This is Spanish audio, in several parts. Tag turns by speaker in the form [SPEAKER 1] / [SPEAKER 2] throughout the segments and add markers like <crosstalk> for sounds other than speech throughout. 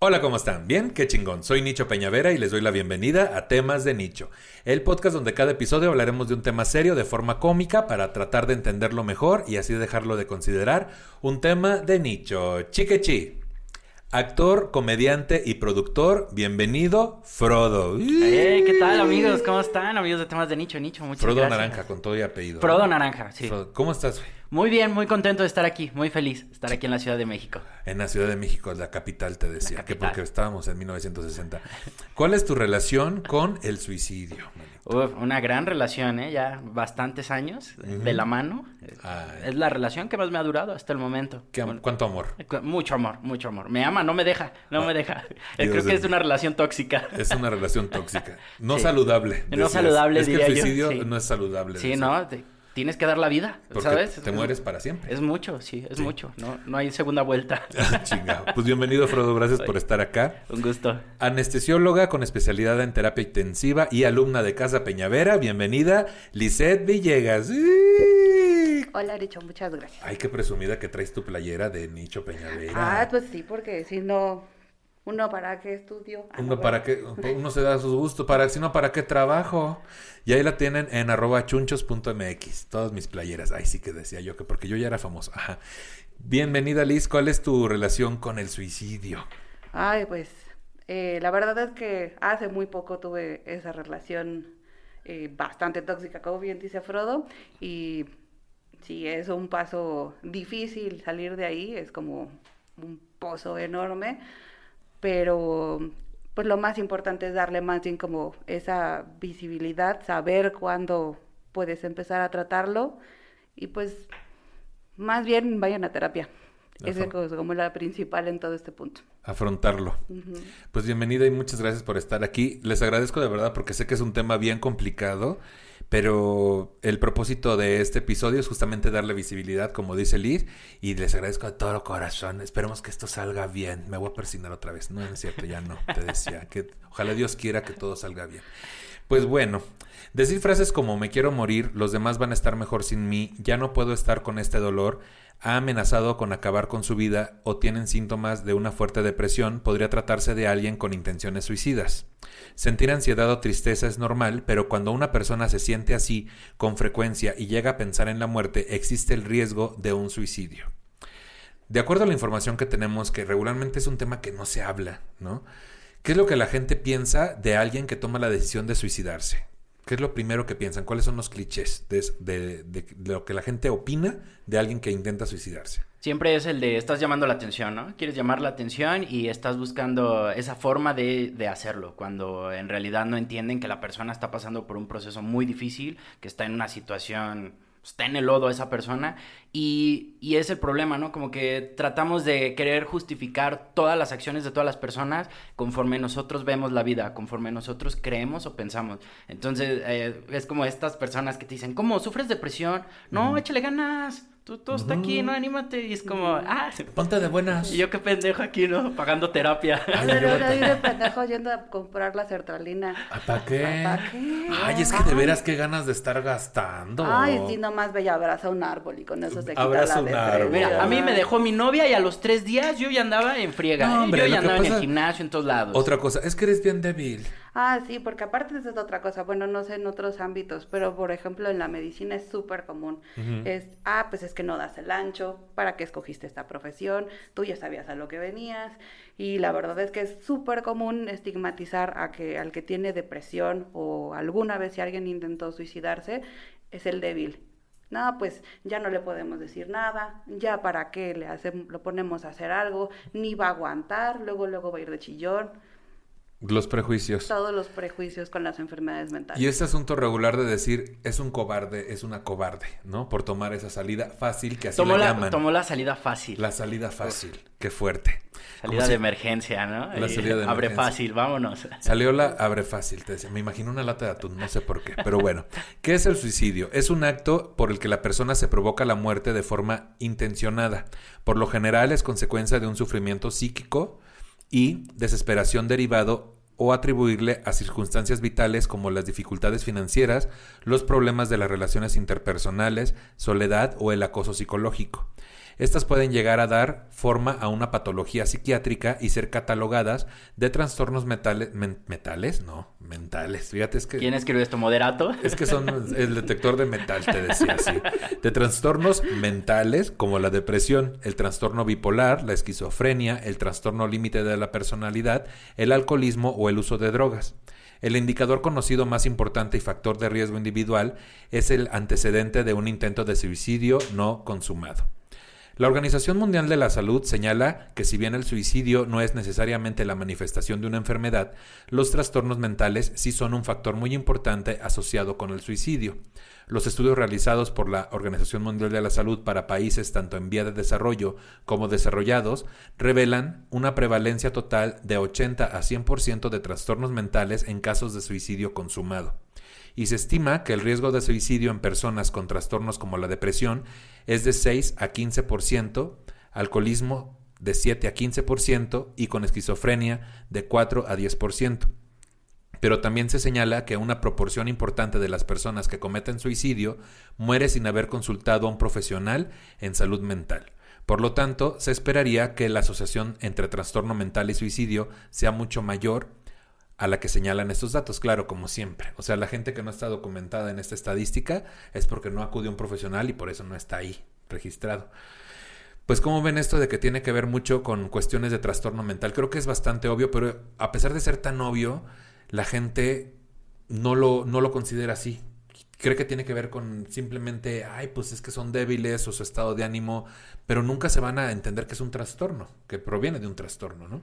[SPEAKER 1] Hola, ¿cómo están? ¿Bien? Qué chingón. Soy Nicho Peñavera y les doy la bienvenida a Temas de Nicho, el podcast donde cada episodio hablaremos de un tema serio de forma cómica para tratar de entenderlo mejor y así dejarlo de considerar un tema de nicho. Chiquechi. Actor, comediante y productor, bienvenido, Frodo.
[SPEAKER 2] Hey, ¿Qué tal, amigos? ¿Cómo están, amigos de temas de nicho, nicho? Muchas
[SPEAKER 1] Frodo
[SPEAKER 2] gracias.
[SPEAKER 1] Naranja, con todo y apellido.
[SPEAKER 2] Frodo Naranja, sí.
[SPEAKER 1] Frodo, ¿Cómo estás, güey?
[SPEAKER 2] Muy bien, muy contento de estar aquí, muy feliz de estar aquí en la Ciudad de México.
[SPEAKER 1] En la Ciudad de México, la capital, te decía, que porque estábamos en 1960. ¿Cuál es tu relación con el suicidio?
[SPEAKER 2] Uf, una gran relación, ¿eh? Ya bastantes años de la mano.
[SPEAKER 1] Ay.
[SPEAKER 2] Es la relación que más me ha durado hasta el momento.
[SPEAKER 1] ¿Qué am-
[SPEAKER 2] Bueno,
[SPEAKER 1] ¿Cuánto amor?
[SPEAKER 2] Mucho amor, mucho amor. Me ama, no me deja, no me deja. <laughs> Eh,
[SPEAKER 1] Dios
[SPEAKER 2] Creo que es una relación tóxica.
[SPEAKER 1] Es una relación tóxica. No <laughs>
[SPEAKER 2] Sí.
[SPEAKER 1] saludable.
[SPEAKER 2] No saludable,
[SPEAKER 1] Es que el
[SPEAKER 2] yo,
[SPEAKER 1] suicidio
[SPEAKER 2] sí.
[SPEAKER 1] no es saludable.
[SPEAKER 2] Sí. ¿no? Te- tienes que dar la vida,
[SPEAKER 1] Porque
[SPEAKER 2] ¿sabes?
[SPEAKER 1] te mueres para siempre.
[SPEAKER 2] Es mucho, sí, es
[SPEAKER 1] Sí.
[SPEAKER 2] mucho. No, no hay segunda vuelta. <laughs>
[SPEAKER 1] Chingado. Pues bienvenido, Frodo. Gracias por estar acá.
[SPEAKER 2] Un gusto.
[SPEAKER 1] Anestesióloga con especialidad en terapia intensiva y alumna de Casa Peñavera. Bienvenida, Lisette Villegas. ¡Sí!
[SPEAKER 3] Hola, Richo, muchas gracias.
[SPEAKER 1] Ay, qué presumida que traes tu playera de Nicho Peñavera.
[SPEAKER 3] Ah, pues sí, porque si no, uno para qué estudio. Ah,
[SPEAKER 1] Uno
[SPEAKER 3] no,
[SPEAKER 1] para qué, <laughs> uno se da sus gustos, para, si no, ¿para qué trabajo? Y ahí la tienen en arroba chunchos.mx, todas mis playeras. Ay, sí que decía yo que porque yo ya era famoso. Ajá. Bienvenida, Liz. ¿Cuál es tu relación con el suicidio?
[SPEAKER 3] Ay, pues eh, la verdad es que hace muy poco tuve esa relación eh, bastante tóxica, como bien dice Frodo, y sí, es un paso difícil salir de ahí, es como un pozo enorme, pero pues lo más importante es darle más bien como esa visibilidad, saber cuándo puedes empezar a tratarlo y pues más bien vayan a terapia. Esa es como la principal en todo este punto.
[SPEAKER 1] Afrontarlo. Pues bienvenida y muchas gracias por estar aquí. Les agradezco de verdad porque sé que es un tema bien complicado, pero el propósito de este episodio es justamente darle visibilidad, como dice Liz, y les agradezco de todo corazón. Esperemos que esto salga bien. Me voy a persignar otra vez. No, no es cierto, ya no. Te decía que ojalá Dios quiera que todo salga bien. Pues bueno, decir frases como me quiero morir, los demás van a estar mejor sin mí, ya no puedo estar con este dolor, ha amenazado con acabar con su vida o tienen síntomas de una fuerte depresión, podría tratarse de alguien con intenciones suicidas. Sentir ansiedad o tristeza es normal, pero cuando una persona se siente así con frecuencia y llega a pensar en la muerte, existe el riesgo de un suicidio. De acuerdo a la información que tenemos, que regularmente es un tema que no se habla, ¿no? ¿Qué es lo que la gente piensa de alguien que toma la decisión de suicidarse? ¿Qué es lo primero que piensan? ¿Cuáles son los clichés de, lo que la gente opina de alguien que intenta suicidarse?
[SPEAKER 2] Siempre es el de estás llamando la atención, ¿no? Quieres llamar la atención y estás buscando esa forma de hacerlo, cuando en realidad no entienden que la persona está pasando por un proceso muy difícil, que está en una situación, está en el lodo esa persona, y, y es el problema, ¿no? Como que tratamos de querer justificar todas las acciones de todas las personas conforme nosotros vemos la vida, conforme nosotros creemos o pensamos. Entonces, eh, es como estas personas que te dicen, ¿cómo? ¿Sufres depresión? No, échale ganas. Tú, todo está aquí, no, anímate. Y es como, ah,
[SPEAKER 1] Ponte de buenas. <laughs>
[SPEAKER 2] y yo qué pendejo aquí, ¿no? Pagando terapia. <laughs>
[SPEAKER 1] Ay,
[SPEAKER 3] Pero
[SPEAKER 1] yo-
[SPEAKER 3] ahora de pendejo yendo a comprar la sertralina.
[SPEAKER 1] ¿Para qué?
[SPEAKER 3] ¿Para qué?
[SPEAKER 1] Ay, es que de veras qué ganas de estar gastando.
[SPEAKER 3] Ay, sí, nomás ve y abraza un árbol y con eso se quita
[SPEAKER 1] Abraza
[SPEAKER 3] la
[SPEAKER 1] un árbol.
[SPEAKER 2] Mira, a mí me dejó mi novia y a los tres días yo ya andaba en friega.
[SPEAKER 1] No,
[SPEAKER 2] ¿eh?
[SPEAKER 1] hombre,
[SPEAKER 2] yo ya andaba en el gimnasio, en todos lados.
[SPEAKER 1] Otra cosa, es que eres bien débil.
[SPEAKER 3] Ah, sí, porque aparte esa es otra cosa. Bueno, no sé en otros ámbitos, pero por ejemplo en la medicina es súper común. Es, ah, pues es que no das el ancho, ¿para qué escogiste esta profesión? Tú ya sabías a lo que venías. Y la verdad es que es súper común estigmatizar a que al que tiene depresión o alguna vez si alguien intentó suicidarse es el débil. No, pues ya no le podemos decir nada, ya para qué le hacemos, lo ponemos a hacer algo, ni va a aguantar, luego luego va a ir de chillón.
[SPEAKER 1] Los prejuicios.
[SPEAKER 3] Todos los prejuicios con las enfermedades mentales.
[SPEAKER 1] Y este asunto regular de decir es un cobarde, es una cobarde, ¿no? Por tomar esa salida fácil que así
[SPEAKER 2] tomó
[SPEAKER 1] la,
[SPEAKER 2] la,
[SPEAKER 1] llaman.
[SPEAKER 2] Tomó la salida fácil.
[SPEAKER 1] La salida fácil. Qué fuerte.
[SPEAKER 2] Salida de emergencia, ¿no?
[SPEAKER 1] La salida de
[SPEAKER 2] Abre
[SPEAKER 1] emergencia.
[SPEAKER 2] fácil, vámonos. <laughs>
[SPEAKER 1] Salió la abre fácil, te decía. Me imagino una lata de atún, no sé por qué. Pero bueno, ¿qué es el suicidio? Es un acto por el que la persona se provoca la muerte de forma intencionada. Por lo general es consecuencia de un sufrimiento psíquico y desesperación derivado o atribuirle a circunstancias vitales como las dificultades financieras, los problemas de las relaciones interpersonales, soledad o el acoso psicológico. Estas pueden llegar a dar forma a una patología psiquiátrica y ser catalogadas de trastornos metales, men- metales, no, mentales. Fíjate, es que
[SPEAKER 2] ¿Quién escribió esto? ¿Moderato?
[SPEAKER 1] es que son el detector de metal, te decía así. De trastornos mentales como la depresión, el trastorno bipolar, la esquizofrenia, el trastorno límite de la personalidad, el alcoholismo o el uso de drogas. El indicador conocido más importante y factor de riesgo individual es el antecedente de un intento de suicidio no consumado. La Organización Mundial de la Salud señala que si bien el suicidio no es necesariamente la manifestación de una enfermedad, los trastornos mentales sí son un factor muy importante asociado con el suicidio. Los estudios realizados por la Organización Mundial de la Salud para países tanto en vía de desarrollo como desarrollados revelan una prevalencia total de 80 a 100% de trastornos mentales en casos de suicidio consumado y se estima que el riesgo de suicidio en personas con trastornos como la depresión es de 6 a 15%, alcoholismo de 7 a 15% y con esquizofrenia de 4 a 10%. Pero también se señala que una proporción importante de las personas que cometen suicidio muere sin haber consultado a un profesional en salud mental. Por lo tanto, se esperaría que la asociación entre trastorno mental y suicidio sea mucho mayor a la que señalan estos datos, claro, como siempre. O sea, la gente que no está documentada en esta estadística es porque no acude a un profesional y por eso no está ahí registrado. Pues cómo ven esto de que tiene que ver mucho con cuestiones de trastorno mental. Creo que es bastante obvio, pero a pesar de ser tan obvio, la gente no lo, no lo considera así. Cree que tiene que ver con simplemente, ay, pues es que son débiles o su estado de ánimo, pero nunca se van a entender que es un trastorno, que proviene de un trastorno, ¿no?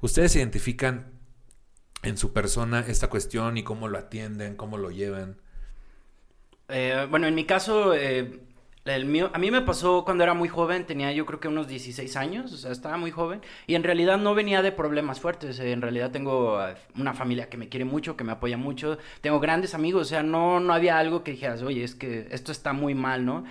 [SPEAKER 1] Ustedes identifican en su persona esta cuestión y cómo lo atienden, cómo lo llevan.
[SPEAKER 2] Eh, bueno, en mi caso, eh, el mío, a mí me pasó cuando era muy joven, tenía yo creo que unos 16 años, o sea, estaba muy joven, y en realidad no venía de problemas fuertes, eh, en realidad tengo eh, una familia que me quiere mucho, que me apoya mucho, tengo grandes amigos, o sea, no, no había algo que dijeras, oye, es que esto está muy mal, ¿no?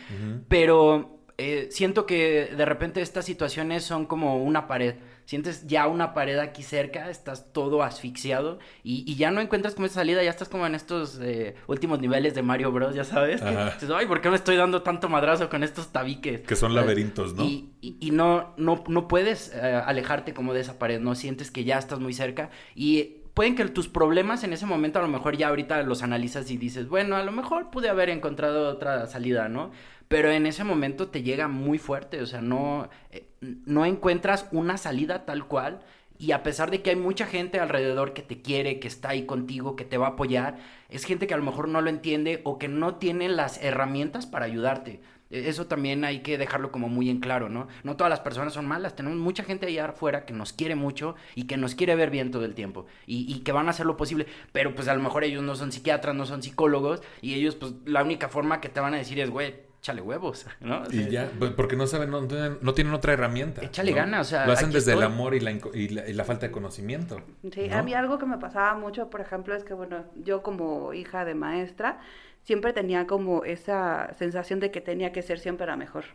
[SPEAKER 2] Pero eh, siento que de repente estas situaciones son como una pared. Sientes ya una pared aquí cerca, estás todo asfixiado y, y ya no encuentras como esa salida, ya estás como en estos eh, últimos niveles de Mario Bros, ya sabes. que dices, ay, ¿por qué me estoy dando tanto madrazo con estos tabiques?
[SPEAKER 1] Que son laberintos, ¿no?
[SPEAKER 2] Y, y- y no, no, no puedes eh, alejarte como de esa pared, no sientes que ya estás muy cerca y pueden que tus problemas en ese momento a lo mejor ya ahorita los analizas y dices, bueno, a lo mejor pude haber encontrado otra salida, ¿no? Pero en ese momento te llega muy fuerte, o sea, no, eh, no encuentras una salida tal cual. Y a pesar de que hay mucha gente alrededor que te quiere, que está ahí contigo, que te va a apoyar, es gente que a lo mejor no lo entiende o que no tiene las herramientas para ayudarte. E- Eso también hay que dejarlo como muy en claro, ¿no? No todas las personas son malas, tenemos mucha gente allá afuera que nos quiere mucho y que nos quiere ver bien todo el tiempo y, y que van a hacer lo posible, pero pues a lo mejor ellos no son psiquiatras, no son psicólogos y ellos pues la única forma que te van a decir es, güey, échale huevos, ¿no? O
[SPEAKER 1] Y ya, pues, porque no saben, no tienen, no tienen otra herramienta.
[SPEAKER 2] Échale
[SPEAKER 1] ¿no?
[SPEAKER 2] ganas, o sea,
[SPEAKER 1] Lo hacen desde el amor y la, y la, y la falta de conocimiento.
[SPEAKER 3] Sí,
[SPEAKER 1] ¿no?
[SPEAKER 3] a mí algo que me pasaba mucho, por ejemplo, es que, bueno, yo como hija de maestra, siempre tenía como esa sensación de que tenía que ser siempre la mejor.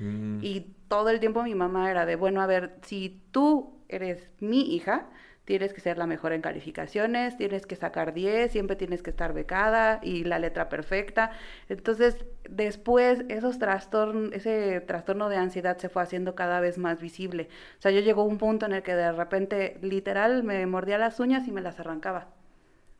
[SPEAKER 1] Mm,
[SPEAKER 3] Y todo el tiempo mi mamá era de, bueno, a ver, si tú eres mi hija, tienes que ser la mejor en calificaciones, tienes que sacar 10, siempre tienes que estar becada y la letra perfecta. Entonces, después esos trastornos, ese trastorno de ansiedad se fue haciendo cada vez más visible. O sea, yo llegó un punto en el que de repente, literal, me mordía las uñas y me las arrancaba.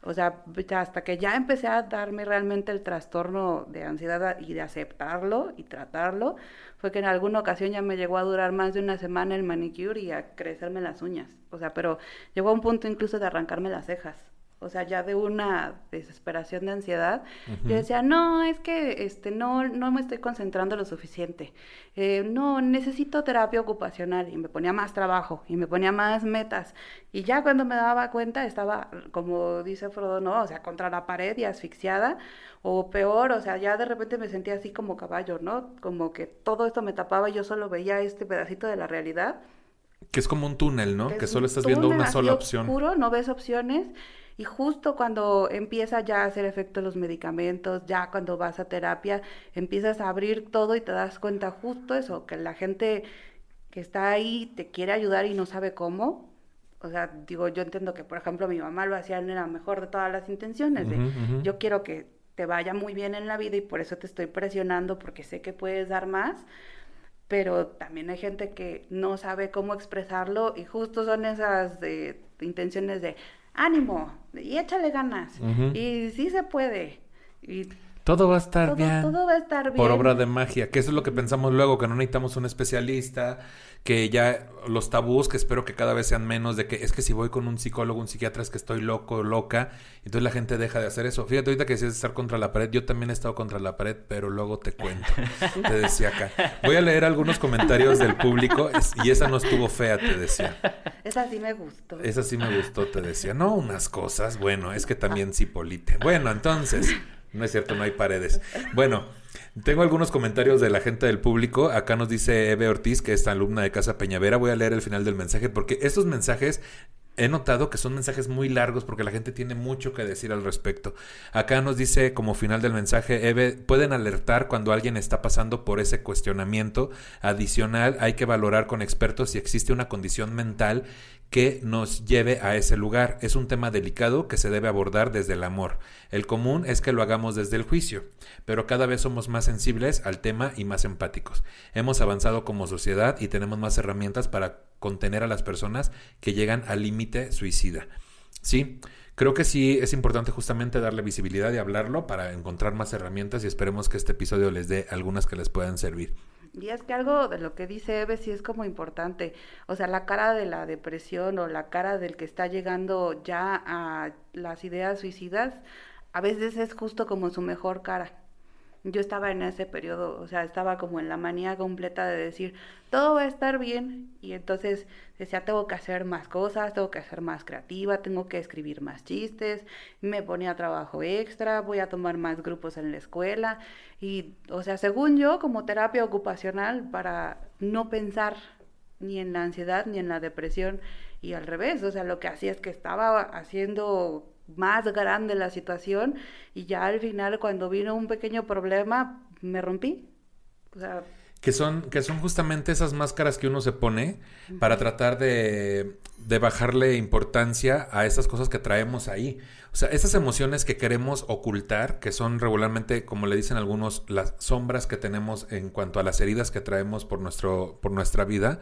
[SPEAKER 3] O sea, hasta que ya empecé a darme realmente el trastorno de ansiedad y de aceptarlo y tratarlo, fue que en alguna ocasión ya me llegó a durar más de una semana el manicure y a crecerme las uñas. O sea, pero llegó a un punto incluso de arrancarme las cejas. O sea, ya de una desesperación de ansiedad, yo decía, no, es que este, no, no me estoy concentrando lo suficiente, eh, no, necesito terapia ocupacional, y me ponía más trabajo, y me ponía más metas, y ya cuando me daba cuenta estaba, como dice Frodo, no, o sea, contra la pared y asfixiada, o peor, o sea, ya de repente me sentía así como caballo, ¿no? Como que todo esto me tapaba y yo solo veía este pedacito de la realidad.
[SPEAKER 1] Que es como un túnel, ¿no? Que, solo estás viendo una sola opción.
[SPEAKER 3] Oscuro, no ves opciones y justo cuando empieza ya a hacer efecto los medicamentos, ya cuando vas a terapia, empiezas a abrir todo y te das cuenta justo eso, que la gente que está ahí te quiere ayudar y no sabe cómo. O sea, digo, yo entiendo que, por ejemplo, mi mamá lo hacía en la mejor de todas las intenciones, de yo quiero que te vaya muy bien en la vida y por eso te estoy presionando porque sé que puedes dar más, pero también hay gente que no sabe cómo expresarlo y justo son esas de, intenciones de, ánimo y échale ganas. Y sí se puede. Y
[SPEAKER 1] todo va a estar bien.
[SPEAKER 3] Todo va a estar bien.
[SPEAKER 1] Por obra de magia, que eso es lo que pensamos luego, que no necesitamos un especialista, que ya los tabús, que espero que cada vez sean menos, de que es que si voy con un psicólogo, un psiquiatra, es que estoy loco, loca, entonces la gente deja de hacer eso. Fíjate, ahorita que decías estar contra la pared, yo también he estado contra la pared, pero luego te cuento. <laughs> te decía acá. Voy a leer algunos comentarios del público, y esa no estuvo fea, te decía.
[SPEAKER 3] Esa sí me gustó.
[SPEAKER 1] Esa sí me gustó, te decía. No, unas cosas, bueno, es que también sí polite. Bueno, entonces... No es cierto, no hay paredes. Bueno, tengo algunos comentarios de la gente del público. Acá nos dice Eve Ortiz, que es alumna de Casa Peñavera. Voy a leer el final del mensaje porque estos mensajes he notado que son mensajes muy largos porque la gente tiene mucho que decir al respecto. Acá nos dice como final del mensaje, Eve, pueden alertar cuando alguien está pasando por ese cuestionamiento. Adicional, hay que valorar con expertos si existe una condición mental que nos lleve a ese lugar. Es un tema delicado que se debe abordar desde el amor. El común es que lo hagamos desde el juicio, pero cada vez somos más sensibles al tema y más empáticos. Hemos avanzado como sociedad y tenemos más herramientas para contener a las personas que llegan al límite suicida. Sí, creo que sí es importante justamente darle visibilidad y hablarlo para encontrar más herramientas y esperemos que este episodio les dé algunas que les puedan servir.
[SPEAKER 3] Y es que algo de lo que dice Eve sí es como importante. O sea, la cara de la depresión o la cara del que está llegando ya a las ideas suicidas, a veces es justo como su mejor cara yo estaba en ese periodo, o sea, estaba como en la manía completa de decir, todo va a estar bien, y entonces decía, tengo que hacer más cosas, tengo que ser más creativa, tengo que escribir más chistes, me ponía trabajo extra, voy a tomar más grupos en la escuela, y, o sea, según yo, como terapia ocupacional, para no pensar ni en la ansiedad ni en la depresión, y al revés, o sea, lo que hacía es que estaba haciendo más grande la situación y ya al final cuando vino un pequeño problema me rompí.
[SPEAKER 1] que son, que son justamente esas máscaras que uno se pone para tratar de, de, bajarle importancia a esas cosas que traemos ahí. O sea, esas emociones que queremos ocultar, que son regularmente, como le dicen algunos, las sombras que tenemos en cuanto a las heridas que traemos por, nuestro, por nuestra vida,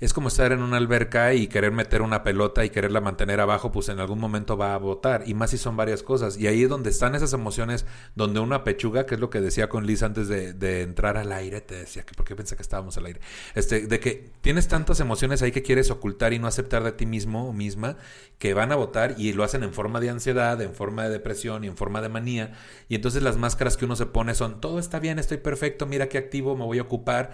[SPEAKER 1] es como estar en una alberca y querer meter una pelota y quererla mantener abajo, pues en algún momento va a botar. Y más si son varias cosas. Y ahí es donde están esas emociones, donde una pechuga, que es lo que decía con Liz antes de, entrar al aire, te decía que por qué pensé que estábamos al aire. Este, de que tienes tantas emociones ahí que quieres ocultar y no aceptar de ti mismo o misma, que van a votar y lo hacen en forma de ansiedad, en forma de depresión y en forma de manía. Y entonces las máscaras que uno se pone son, todo está bien, estoy perfecto, mira qué activo, me voy a ocupar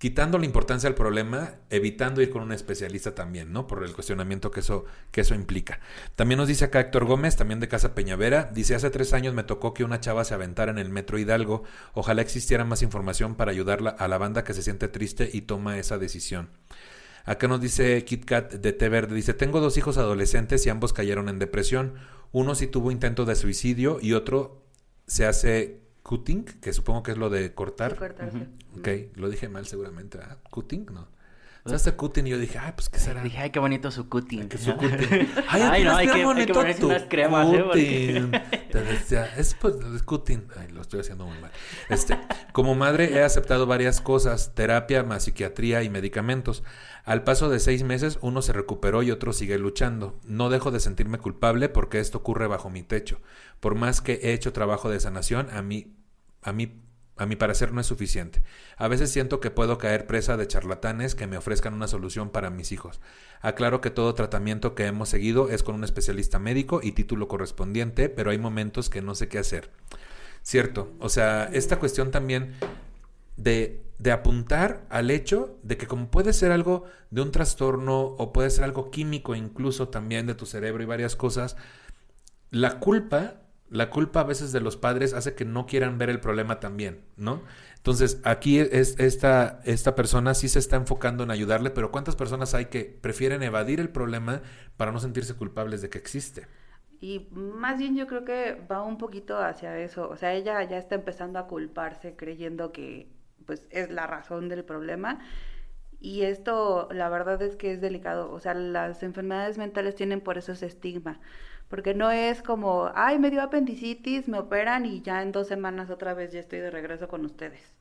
[SPEAKER 1] quitando la importancia al problema, evitando ir con un especialista también, ¿no? Por el cuestionamiento que eso, que eso implica. También nos dice acá Héctor Gómez, también de Casa Peñavera, dice, hace tres años me tocó que una chava se aventara en el Metro Hidalgo, ojalá existiera más información para ayudarla a la banda que se siente triste y toma esa decisión. Acá nos dice KitKat de Té Verde, dice, tengo dos hijos adolescentes y ambos cayeron en depresión, uno sí tuvo intento de suicidio y otro se hace cutting, que supongo que es lo de cortar. Ok, lo dije mal seguramente. Cutting, no. O sea, cutting y yo dije, ay, pues qué será.
[SPEAKER 2] Dije, ay, qué bonito su cutting.
[SPEAKER 1] Que su cutting. <laughs> Ay, ay no, hay que, hay que ponerse unas cremas, cutting. ¿eh? Decía, es pues cutting. Ay, lo estoy haciendo muy mal. Este, como madre he aceptado varias cosas, terapia, más psiquiatría y medicamentos. Al paso de seis meses, uno se recuperó y otro sigue luchando. No dejo de sentirme culpable porque esto ocurre bajo mi techo. Por más que he hecho trabajo de sanación, a mí a mí a mi parecer no es suficiente. A veces siento que puedo caer presa de charlatanes que me ofrezcan una solución para mis hijos. Aclaro que todo tratamiento que hemos seguido es con un especialista médico y título correspondiente, pero hay momentos que no sé qué hacer. Cierto, o sea, esta cuestión también de, de apuntar al hecho de que como puede ser algo de un trastorno o puede ser algo químico incluso también de tu cerebro y varias cosas, la culpa la culpa a veces de los padres hace que no quieran ver el problema también, ¿no? Entonces, aquí es, esta, esta persona sí se está enfocando en ayudarle, pero ¿cuántas personas hay que prefieren evadir el problema para no sentirse culpables de que existe?
[SPEAKER 3] Y más bien yo creo que va un poquito hacia eso. O sea, ella ya está empezando a culparse creyendo que pues es la razón del problema. Y esto, la verdad es que es delicado. O sea, las enfermedades mentales tienen por eso ese estigma porque no es como, ay, me dio apendicitis, me operan y ya en dos semanas otra vez ya estoy de regreso con ustedes.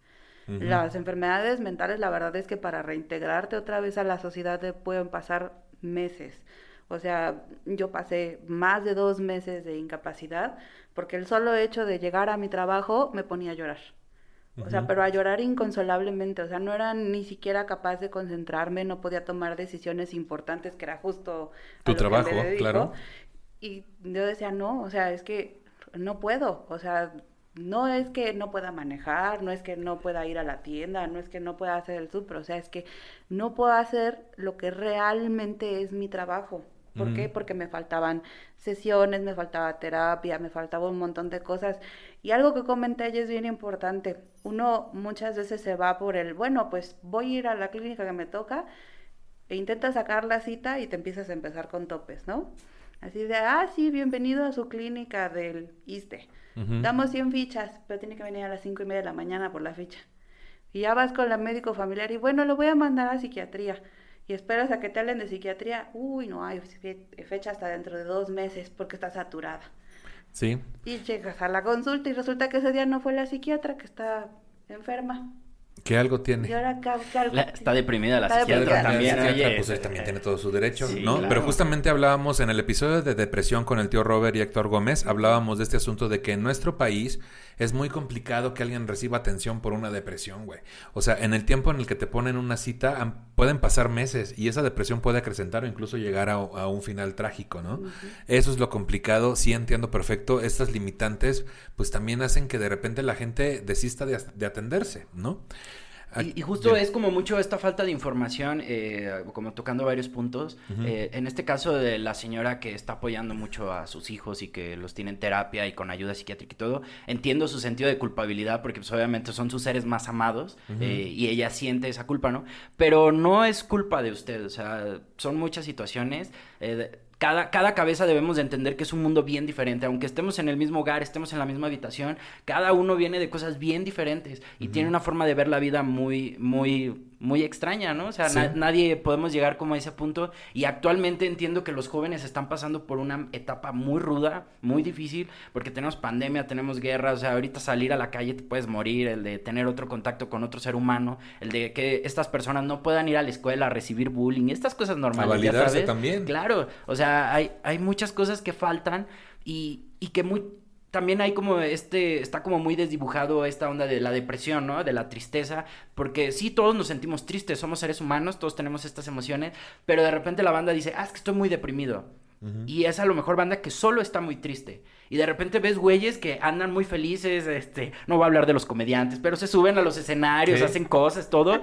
[SPEAKER 3] Las enfermedades mentales, la verdad es que para reintegrarte otra vez a la sociedad te pueden pasar meses. O sea, yo pasé más de dos meses de incapacidad porque el solo hecho de llegar a mi trabajo me ponía a llorar. O sea, pero a llorar inconsolablemente, o sea, no era ni siquiera capaz de concentrarme, no podía tomar decisiones importantes, que era justo...
[SPEAKER 1] Tu trabajo, claro.
[SPEAKER 3] Y yo decía, no, o sea, es que no puedo, o sea, no es que no pueda manejar, no es que no pueda ir a la tienda, no es que no pueda hacer el súper, o sea, es que no puedo hacer lo que realmente es mi trabajo. ¿Por qué? Porque me faltaban sesiones, me faltaba terapia, me faltaba un montón de cosas. Y algo que comenté ella es bien importante. Uno muchas veces se va por el, bueno, pues voy a ir a la clínica que me toca e intenta sacar la cita y te empiezas a empezar con topes, ¿no? Así de, ah, sí, bienvenido a su clínica del ISTE. Damos 100 fichas, pero tiene que venir a las 5 y media de la mañana por la ficha. Y ya vas con la médico familiar y bueno, lo voy a mandar a psiquiatría. Y esperas a que te hablen de psiquiatría. Uy, no hay fecha hasta dentro de dos meses porque está saturada.
[SPEAKER 1] Sí.
[SPEAKER 3] Y llegas a la consulta y resulta que ese día no fue la psiquiatra que está enferma.
[SPEAKER 1] Que algo tiene.
[SPEAKER 2] está deprimida la psiquiatra también.
[SPEAKER 1] pues también tiene todo su derecho, ¿no? Pero justamente hablábamos en el episodio de depresión con el tío Robert y Héctor Gómez, hablábamos de este asunto de que en nuestro país es muy complicado que alguien reciba atención por una depresión, güey. O sea, en el tiempo en el que te ponen una cita, pueden pasar meses y esa depresión puede acrecentar o incluso llegar a, un final trágico, ¿no? Eso es lo complicado, sí entiendo perfecto. Estas limitantes, pues también hacen que de repente la gente desista de atenderse, ¿no?
[SPEAKER 2] Y, justo es como mucho esta falta de información, eh, como tocando varios puntos. Eh, en este caso de la señora que está apoyando mucho a sus hijos y que los tiene en terapia y con ayuda psiquiátrica y todo, entiendo su sentido de culpabilidad porque pues, obviamente son sus seres más amados eh, y ella siente esa culpa, ¿no? Pero no es culpa de usted, o sea, son muchas situaciones cada, cada cabeza debemos de entender que es un mundo bien diferente. Aunque estemos en el mismo hogar, estemos en la misma habitación, cada uno viene de cosas bien diferentes y tiene una forma de ver la vida muy, muy, muy extraña, ¿no? O sea, nadie podemos llegar como a ese punto y actualmente entiendo que los jóvenes están pasando por una etapa muy ruda, muy difícil, porque tenemos pandemia, tenemos guerra, o sea, ahorita salir a la calle te puedes morir, el de tener otro contacto con otro ser humano, el de que estas personas no puedan ir a la escuela a recibir bullying, estas cosas normales,
[SPEAKER 1] a validarse también.
[SPEAKER 2] Claro, o sea, hay, hay muchas cosas que faltan y, y que muy también hay como este, está como muy desdibujado esta onda de la depresión, ¿no? De la tristeza, porque sí, todos nos sentimos tristes, somos seres humanos, todos tenemos estas emociones, pero de repente la banda dice, ah, es que estoy muy deprimido. Y es a lo mejor banda que solo está muy triste. Y de repente ves güeyes que andan muy felices, este, no voy a hablar de los comediantes, pero se suben a los escenarios, hacen cosas, todo,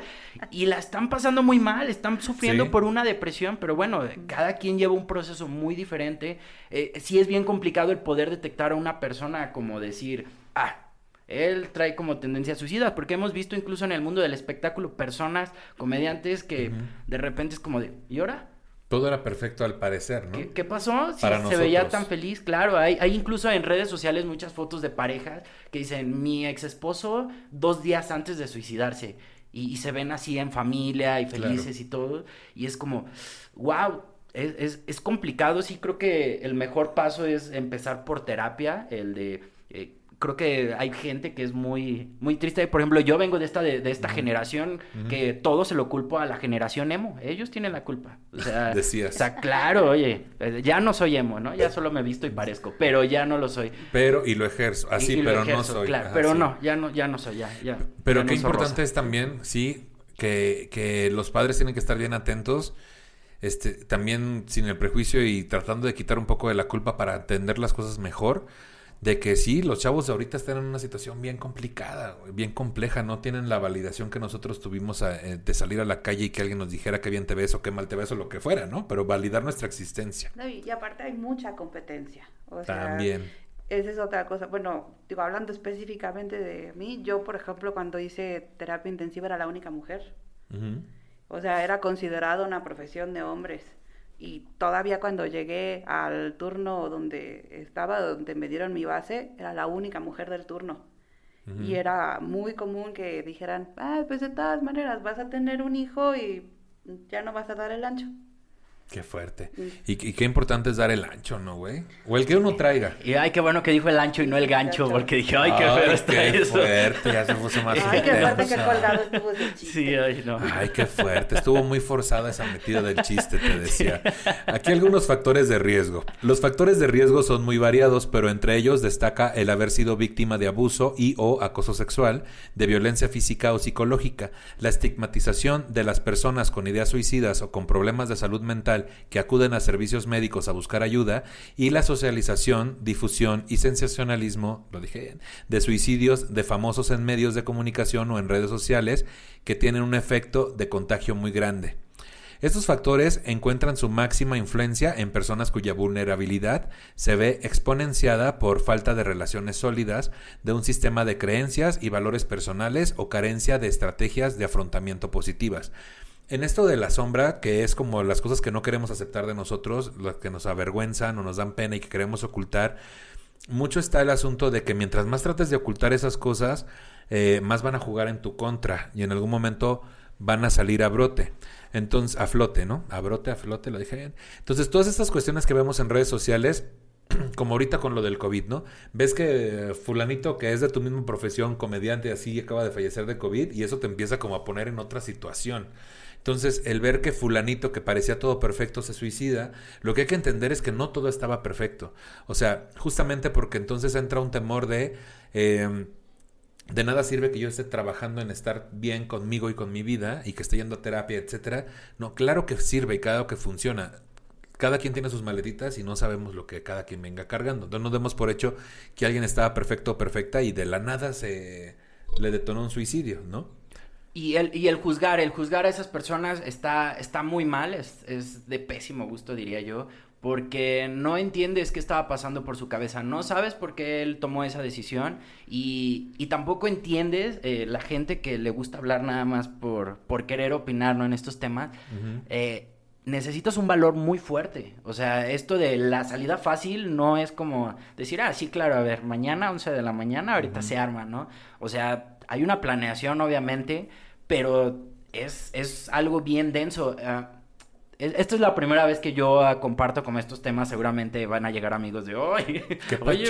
[SPEAKER 2] y la están pasando muy mal, están sufriendo por una depresión, pero bueno, cada quien lleva un proceso muy diferente. Eh, sí es bien complicado el poder detectar a una persona como decir, ah, él trae como tendencia a suicidas, porque hemos visto incluso en el mundo del espectáculo personas, comediantes que de repente es como de, ¿y ahora?
[SPEAKER 1] Todo era perfecto al parecer, ¿no?
[SPEAKER 2] ¿Qué, pasó? Si se veía tan feliz, claro. Hay, hay incluso en redes sociales muchas fotos de parejas que dicen mi ex esposo dos días antes de suicidarse. Y, se ven así en familia y felices y todo. Y es como, wow, es, es, complicado. Sí, creo que el mejor paso es empezar por terapia, el de eh, creo que hay gente que es muy, muy triste. Por ejemplo, yo vengo de esta, de, esta generación que todo se lo culpo a la generación emo. Ellos tienen la culpa. O sea, <laughs>
[SPEAKER 1] Decías.
[SPEAKER 2] O sea, claro, oye, ya no soy emo, ¿no? Ya solo me visto y parezco, pero ya no lo soy.
[SPEAKER 1] Pero, y lo ejerzo, así,
[SPEAKER 2] Y- y lo
[SPEAKER 1] pero no soy.
[SPEAKER 2] claro,
[SPEAKER 1] Ajá,
[SPEAKER 2] pero
[SPEAKER 1] sí.
[SPEAKER 2] no, ya no, ya no soy, ya, ya.
[SPEAKER 1] Pero
[SPEAKER 2] ya
[SPEAKER 1] qué
[SPEAKER 2] no
[SPEAKER 1] importante
[SPEAKER 2] rosa.
[SPEAKER 1] es también, sí, que, que los padres tienen que estar bien atentos, este, también sin el prejuicio y tratando de quitar un poco de la culpa para entender las cosas mejor, de que sí, los chavos de ahorita están en una situación bien complicada, bien compleja, no tienen la validación que nosotros tuvimos a- eh, de salir a la calle y que alguien nos dijera qué bien te ves o qué mal te ves o lo que fuera, ¿no? Pero validar nuestra existencia.
[SPEAKER 3] No, y, y aparte hay mucha competencia. O sea,
[SPEAKER 1] También.
[SPEAKER 3] Esa es otra cosa. Bueno, digo, hablando específicamente de mí, yo, por ejemplo, cuando hice terapia intensiva era la única mujer. O sea, era considerado una profesión de hombres. Y todavía cuando llegué al turno donde estaba, donde me dieron mi base, era la única mujer del turno. Y era muy común que dijeran, ah, pues de todas maneras vas a tener un hijo y ya no vas a dar el ancho.
[SPEAKER 1] Qué fuerte.
[SPEAKER 3] Mm.
[SPEAKER 1] Y, y qué importante es dar el ancho, ¿no, güey? O el que uno traiga.
[SPEAKER 2] Y ay, qué bueno que dijo el ancho y no el gancho, porque dije, ay, qué feo está
[SPEAKER 1] qué
[SPEAKER 2] eso.
[SPEAKER 1] fuerte, ya se puso más <laughs>
[SPEAKER 3] Ay, qué fuerte que colgado estuvo ese chiste.
[SPEAKER 2] Sí, ay, no.
[SPEAKER 1] Ay, qué fuerte. Estuvo muy forzada esa metida del chiste, te decía. <laughs> Aquí algunos factores de riesgo. Los factores de riesgo son muy variados, pero entre ellos destaca el haber sido víctima de abuso y o acoso sexual, de violencia física o psicológica, la estigmatización de las personas con ideas suicidas o con problemas de salud mental que acuden a servicios médicos a buscar ayuda y la socialización, difusión y sensacionalismo, lo dije bien, de suicidios de famosos en medios de comunicación o en redes sociales que tienen un efecto de contagio muy grande. Estos factores encuentran su máxima influencia en personas cuya vulnerabilidad se ve exponenciada por falta de relaciones sólidas, de un sistema de creencias y valores personales o carencia de estrategias de afrontamiento positivas. En esto de la sombra, que es como las cosas que no queremos aceptar de nosotros, las que nos avergüenzan o nos dan pena y que queremos ocultar, mucho está el asunto de que mientras más trates de ocultar esas cosas, eh, más van a jugar en tu contra y en algún momento van a salir a brote. Entonces, a flote, ¿no? A brote, a flote, lo dije bien. Entonces, todas estas cuestiones que vemos en redes sociales, <clears throat> como ahorita con lo del COVID, ¿no? Ves que fulanito que es de tu misma profesión, comediante, así acaba de fallecer de COVID y eso te empieza como a poner en otra situación. Entonces, el ver que fulanito que parecía todo perfecto se suicida, lo que hay que entender es que no todo estaba perfecto. O sea, justamente porque entonces entra un temor de... eh, de nada sirve que yo esté trabajando en estar bien conmigo y con mi vida y que esté yendo a terapia, etcétera. No, claro que sirve y claro que funciona. Cada quien tiene sus maletitas y no sabemos lo que cada quien venga cargando. Entonces no demos por hecho que alguien estaba perfecto o perfecta y de la nada se le detonó un suicidio, ¿no?
[SPEAKER 2] Y el, y el juzgar, el juzgar a esas personas está, está muy mal, es, es de pésimo gusto, diría yo, porque no entiendes qué estaba pasando por su cabeza, no sabes por qué él tomó esa decisión y, y tampoco entiendes eh, la gente que le gusta hablar nada más por, por querer opinar ¿no? en estos temas. eh, necesitas un valor muy fuerte. O sea, esto de la salida fácil no es como decir, ah, sí, claro, a ver, mañana 11 de la mañana, ahorita se arma, ¿no? O sea, hay una planeación, obviamente, pero es, es algo bien denso. Es- esta es la primera vez que yo ah, comparto con estos temas. Seguramente van a llegar amigos de, <laughs>
[SPEAKER 1] ¿Qué <laughs>
[SPEAKER 2] oye,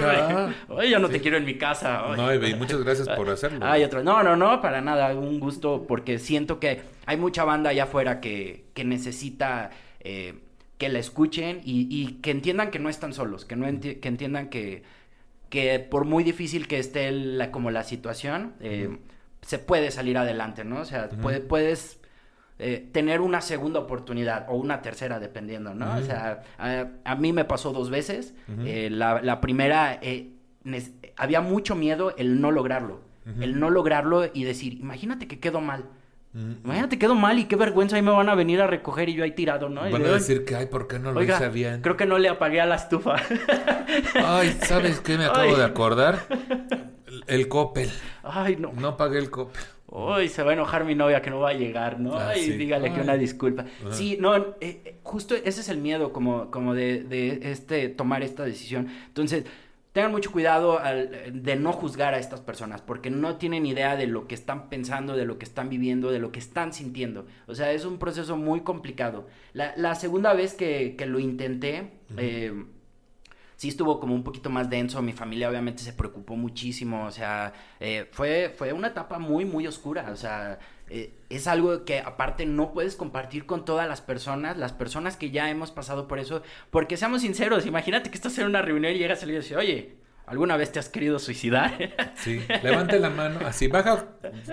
[SPEAKER 2] oye, yo no te quiero en mi casa. oye".
[SPEAKER 1] No, y muchas gracias por <laughs> hacerlo.
[SPEAKER 2] Otro. No, no, no, para nada. Un gusto porque siento que hay mucha banda allá afuera que, que necesita eh, que la escuchen y, y que entiendan que no están solos, que, no enti- que entiendan que, que por muy difícil que esté la, como la situación, eh, se puede salir adelante, ¿no? O sea, puede- puedes eh, tener una segunda oportunidad o una tercera, dependiendo, ¿no? O sea, a, a mí me pasó dos veces. Eh, la, la primera, eh, había mucho miedo el no lograrlo. El no lograrlo y decir, imagínate que quedo mal.
[SPEAKER 1] Mm.
[SPEAKER 2] Imagínate quedo mal y qué vergüenza, ahí me van a venir a recoger y yo ahí tirado, ¿no? Y
[SPEAKER 1] Van a
[SPEAKER 2] "Ay,
[SPEAKER 1] decir que, ay, ¿por qué no lo
[SPEAKER 2] Oiga,
[SPEAKER 1] hice bien?
[SPEAKER 2] creo que no le apagué a la estufa. <laughs>
[SPEAKER 1] Ay, ¿sabes qué me <laughs> acabo
[SPEAKER 2] Ay.
[SPEAKER 1] de acordar? El, <laughs> el Coppel.
[SPEAKER 2] Ay, no.
[SPEAKER 1] No pagué el Coppel.
[SPEAKER 2] Uy, se va a enojar mi novia que no va a llegar, ¿no?
[SPEAKER 1] Ah,
[SPEAKER 2] Ay,
[SPEAKER 1] sí.
[SPEAKER 2] dígale que
[SPEAKER 1] Ay.
[SPEAKER 2] una disculpa.
[SPEAKER 1] Ajá.
[SPEAKER 2] Sí, no, eh, eh, justo ese es el miedo como, como de, de este, tomar esta decisión. Entonces, tengan mucho cuidado al- de no juzgar a estas personas, porque no tienen idea de lo que están pensando, de lo que están viviendo, de lo que están sintiendo. O sea, es un proceso muy complicado. La, la segunda vez que, que lo intenté, eh, sí estuvo como un poquito más denso, mi familia obviamente se preocupó muchísimo, o sea, eh, fue, fue una etapa muy, muy oscura, o sea, eh, es algo que aparte no puedes compartir con todas las personas, las personas que ya hemos pasado por eso, porque seamos sinceros, imagínate que estás en una reunión y llegas y dices, oye, ¿Alguna vez te has querido suicidar? <laughs>
[SPEAKER 1] Sí, levante la mano, así baja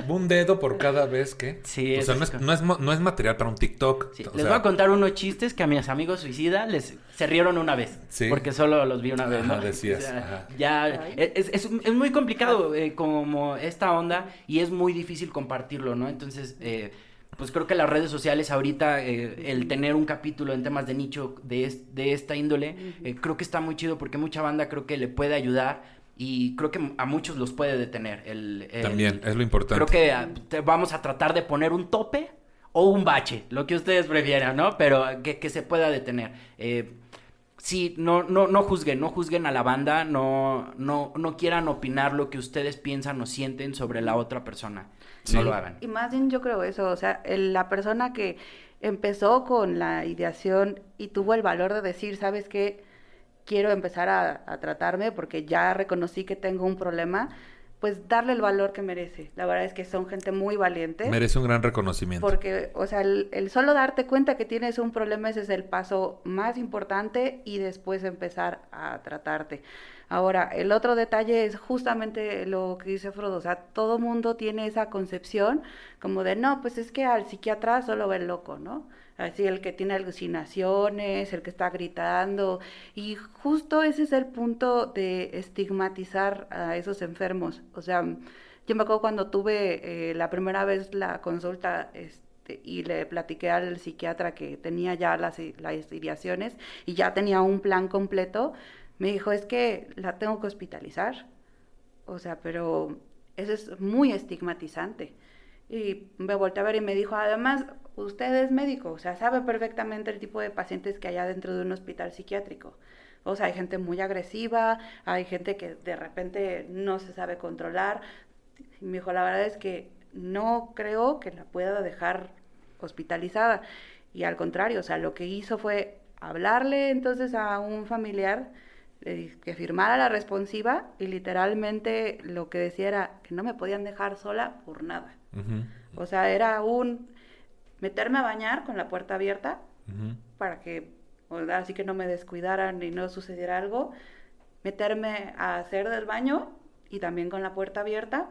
[SPEAKER 1] un dedo por cada vez que.
[SPEAKER 2] Sí,
[SPEAKER 1] o sea, no es, no, es, no es, material para un TikTok.
[SPEAKER 2] les voy a contar unos chistes que a mis amigos suicidas les se rieron una vez. Sí. Porque solo los vi una vez, ¿no?
[SPEAKER 1] decías.
[SPEAKER 2] Ya es, es, es, muy complicado eh, como esta onda y es muy difícil compartirlo, ¿no? Entonces, eh, pues creo que las redes sociales ahorita, eh, el tener un capítulo en temas de nicho de, de esta índole, eh, creo que está muy chido porque mucha banda creo que le puede ayudar y creo que a muchos los puede detener. El,
[SPEAKER 1] También, es lo importante.
[SPEAKER 2] Creo que ah, vamos a tratar de poner un tope o un bache, lo que ustedes prefieran, ¿no? Pero que, que se pueda detener. Eh, sí, no, no, no juzguen, no juzguen a la banda, no, no, no quieran opinar lo que ustedes piensan o sienten sobre la otra persona. No lo hagan.
[SPEAKER 3] Y más bien yo creo eso, o sea, la persona que empezó con la ideación y tuvo el valor de decir, ¿sabes qué? Quiero empezar a, a tratarme porque ya reconocí que tengo un problema pues darle el valor que merece. La verdad es que son gente muy valiente.
[SPEAKER 1] Merece un gran reconocimiento.
[SPEAKER 3] Porque, o sea, el, solo darte cuenta que tienes un problema ese es el paso más importante y después empezar a tratarte. Ahora, el otro detalle es justamente lo que dice Frodo, o sea, todo mundo tiene esa concepción como de, no, pues es que al psiquiatra solo ve el loco, ¿no? así el que tiene alucinaciones, el que está gritando, y justo ese es el punto de estigmatizar a esos enfermos. O sea, yo me acuerdo cuando tuve eh, la primera vez la consulta este, y le platiqué al psiquiatra que tenía ya las, las ideaciones y ya tenía un plan completo, me dijo, es que la tengo que hospitalizar. O sea, pero eso es muy estigmatizante. Y me volteé a ver y me dijo, además, usted es médico, o sea, sabe perfectamente el tipo de pacientes que hay dentro de un hospital psiquiátrico. O sea, hay gente muy agresiva, hay gente que de repente no se sabe controlar. Y me dijo, la verdad es que no creo que la pueda dejar hospitalizada. Y al contrario, o sea, lo que hizo fue hablarle entonces a un familiar que firmara la responsiva y literalmente lo que decía era que no me podían dejar sola por nada. O sea, era un meterme a bañar con la puerta abierta para que así que no me descuidaran y no sucediera algo, meterme a hacer del baño y también con la puerta abierta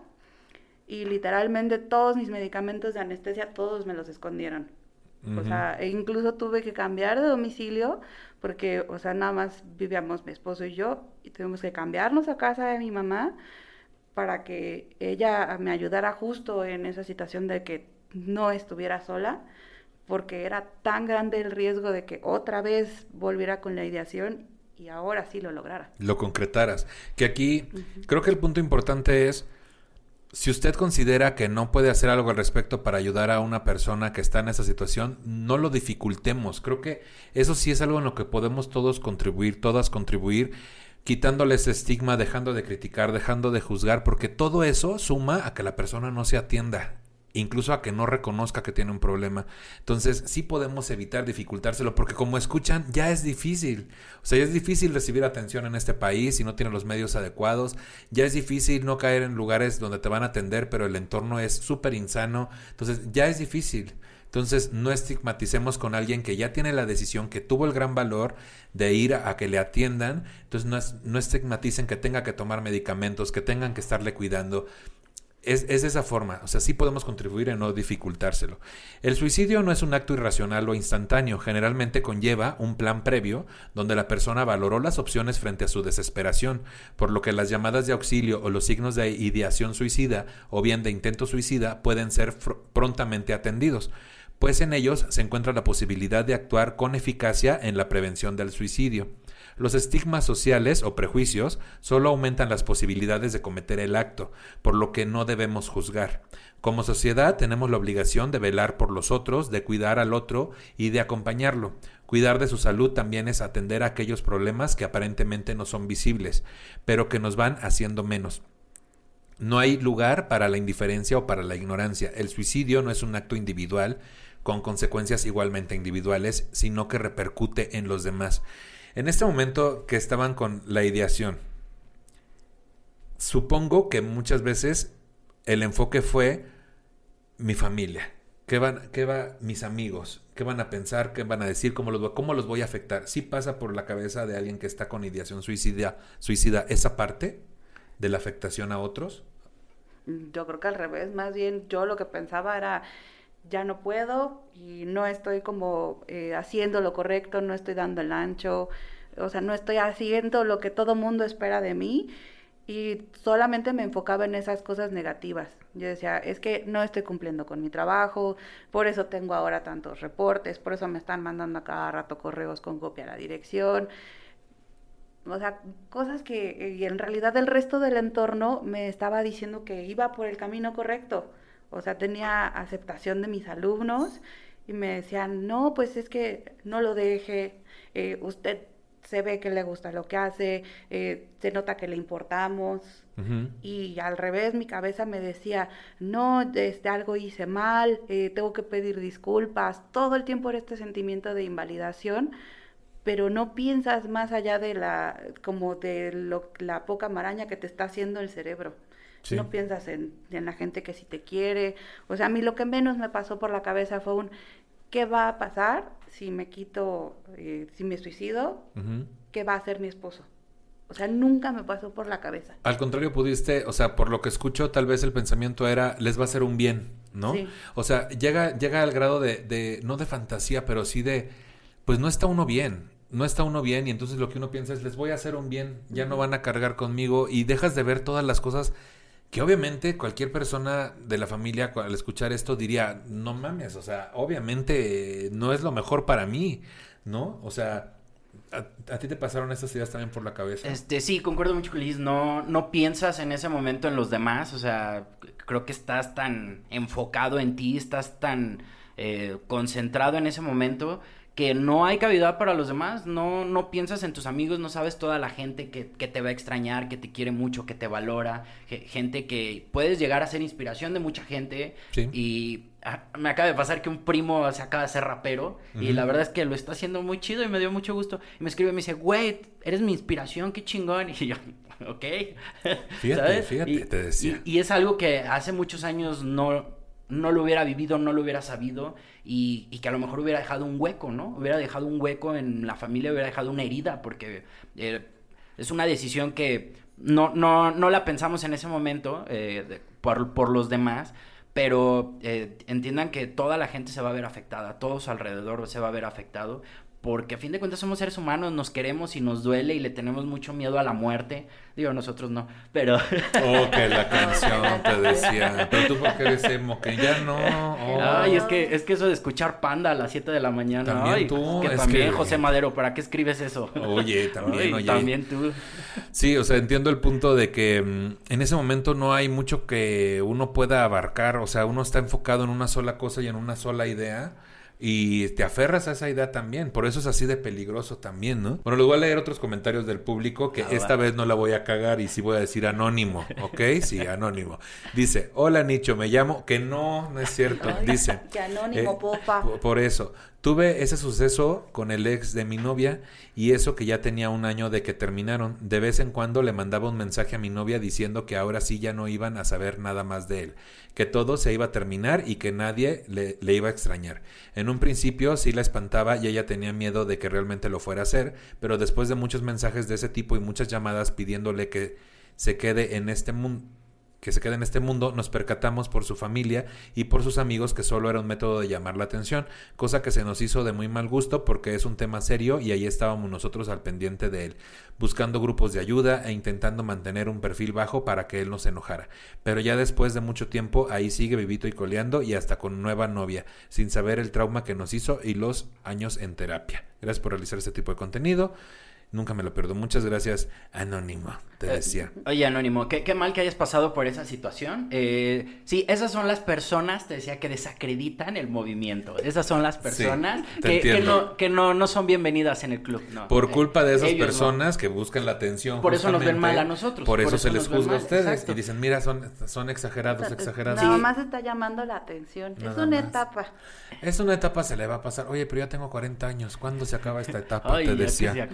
[SPEAKER 3] y literalmente todos mis medicamentos de anestesia todos me los escondieron. O sea, e incluso tuve que cambiar de domicilio porque, o sea, nada más vivíamos mi esposo y yo y tuvimos que cambiarnos a casa de mi mamá para que ella me ayudara justo en esa situación de que no estuviera sola, porque era tan grande el riesgo de que otra vez volviera con la ideación y ahora sí lo lograra.
[SPEAKER 1] Lo concretaras. Que aquí creo que el punto importante es, si usted considera que no puede hacer algo al respecto para ayudar a una persona que está en esa situación, no lo dificultemos. Creo que eso sí es algo en lo que podemos todos contribuir, todas contribuir quitándole ese estigma, dejando de criticar, dejando de juzgar, porque todo eso suma a que la persona no se atienda, incluso a que no reconozca que tiene un problema. Entonces, sí podemos evitar dificultárselo, porque como escuchan, ya es difícil. O sea, ya es difícil recibir atención en este país si no tiene los medios adecuados. Ya es difícil no caer en lugares donde te van a atender, pero el entorno es súper insano. Entonces, ya es difícil. Entonces, no estigmaticemos con alguien que ya tiene la decisión, que tuvo el gran valor de ir a, que le atiendan. Entonces, no, no estigmaticen que tenga que tomar medicamentos, que tengan que estarle cuidando. Es, es, de esa forma, o sea, sí podemos contribuir en no dificultárselo. El suicidio no es un acto irracional o instantáneo, generalmente conlleva un plan previo donde la persona valoró las opciones frente a su desesperación, por lo que las llamadas de auxilio o los signos de ideación suicida o bien de intento suicida pueden ser prontamente atendidos pues en ellos se encuentra la posibilidad de actuar con eficacia en la prevención del suicidio. Los estigmas sociales o prejuicios solo aumentan las posibilidades de cometer el acto, por lo que no debemos juzgar. Como sociedad tenemos la obligación de velar por los otros, de cuidar al otro y de acompañarlo. Cuidar de su salud también es atender a aquellos problemas que aparentemente no son visibles, pero que nos van haciendo menos. No hay lugar para la indiferencia o para la ignorancia. El suicidio no es un acto individual, con consecuencias igualmente individuales, sino que repercute en los demás. En este momento que estaban con la ideación, supongo que muchas veces el enfoque fue mi familia. ¿Qué van, qué va mis amigos? ¿Qué van a pensar? ¿Qué van a decir? ¿Cómo los, cómo los voy a afectar? ¿Sí pasa por la cabeza de alguien que está con ideación suicida, suicida esa parte de la afectación a otros?
[SPEAKER 3] Yo creo que al revés, más bien yo lo que pensaba era, ya no puedo y no estoy como eh, haciendo lo correcto, no estoy dando el ancho, o sea, no estoy haciendo lo que todo mundo espera de mí y solamente me enfocaba en esas cosas negativas. Yo decía, es que no estoy cumpliendo con mi trabajo, por eso tengo ahora tantos reportes, por eso me están mandando a cada rato correos con copia a la dirección. O sea, cosas que y en realidad el resto del entorno me estaba diciendo que iba por el camino correcto. O sea, tenía aceptación de mis alumnos y me decían, no, pues es que no lo deje, eh, usted se ve que le gusta lo que hace, eh, se nota que le importamos. Y al revés, mi cabeza me decía, no, este, algo hice mal, eh, tengo que pedir disculpas. Todo el tiempo era este sentimiento de invalidación, pero no piensas más allá de la, como de lo, la poca maraña que te está haciendo el cerebro. No piensas en, en, la gente que sí te quiere. O sea, a mí lo que menos me pasó por la cabeza fue un, ¿qué va a pasar si me quito, eh, si me suicido? ¿Qué va a hacer mi esposo? O sea, nunca me pasó por la cabeza.
[SPEAKER 1] Al contrario, pudiste, o sea, por lo que escucho, tal vez el pensamiento era, les va a hacer un bien, ¿no? O sea, llega, llega al grado de, de, no de fantasía, pero sí de, pues no está uno bien, no está uno bien y entonces lo que uno piensa es, les voy a hacer un bien, ya no van a cargar conmigo y dejas de ver todas las cosas que obviamente cualquier persona de la familia al escuchar esto diría, no mames, o sea, obviamente no es lo mejor para mí, ¿no? O sea, ¿a, ti te pasaron esas ideas también por la cabeza?
[SPEAKER 2] Este, sí, concuerdo mucho con Liz, no, no piensas en ese momento en los demás, o sea, creo que estás tan enfocado en ti, estás tan eh, concentrado en ese momento que no hay cavidad para los demás, no, no piensas en tus amigos, no sabes toda la gente que, que te va a extrañar, que te quiere mucho, que te valora, gente que puedes llegar a ser inspiración de mucha gente. Y ah, me acaba de pasar que un primo se acaba de ser rapero y la verdad es que lo está haciendo muy chido y me dio mucho gusto. Y me escribe y me dice, güey, eres mi inspiración, qué chingón <laughs> y yo, ok.
[SPEAKER 1] Fíjate, fíjate, te decía.
[SPEAKER 2] y es algo que hace muchos años no no lo hubiera vivido, no lo hubiera sabido y, que a lo mejor hubiera dejado un hueco, ¿no? Hubiera dejado un hueco en la familia, hubiera dejado una herida, porque eh, es una decisión que no, no, no la pensamos en ese momento eh, por, por, los demás, pero eh, entiendan que toda la gente se va a ver afectada, todos alrededor se va a ver afectado porque a fin de cuentas somos seres humanos, nos queremos y nos duele y le tenemos mucho miedo a la muerte. Digo, nosotros no, pero...
[SPEAKER 1] Oh, que la <laughs> canción te decía, pero tú por qué eres emo, que ya no...
[SPEAKER 2] Ay, es que, es que eso de escuchar Panda a las 7 de la mañana. También tú. Que también, José Madero, ¿para qué escribes eso?
[SPEAKER 1] Oye, <laughs> también, oye.
[SPEAKER 2] También tú.
[SPEAKER 1] Sí, o sea, entiendo el punto de que mm, en ese momento no hay mucho que uno pueda abarcar, o sea, uno está enfocado en una sola cosa y en una sola idea y te aferras a esa idea también. Por eso es así de peligroso también, ¿no? Bueno, les voy a leer otros comentarios del público que ah, esta vez no la voy a cagar y sí voy a decir anónimo, ¿ok? <laughs> Sí, anónimo. Dice, hola Nicho, me llamo, que no, no es cierto. <laughs> Dice.
[SPEAKER 3] Que anónimo, eh,
[SPEAKER 1] Por eso, Tuve ese suceso con el ex de mi novia y eso que ya tenía un año de que terminaron. De vez en cuando le mandaba un mensaje a mi novia diciendo que ahora sí ya no iban a saber nada más de él, que todo se iba a terminar y que nadie le, iba a extrañar. En un principio sí la espantaba y ella tenía miedo de que realmente lo fuera a hacer, pero después de muchos mensajes de ese tipo y muchas llamadas pidiéndole que se quede en este mundo que se queda en este mundo, nos percatamos por su familia y por sus amigos que solo era un método de llamar la atención, cosa que se nos hizo de muy mal gusto porque es un tema serio y ahí estábamos nosotros al pendiente de él, buscando grupos de ayuda e intentando mantener un perfil bajo para que él no se enojara. Pero ya después de mucho tiempo ahí sigue vivito y coleando y hasta con nueva novia, sin saber el trauma que nos hizo y los años en terapia. Gracias por realizar este tipo de contenido. Nunca me lo pierdo. Muchas gracias, Anónimo, te
[SPEAKER 2] Eh,
[SPEAKER 1] decía.
[SPEAKER 2] Oye, Anónimo, qué, qué mal que hayas pasado por esa situación. Eh, sí, esas son las personas, te decía, que desacreditan el movimiento. Esas son las personas que, no, que no, no son bienvenidas en el club. no.
[SPEAKER 1] Por
[SPEAKER 2] Eh,
[SPEAKER 1] culpa de esas
[SPEAKER 2] no.
[SPEAKER 1] personas que buscan la atención.
[SPEAKER 2] Por eso nos ven mal a nosotros,
[SPEAKER 1] Por
[SPEAKER 2] por
[SPEAKER 1] eso,
[SPEAKER 2] eso
[SPEAKER 1] se les juzga a ustedes.
[SPEAKER 2] exacto.
[SPEAKER 1] Y dicen, mira, son, son exagerados, exagerados.
[SPEAKER 3] Nada más está llamando la atención. es una
[SPEAKER 1] más.
[SPEAKER 3] etapa.
[SPEAKER 1] Es una etapa, se le va a pasar. Oye, pero ya tengo 40 años. ¿Cuándo se acaba esta etapa?
[SPEAKER 2] Ay,
[SPEAKER 1] te decía.
[SPEAKER 2] sea.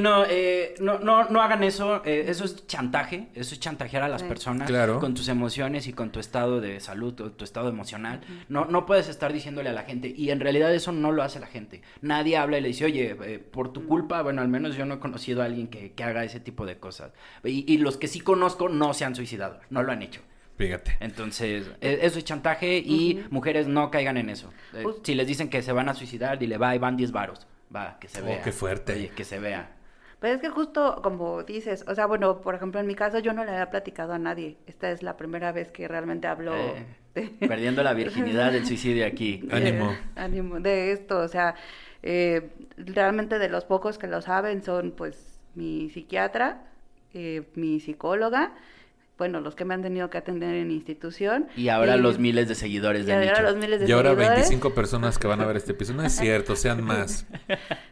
[SPEAKER 2] Sí, no, eh, no, no, no hagan eso. eh, eso es chantaje. Eso es chantajear a las
[SPEAKER 3] Sí.
[SPEAKER 2] personas
[SPEAKER 1] Claro.
[SPEAKER 2] con tus emociones y con tu estado de salud o tu estado emocional. No, no puedes estar diciéndole a la gente. Y en realidad eso no lo hace la gente. Nadie habla y le dice, oye, eh, por tu culpa, bueno, al menos yo no he conocido a alguien que, que haga ese tipo de cosas. Y, y los que sí conozco no se han suicidado. No lo han hecho.
[SPEAKER 1] Fíjate.
[SPEAKER 2] Entonces, e- eso es chantaje y mujeres no caigan en eso. Eh,
[SPEAKER 3] Jus-
[SPEAKER 2] si les dicen que se van a suicidar, dile, va, y van 10 varos. Va, que se
[SPEAKER 1] Oh,
[SPEAKER 2] vea.
[SPEAKER 1] qué fuerte.
[SPEAKER 2] Oye, que se vea.
[SPEAKER 3] Pero es que justo como dices, o sea, bueno, por ejemplo, en mi caso yo no le había platicado a nadie. Esta es la primera vez que realmente hablo
[SPEAKER 2] Eh,
[SPEAKER 3] de, <laughs>
[SPEAKER 2] Perdiendo la virginidad del suicidio aquí.
[SPEAKER 1] Ánimo.
[SPEAKER 3] de- ánimo, de esto, o sea, eh, realmente de los pocos que lo saben son pues mi psiquiatra, eh, mi psicóloga, bueno, los que me han tenido que atender en institución.
[SPEAKER 2] Y ahora los miles de seguidores
[SPEAKER 3] y
[SPEAKER 2] de
[SPEAKER 3] ahora
[SPEAKER 2] Nicho.
[SPEAKER 3] los miles de
[SPEAKER 1] Y ahora
[SPEAKER 3] seguidores.
[SPEAKER 1] 25 personas que van a ver este episodio. No es cierto, sean más. <laughs>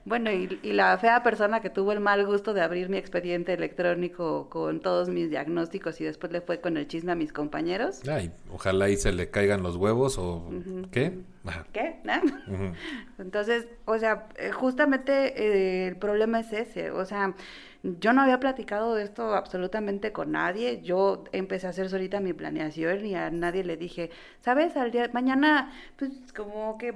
[SPEAKER 3] Bueno, y, y la fea persona que tuvo el mal gusto de abrir mi expediente electrónico con todos mis diagnósticos y después le fue con el chisme a mis compañeros.
[SPEAKER 1] Ay, ojalá ahí se le caigan los huevos o... ¿Qué? Ajá.
[SPEAKER 3] ¿Qué? ¿No?
[SPEAKER 1] Ujú.
[SPEAKER 3] Entonces, o sea, eh, justamente eh, el problema es ese, o sea, yo no había platicado de esto absolutamente con nadie, yo empecé a hacer solita mi planeación y a nadie le dije, ¿sabes? Al día mañana, pues como que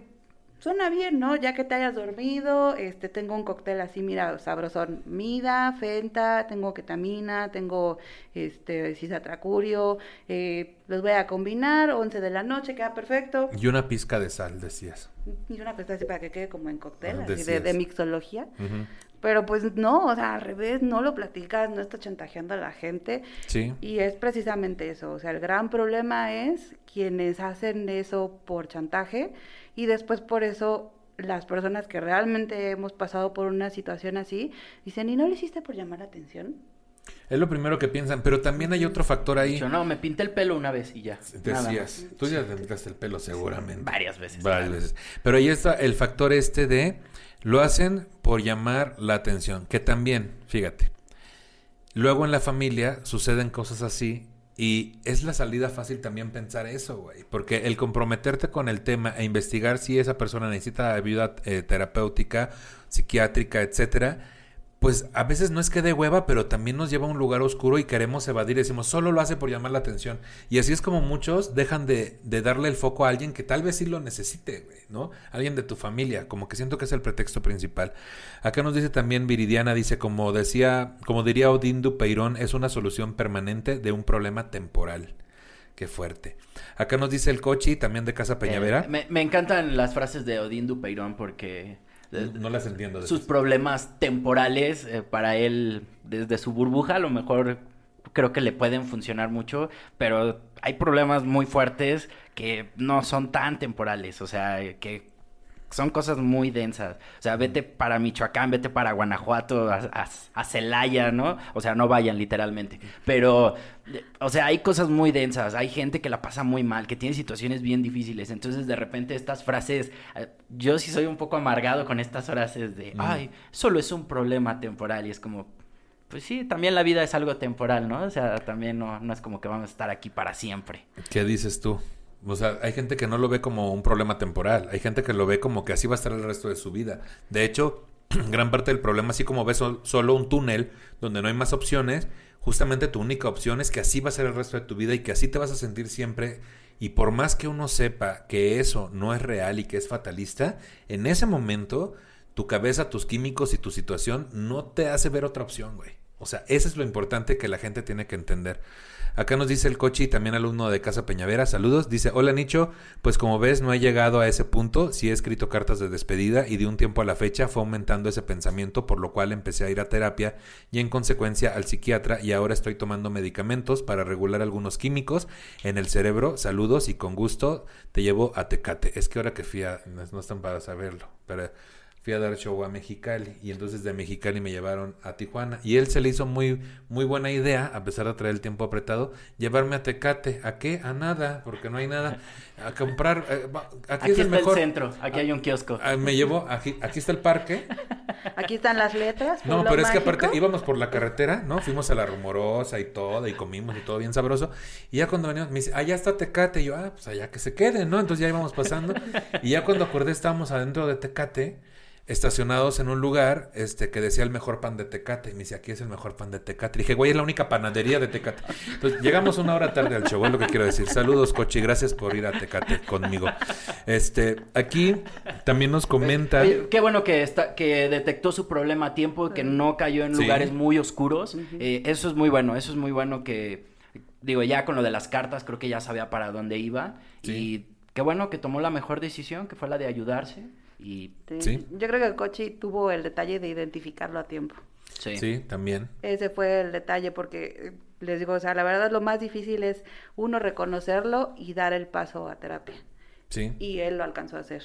[SPEAKER 3] suena bien, ¿no? Ya que te hayas dormido, este, tengo un cóctel así, mira, sabrosón, mida, fenta, tengo ketamina, tengo, este, cisatracurio, eh, los voy a combinar, 11 de la noche, queda perfecto.
[SPEAKER 1] Y una pizca de sal, decías.
[SPEAKER 3] Y una cosa así para que quede como en cóctel,
[SPEAKER 1] Ah,
[SPEAKER 3] así de, mixología.
[SPEAKER 1] Ujú.
[SPEAKER 3] Pero pues no, o sea, al revés, no lo platicas, no estás chantajeando a la gente.
[SPEAKER 1] Sí.
[SPEAKER 3] Y es precisamente eso, o sea, el gran problema es quienes hacen eso por chantaje y después por eso las personas que realmente hemos pasado por una situación así dicen, ¿y no lo hiciste por llamar la atención?
[SPEAKER 1] Es lo primero que piensan, pero también hay otro factor ahí.
[SPEAKER 2] Yo no, me pinté el pelo una vez y ya.
[SPEAKER 1] Decías, tú ya te pintaste el pelo seguramente.
[SPEAKER 2] Varias veces.
[SPEAKER 1] Varias veces. Pero ahí está el factor este de lo hacen por llamar la atención, que también, fíjate, luego en la familia suceden cosas así y es la salida fácil también pensar eso, güey, porque el comprometerte con el tema e investigar si esa persona necesita ayuda eh, terapéutica, psiquiátrica, etcétera, pues a veces no es que dé hueva, pero también nos lleva a un lugar oscuro y queremos evadir. Decimos, solo lo hace por llamar la atención. Y así es como muchos dejan de, de darle el foco a alguien que tal vez sí lo necesite, güey, ¿no? Alguien de tu familia, como que siento que es el pretexto principal. Acá nos dice también Viridiana, dice, como decía, como diría Odín Dupeirón, es una solución permanente de un problema temporal. Qué fuerte. Acá nos dice el Cochi, también de Casa Peñavera.
[SPEAKER 2] Eh, me, me encantan las frases de Odín Dupeirón porque...
[SPEAKER 1] no las entiendo.
[SPEAKER 2] sus problemas temporales eh, para él desde su burbuja a lo mejor creo que le pueden funcionar mucho, pero hay problemas muy fuertes que no son tan temporales, o sea, que son cosas muy densas. O sea, vete para Michoacán, vete para Guanajuato, a, a- a Celaya, ¿no? O sea, no vayan literalmente. Pero, o sea, hay cosas muy densas. Hay gente que la pasa muy mal, que tiene situaciones bien difíciles. Entonces, de repente, estas frases, eh, yo sí soy un poco amargado con estas frases de, ay, solo es un problema temporal. Y es como, pues sí, también la vida es algo temporal, ¿no? O sea, también no, no es como que vamos a estar aquí para siempre.
[SPEAKER 1] ¿Qué dices tú? O sea, hay gente que no lo ve como un problema temporal, hay gente que lo ve como que así va a estar el resto de su vida. De hecho, <clears throat> gran parte del problema, así como ves sol- solo un túnel donde no hay más opciones, justamente tu única opción es que así va a ser el resto de tu vida y que así te vas a sentir siempre. Y por más que uno sepa que eso no es real y que es fatalista, en ese momento tu cabeza, tus químicos y tu situación no te hace ver otra opción, güey. O sea, eso es lo importante que la gente tiene que entender. Acá nos dice el coche y también alumno de Casa Peñavera, saludos. Dice, hola Nicho, pues como ves no he llegado a ese punto, sí he escrito cartas de despedida y de un tiempo a la fecha fue aumentando ese pensamiento, por lo cual empecé a ir a terapia y en consecuencia al psiquiatra y ahora estoy tomando medicamentos para regular algunos químicos en el cerebro. Saludos y con gusto te llevo a Tecate. Es que ahora que fui a... no están para saberlo, pero fui a dar show a Mexicali y entonces de Mexicali me llevaron a Tijuana. Y él se le hizo muy muy buena idea a pesar de traer el tiempo apretado llevarme a Tecate. A qué a nada porque no hay nada. A comprar eh, va- aquí,
[SPEAKER 2] Aquí,
[SPEAKER 1] es el
[SPEAKER 2] está
[SPEAKER 1] mejor.
[SPEAKER 2] el centro, aquí hay un kiosco.
[SPEAKER 1] Ah, me llevó aquí aquí está el parque.
[SPEAKER 3] Aquí están las letras.
[SPEAKER 1] no pero es que aparte íbamos por la carretera no fuimos a la rumorosa y todo y comimos y todo bien sabroso. Y ya cuando veníamos me dice allá está Tecate y yo ah pues allá que se queden no entonces ya íbamos pasando. Y ya cuando acordé estábamos adentro de Tecate estacionados en un lugar este que decía el mejor pan de Tecate. Y me dice, aquí es el mejor pan de Tecate. Y dije, güey, es la única panadería de Tecate. Entonces, llegamos una hora tarde al show, es lo que quiero decir. Saludos, Cochi, gracias por ir a Tecate conmigo. Este, aquí también nos comenta...
[SPEAKER 2] Oye, qué bueno que está, que detectó su problema a tiempo, que no cayó en
[SPEAKER 1] Sí.
[SPEAKER 2] lugares muy oscuros. Eh, eso es muy bueno, eso es muy bueno que, digo, ya con lo de las cartas creo que ya sabía para dónde iba.
[SPEAKER 1] Sí.
[SPEAKER 2] Y qué bueno que tomó la mejor decisión, que fue la de ayudarse. Y
[SPEAKER 3] Sí.
[SPEAKER 1] Sí.
[SPEAKER 3] Yo creo que Cochi tuvo el detalle de identificarlo a tiempo.
[SPEAKER 2] sí.
[SPEAKER 1] Sí, también.
[SPEAKER 3] Ese fue el detalle porque eh, les digo, o sea, la verdad lo más difícil es uno reconocerlo y dar el paso a terapia.
[SPEAKER 1] Sí.
[SPEAKER 3] Y él lo alcanzó a hacer.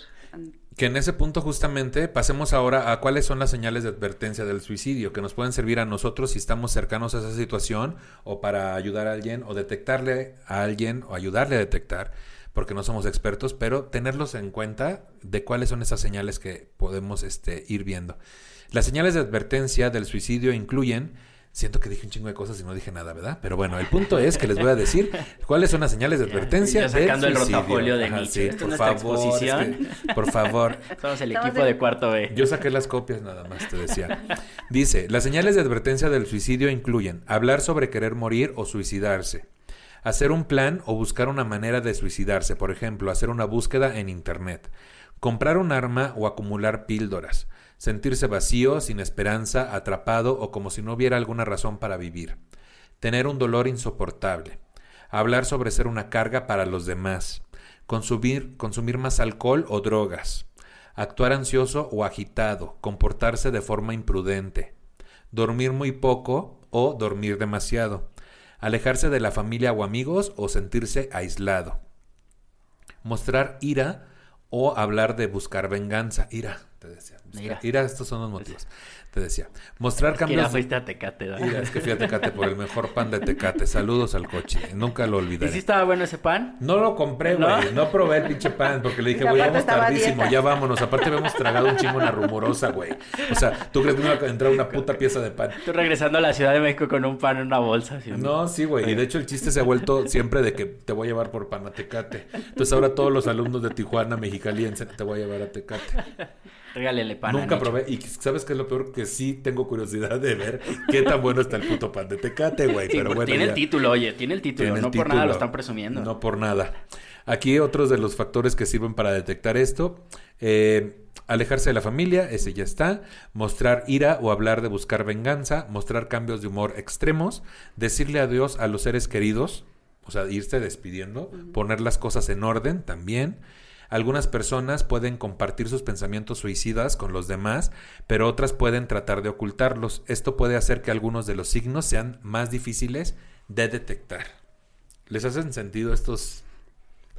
[SPEAKER 1] Que en ese punto justamente pasemos ahora a cuáles son las señales de advertencia del suicidio que nos pueden servir a nosotros si estamos cercanos a esa situación o para ayudar a alguien o detectarle a alguien o ayudarle a detectar porque no somos expertos, pero tenerlos en cuenta de cuáles son esas señales que podemos este, ir viendo. Las señales de advertencia del suicidio incluyen Siento que dije un chingo de cosas y no dije nada, ¿verdad? Pero bueno, el punto es que les voy a decir cuáles son las señales de advertencia
[SPEAKER 2] ya sacando
[SPEAKER 1] del
[SPEAKER 2] el rotafolio de
[SPEAKER 1] Ajá,
[SPEAKER 2] Nietzsche.
[SPEAKER 1] sí,
[SPEAKER 2] Esta es
[SPEAKER 1] por favor, es
[SPEAKER 2] exposición.
[SPEAKER 1] que- por favor. <laughs>
[SPEAKER 2] Somos el equipo de cuarto B.
[SPEAKER 1] Yo saqué las copias nada más, te decía. Dice, las señales de advertencia del suicidio incluyen hablar sobre querer morir o suicidarse, hacer un plan o buscar una manera de suicidarse, por ejemplo, hacer una búsqueda en Internet, comprar un arma o acumular píldoras, sentirse vacío, sin esperanza, atrapado o como si no hubiera alguna razón para vivir, tener un dolor insoportable, hablar sobre ser una carga para los demás, consumir, consumir más alcohol o drogas, actuar ansioso o agitado, comportarse de forma imprudente, dormir muy poco o dormir demasiado, alejarse de la familia o amigos o sentirse aislado, mostrar ira o hablar de buscar venganza, ira, te decía. buscar-
[SPEAKER 2] Ira.
[SPEAKER 1] ira, estos son los motivos. Te decía, mostrar
[SPEAKER 2] Es que
[SPEAKER 1] cambios
[SPEAKER 2] ya fuiste a Tecate, ¿verdad?
[SPEAKER 1] Mira, es que fui a Tecate por el mejor pan de Tecate. Saludos al coche. Nunca lo
[SPEAKER 2] ¿Y
[SPEAKER 1] olvidaré.
[SPEAKER 2] si estaba bueno ese pan?
[SPEAKER 1] No lo compré, güey. No probé el pinche pan porque le dije,
[SPEAKER 3] Y
[SPEAKER 1] güey, vamos tardísimo,
[SPEAKER 3] dieta.
[SPEAKER 1] ya vámonos. Aparte habíamos tragado un chingo una rumorosa, güey. O sea, ¿tú crees que me iba a entrar una puta pieza de pan?
[SPEAKER 2] Tú regresando a la Ciudad de México con un pan en una bolsa. así,
[SPEAKER 1] No, sí, güey. Y de hecho el chiste se ha vuelto siempre de que te voy a llevar por pan a Tecate. Entonces ahora todos los alumnos de Tijuana, Mexicaliense, te voy a llevar a Tecate.
[SPEAKER 2] Regálele pan.
[SPEAKER 1] Nunca probé. Y ¿sabes qué es lo peor? Que sí tengo curiosidad de ver qué tan bueno está el puto pan de Tecate, güey. Pero
[SPEAKER 2] porque
[SPEAKER 1] bueno,
[SPEAKER 2] tiene
[SPEAKER 1] ya.
[SPEAKER 2] el título, oye, tiene el título.
[SPEAKER 1] Tiene el
[SPEAKER 2] no por nada lo están presumiendo.
[SPEAKER 1] No por nada. Aquí otros de los factores que sirven para detectar esto. eh, alejarse de la familia, ese ya está. Mostrar ira o hablar de buscar venganza. Mostrar cambios de humor extremos. Decirle adiós a los seres queridos. O sea, irse despidiendo. Poner las cosas en orden también. Algunas personas pueden compartir sus pensamientos suicidas con los demás, pero otras pueden tratar de ocultarlos. Esto puede hacer que algunos de los signos sean más difíciles de detectar. ¿Les hacen sentido estos?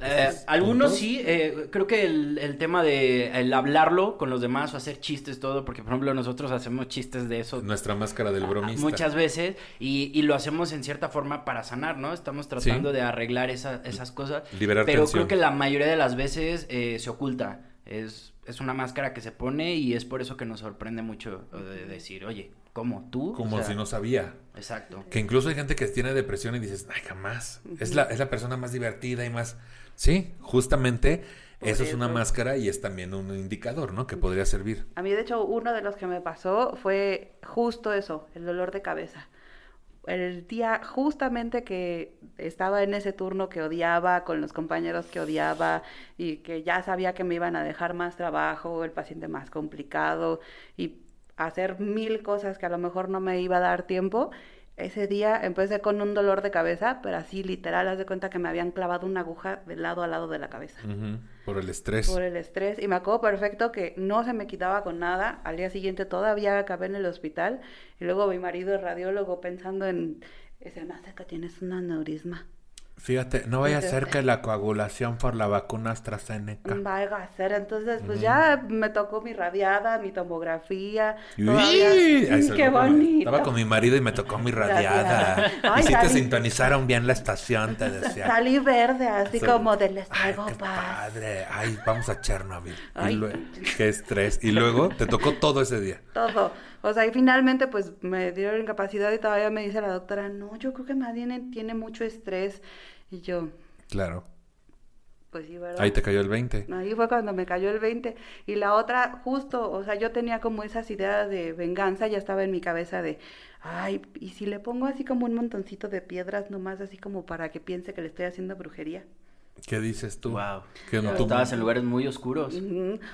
[SPEAKER 2] Eh, algunos sí, eh, creo que el, el tema de el hablarlo con los demás o hacer chistes, todo, porque por ejemplo nosotros hacemos chistes de eso
[SPEAKER 1] Nuestra máscara del bromista.
[SPEAKER 2] muchas veces y, y lo hacemos en cierta forma para sanar, ¿no? Estamos tratando
[SPEAKER 1] Sí.
[SPEAKER 2] de arreglar esa- esas cosas.
[SPEAKER 1] Liberar
[SPEAKER 2] pero
[SPEAKER 1] tensión.
[SPEAKER 2] creo que la mayoría de las veces eh, se oculta. Es, es una máscara que se pone y es por eso que nos sorprende mucho eh, de decir, oye, ¿cómo tú?
[SPEAKER 1] Como
[SPEAKER 2] O sea,
[SPEAKER 1] si no sabía.
[SPEAKER 2] Exacto.
[SPEAKER 1] Que incluso hay gente que tiene depresión y dices, ay, jamás. Es la, es la persona más divertida y más... Sí, justamente
[SPEAKER 3] Por
[SPEAKER 1] eso es una máscara y es también un indicador, ¿no? Que podría servir.
[SPEAKER 3] A mí, de hecho, uno de los que me pasó fue justo eso, el dolor de cabeza. El día justamente que estaba en ese turno que odiaba, con los compañeros que odiaba y que ya sabía que me iban a dejar más trabajo, el paciente más complicado y hacer mil cosas que a lo mejor no me iba a dar tiempo. Ese día empecé con un dolor de cabeza, pero así literal, haz de cuenta que me habían clavado una aguja de lado a lado de la cabeza
[SPEAKER 1] Por el estrés.
[SPEAKER 3] por el estrés y me acuerdo perfecto que no se me quitaba con nada. Al día siguiente todavía acabé en el hospital y luego mi marido es radiólogo pensando en, se me hace que tienes un aneurisma.
[SPEAKER 1] Fíjate, no vaya a ser que la coagulación por la vacuna AstraZeneca.
[SPEAKER 3] Vaya a ser, entonces pues ya me tocó mi radiada, mi tomografía. Todavía-
[SPEAKER 1] ay, <laughs>
[SPEAKER 3] qué bonito.
[SPEAKER 1] Estaba con mi marido y me tocó mi radiada.
[SPEAKER 3] Radiada. <laughs>
[SPEAKER 1] y
[SPEAKER 3] Ay,
[SPEAKER 1] si te
[SPEAKER 3] salí-
[SPEAKER 1] sintonizaron bien la estación, te decía.
[SPEAKER 3] Salí verde, así
[SPEAKER 1] Sí.
[SPEAKER 3] como de les
[SPEAKER 1] Ay, qué padre. Ay, vamos a Chernobyl. Y
[SPEAKER 3] Ay.
[SPEAKER 1] lue- <laughs> qué estrés. Y luego te tocó todo ese día.
[SPEAKER 3] Todo. O sea, y finalmente pues me dieron incapacidad y todavía me dice la doctora, no, yo creo que más bien tiene mucho estrés. Y yo,
[SPEAKER 1] Claro.
[SPEAKER 3] pues sí, ¿verdad?
[SPEAKER 1] Ahí te cayó el 20.
[SPEAKER 3] Ahí fue cuando me cayó el 20. Y la otra, justo, o sea, yo tenía como esas ideas de venganza, ya estaba en mi cabeza de, ay, ¿y si le pongo así como un montoncito de piedras nomás, así como para que piense que le estoy haciendo brujería?
[SPEAKER 1] ¿Qué dices tú?
[SPEAKER 2] Wow.
[SPEAKER 1] Que no, tú-
[SPEAKER 2] Estabas en lugares muy oscuros.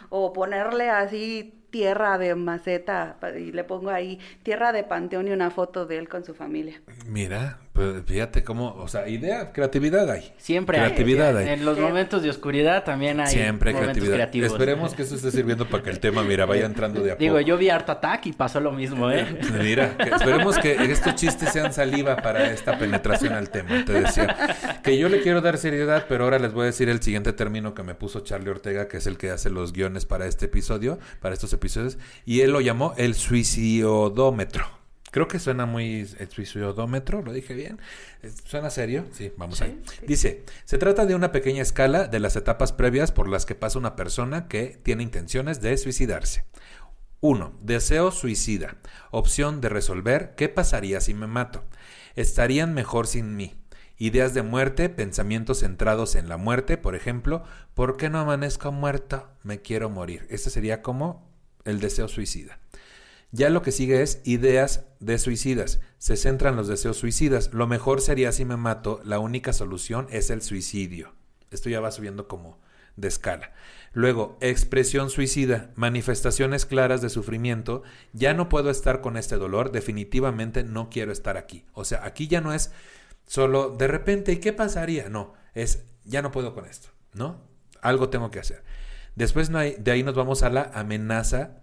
[SPEAKER 3] O ponerle así tierra de maceta y le pongo ahí tierra de panteón y una foto de él con su familia.
[SPEAKER 1] Mira, pues fíjate cómo, o sea, idea, creatividad hay.
[SPEAKER 2] Siempre hay.
[SPEAKER 1] Creatividad hay.
[SPEAKER 2] En los momentos de oscuridad también hay
[SPEAKER 1] Siempre hay
[SPEAKER 2] momentos
[SPEAKER 1] creatividad.
[SPEAKER 2] creativos.
[SPEAKER 1] Esperemos que eso esté sirviendo para que el tema, mira, vaya entrando de a
[SPEAKER 2] Digo,
[SPEAKER 1] poco.
[SPEAKER 2] yo vi Art Attack y pasó lo mismo, ¿eh? <laughs>
[SPEAKER 1] Mira, que esperemos que estos chistes sean saliva para esta penetración al tema. Te decía que yo le quiero dar seriedad, pero ahora les voy a decir el siguiente término que me puso Charlie Ortega, que es el que hace los guiones para este episodio, para estos episodios, y él lo llamó el suicidómetro. Creo que suena muy el suicidómetro, lo dije bien. ¿Suena serio? Sí, vamos ahí. Dice, se trata de una pequeña escala de las etapas previas por las que pasa una persona que tiene intenciones de suicidarse. 1. Deseo suicida. Opción de resolver ¿qué pasaría si me mato? Estarían mejor sin mí. Ideas de muerte, pensamientos centrados en la muerte, por ejemplo, ¿por qué no amanezco muerto? Me quiero morir. Este sería como el deseo suicida. Ya lo que sigue es ideas de suicidas. Se centran los deseos suicidas. Lo mejor sería si me mato, la única solución es el suicidio. Esto ya va subiendo como de escala. Luego, expresión suicida, manifestaciones claras de sufrimiento. Ya no puedo estar con este dolor, definitivamente no quiero estar aquí. O sea, aquí ya no es solo de repente, ¿y qué pasaría? No, es ya no puedo con esto, ¿no? Algo tengo que hacer. Después no hay- de ahí nos vamos a la amenaza.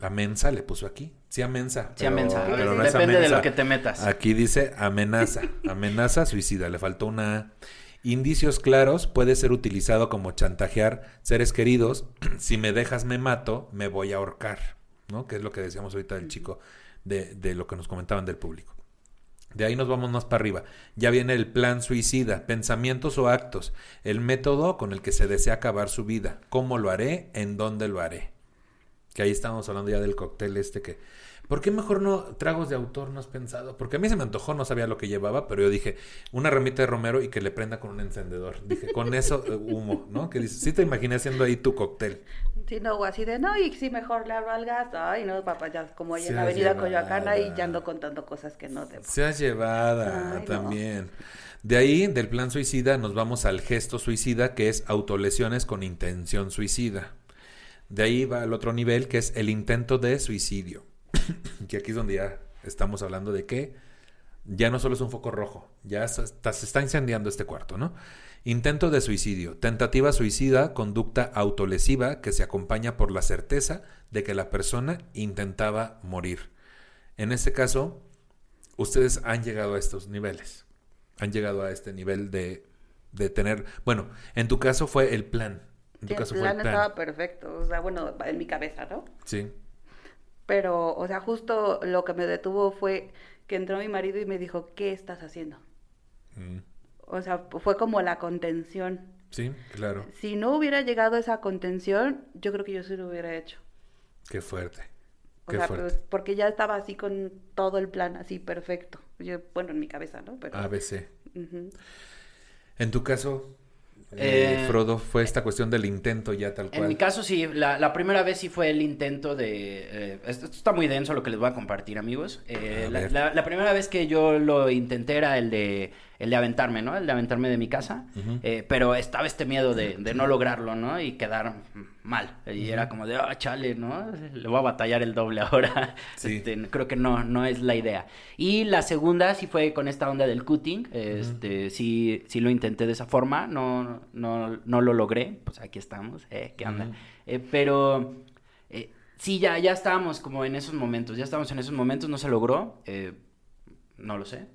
[SPEAKER 1] Amensa le puso aquí. Sí, amensa.
[SPEAKER 2] Sí, amensa.
[SPEAKER 1] pero no es
[SPEAKER 2] Depende de
[SPEAKER 1] amensa.
[SPEAKER 2] lo que te metas.
[SPEAKER 1] Aquí dice amenaza. <laughs> Amenaza suicida. Le faltó una A. Indicios claros puede ser utilizado como chantajear seres queridos. <clears throat> si me dejas me mato, me voy a ahorcar. ¿No? Que es lo que decíamos ahorita del chico, de, de lo que nos comentaban del público. De ahí nos vamos más para arriba. Ya viene el plan suicida, pensamientos o actos, el método con el que se desea acabar su vida, cómo lo haré, en dónde lo haré. Que ahí estamos hablando ya del cóctel este que... ¿Por qué mejor no tragos de autor no has pensado? Porque a mí se me antojó, no sabía lo que llevaba, pero yo dije, una ramita de romero y que le prenda con un encendedor. Dije, con eso eh, humo, ¿no? Que dices, sí te imaginé haciendo ahí tu cóctel.
[SPEAKER 3] Sí, no, o así de, no, y si mejor le hablo al gas, ay, no, papá, ya como en la avenida
[SPEAKER 1] llevada.
[SPEAKER 3] Coyoacán, ahí ya ando contando cosas que no debo.
[SPEAKER 1] Seas llevada
[SPEAKER 3] Ay, no.
[SPEAKER 1] también. De ahí, del plan suicida, nos vamos al gesto suicida, que es autolesiones con intención suicida. De ahí va al otro nivel, que es el intento de suicidio. <coughs> que aquí es donde ya estamos hablando de que ya no solo es un foco rojo, ya se está, se está incendiando este cuarto, ¿no? Intento de suicidio, tentativa suicida, conducta autolesiva que se acompaña por la certeza de que la persona intentaba morir. En este caso, ustedes han llegado a estos niveles, han llegado a este nivel de, de tener, bueno, en tu caso fue el plan. En tu
[SPEAKER 3] el
[SPEAKER 1] caso fue
[SPEAKER 3] plan
[SPEAKER 1] el plan.
[SPEAKER 3] estaba perfecto, o sea, bueno, en mi cabeza, ¿no?
[SPEAKER 1] Sí.
[SPEAKER 3] Pero, o sea, justo lo que me detuvo fue que entró mi marido y me dijo, ¿qué estás haciendo?
[SPEAKER 1] Mm.
[SPEAKER 3] O sea, fue como la contención.
[SPEAKER 1] Sí, claro.
[SPEAKER 3] Si no hubiera llegado esa contención, yo creo que yo sí lo hubiera hecho.
[SPEAKER 1] Qué fuerte.
[SPEAKER 3] O
[SPEAKER 1] Qué
[SPEAKER 3] sea,
[SPEAKER 1] fuerte.
[SPEAKER 3] pues, porque ya estaba así con todo el plan, así perfecto. Yo, bueno, en mi cabeza, ¿no? Pero,
[SPEAKER 1] ABC.
[SPEAKER 3] ujú.
[SPEAKER 1] En tu caso, eh, Frodo, fue esta cuestión del intento ya tal cual.
[SPEAKER 2] En mi caso sí, la, la primera vez sí fue el intento de... eh, esto, está muy denso lo que les voy a compartir amigos. Eh,
[SPEAKER 1] A
[SPEAKER 2] la,
[SPEAKER 1] ver.
[SPEAKER 2] la- la primera vez que yo lo intenté era el de, el de aventarme, ¿no? El de aventarme de mi casa. Eh, pero estaba este miedo de, de no lograrlo, ¿no? Y quedar mal. Y era como de, ah, chale, ¿no? Le voy a batallar el doble ahora. <laughs>
[SPEAKER 1] Sí.
[SPEAKER 2] Este, creo que no, no es la idea. Y la segunda sí fue con esta onda del cutting. Este, sí, sí lo intenté de esa forma. No, no, no lo logré. Pues aquí estamos. Eh, ¿Qué onda? Eh, pero sí, ya, ya estábamos como en esos momentos. Ya estábamos en esos momentos. No se logró. no lo sé.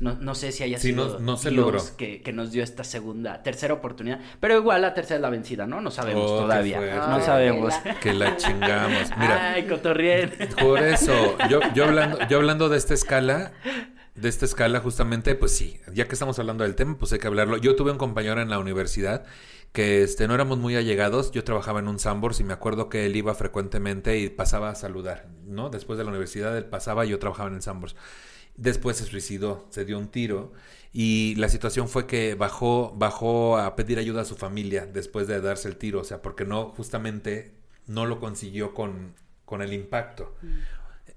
[SPEAKER 2] No, no sé si haya
[SPEAKER 1] Sí,
[SPEAKER 2] sido
[SPEAKER 1] no se
[SPEAKER 2] Dios
[SPEAKER 1] logró.
[SPEAKER 2] Que, que nos dio esta segunda, tercera oportunidad. Pero igual la tercera es la vencida, ¿no? No sabemos
[SPEAKER 1] Oh,
[SPEAKER 2] todavía. No
[SPEAKER 3] Ay,
[SPEAKER 2] sabemos.
[SPEAKER 3] la-
[SPEAKER 1] Que la chingamos. Mira,
[SPEAKER 2] Ay, cotorrien.
[SPEAKER 1] por eso, <laughs> yo, yo, hablando, yo hablando de esta escala, de esta escala justamente, pues sí, ya que estamos hablando del tema, pues hay que hablarlo. Yo tuve un compañero en la universidad que este, no éramos muy allegados, yo trabajaba en un Sambors y me acuerdo que él iba frecuentemente y pasaba a saludar, ¿no? Después de la universidad él pasaba y yo trabajaba en el Sambors. Después se suicidó, se dio un tiro y la situación fue que bajó, bajó a pedir ayuda a su familia después de darse el tiro, o sea, porque no, justamente no lo consiguió con, con el impacto.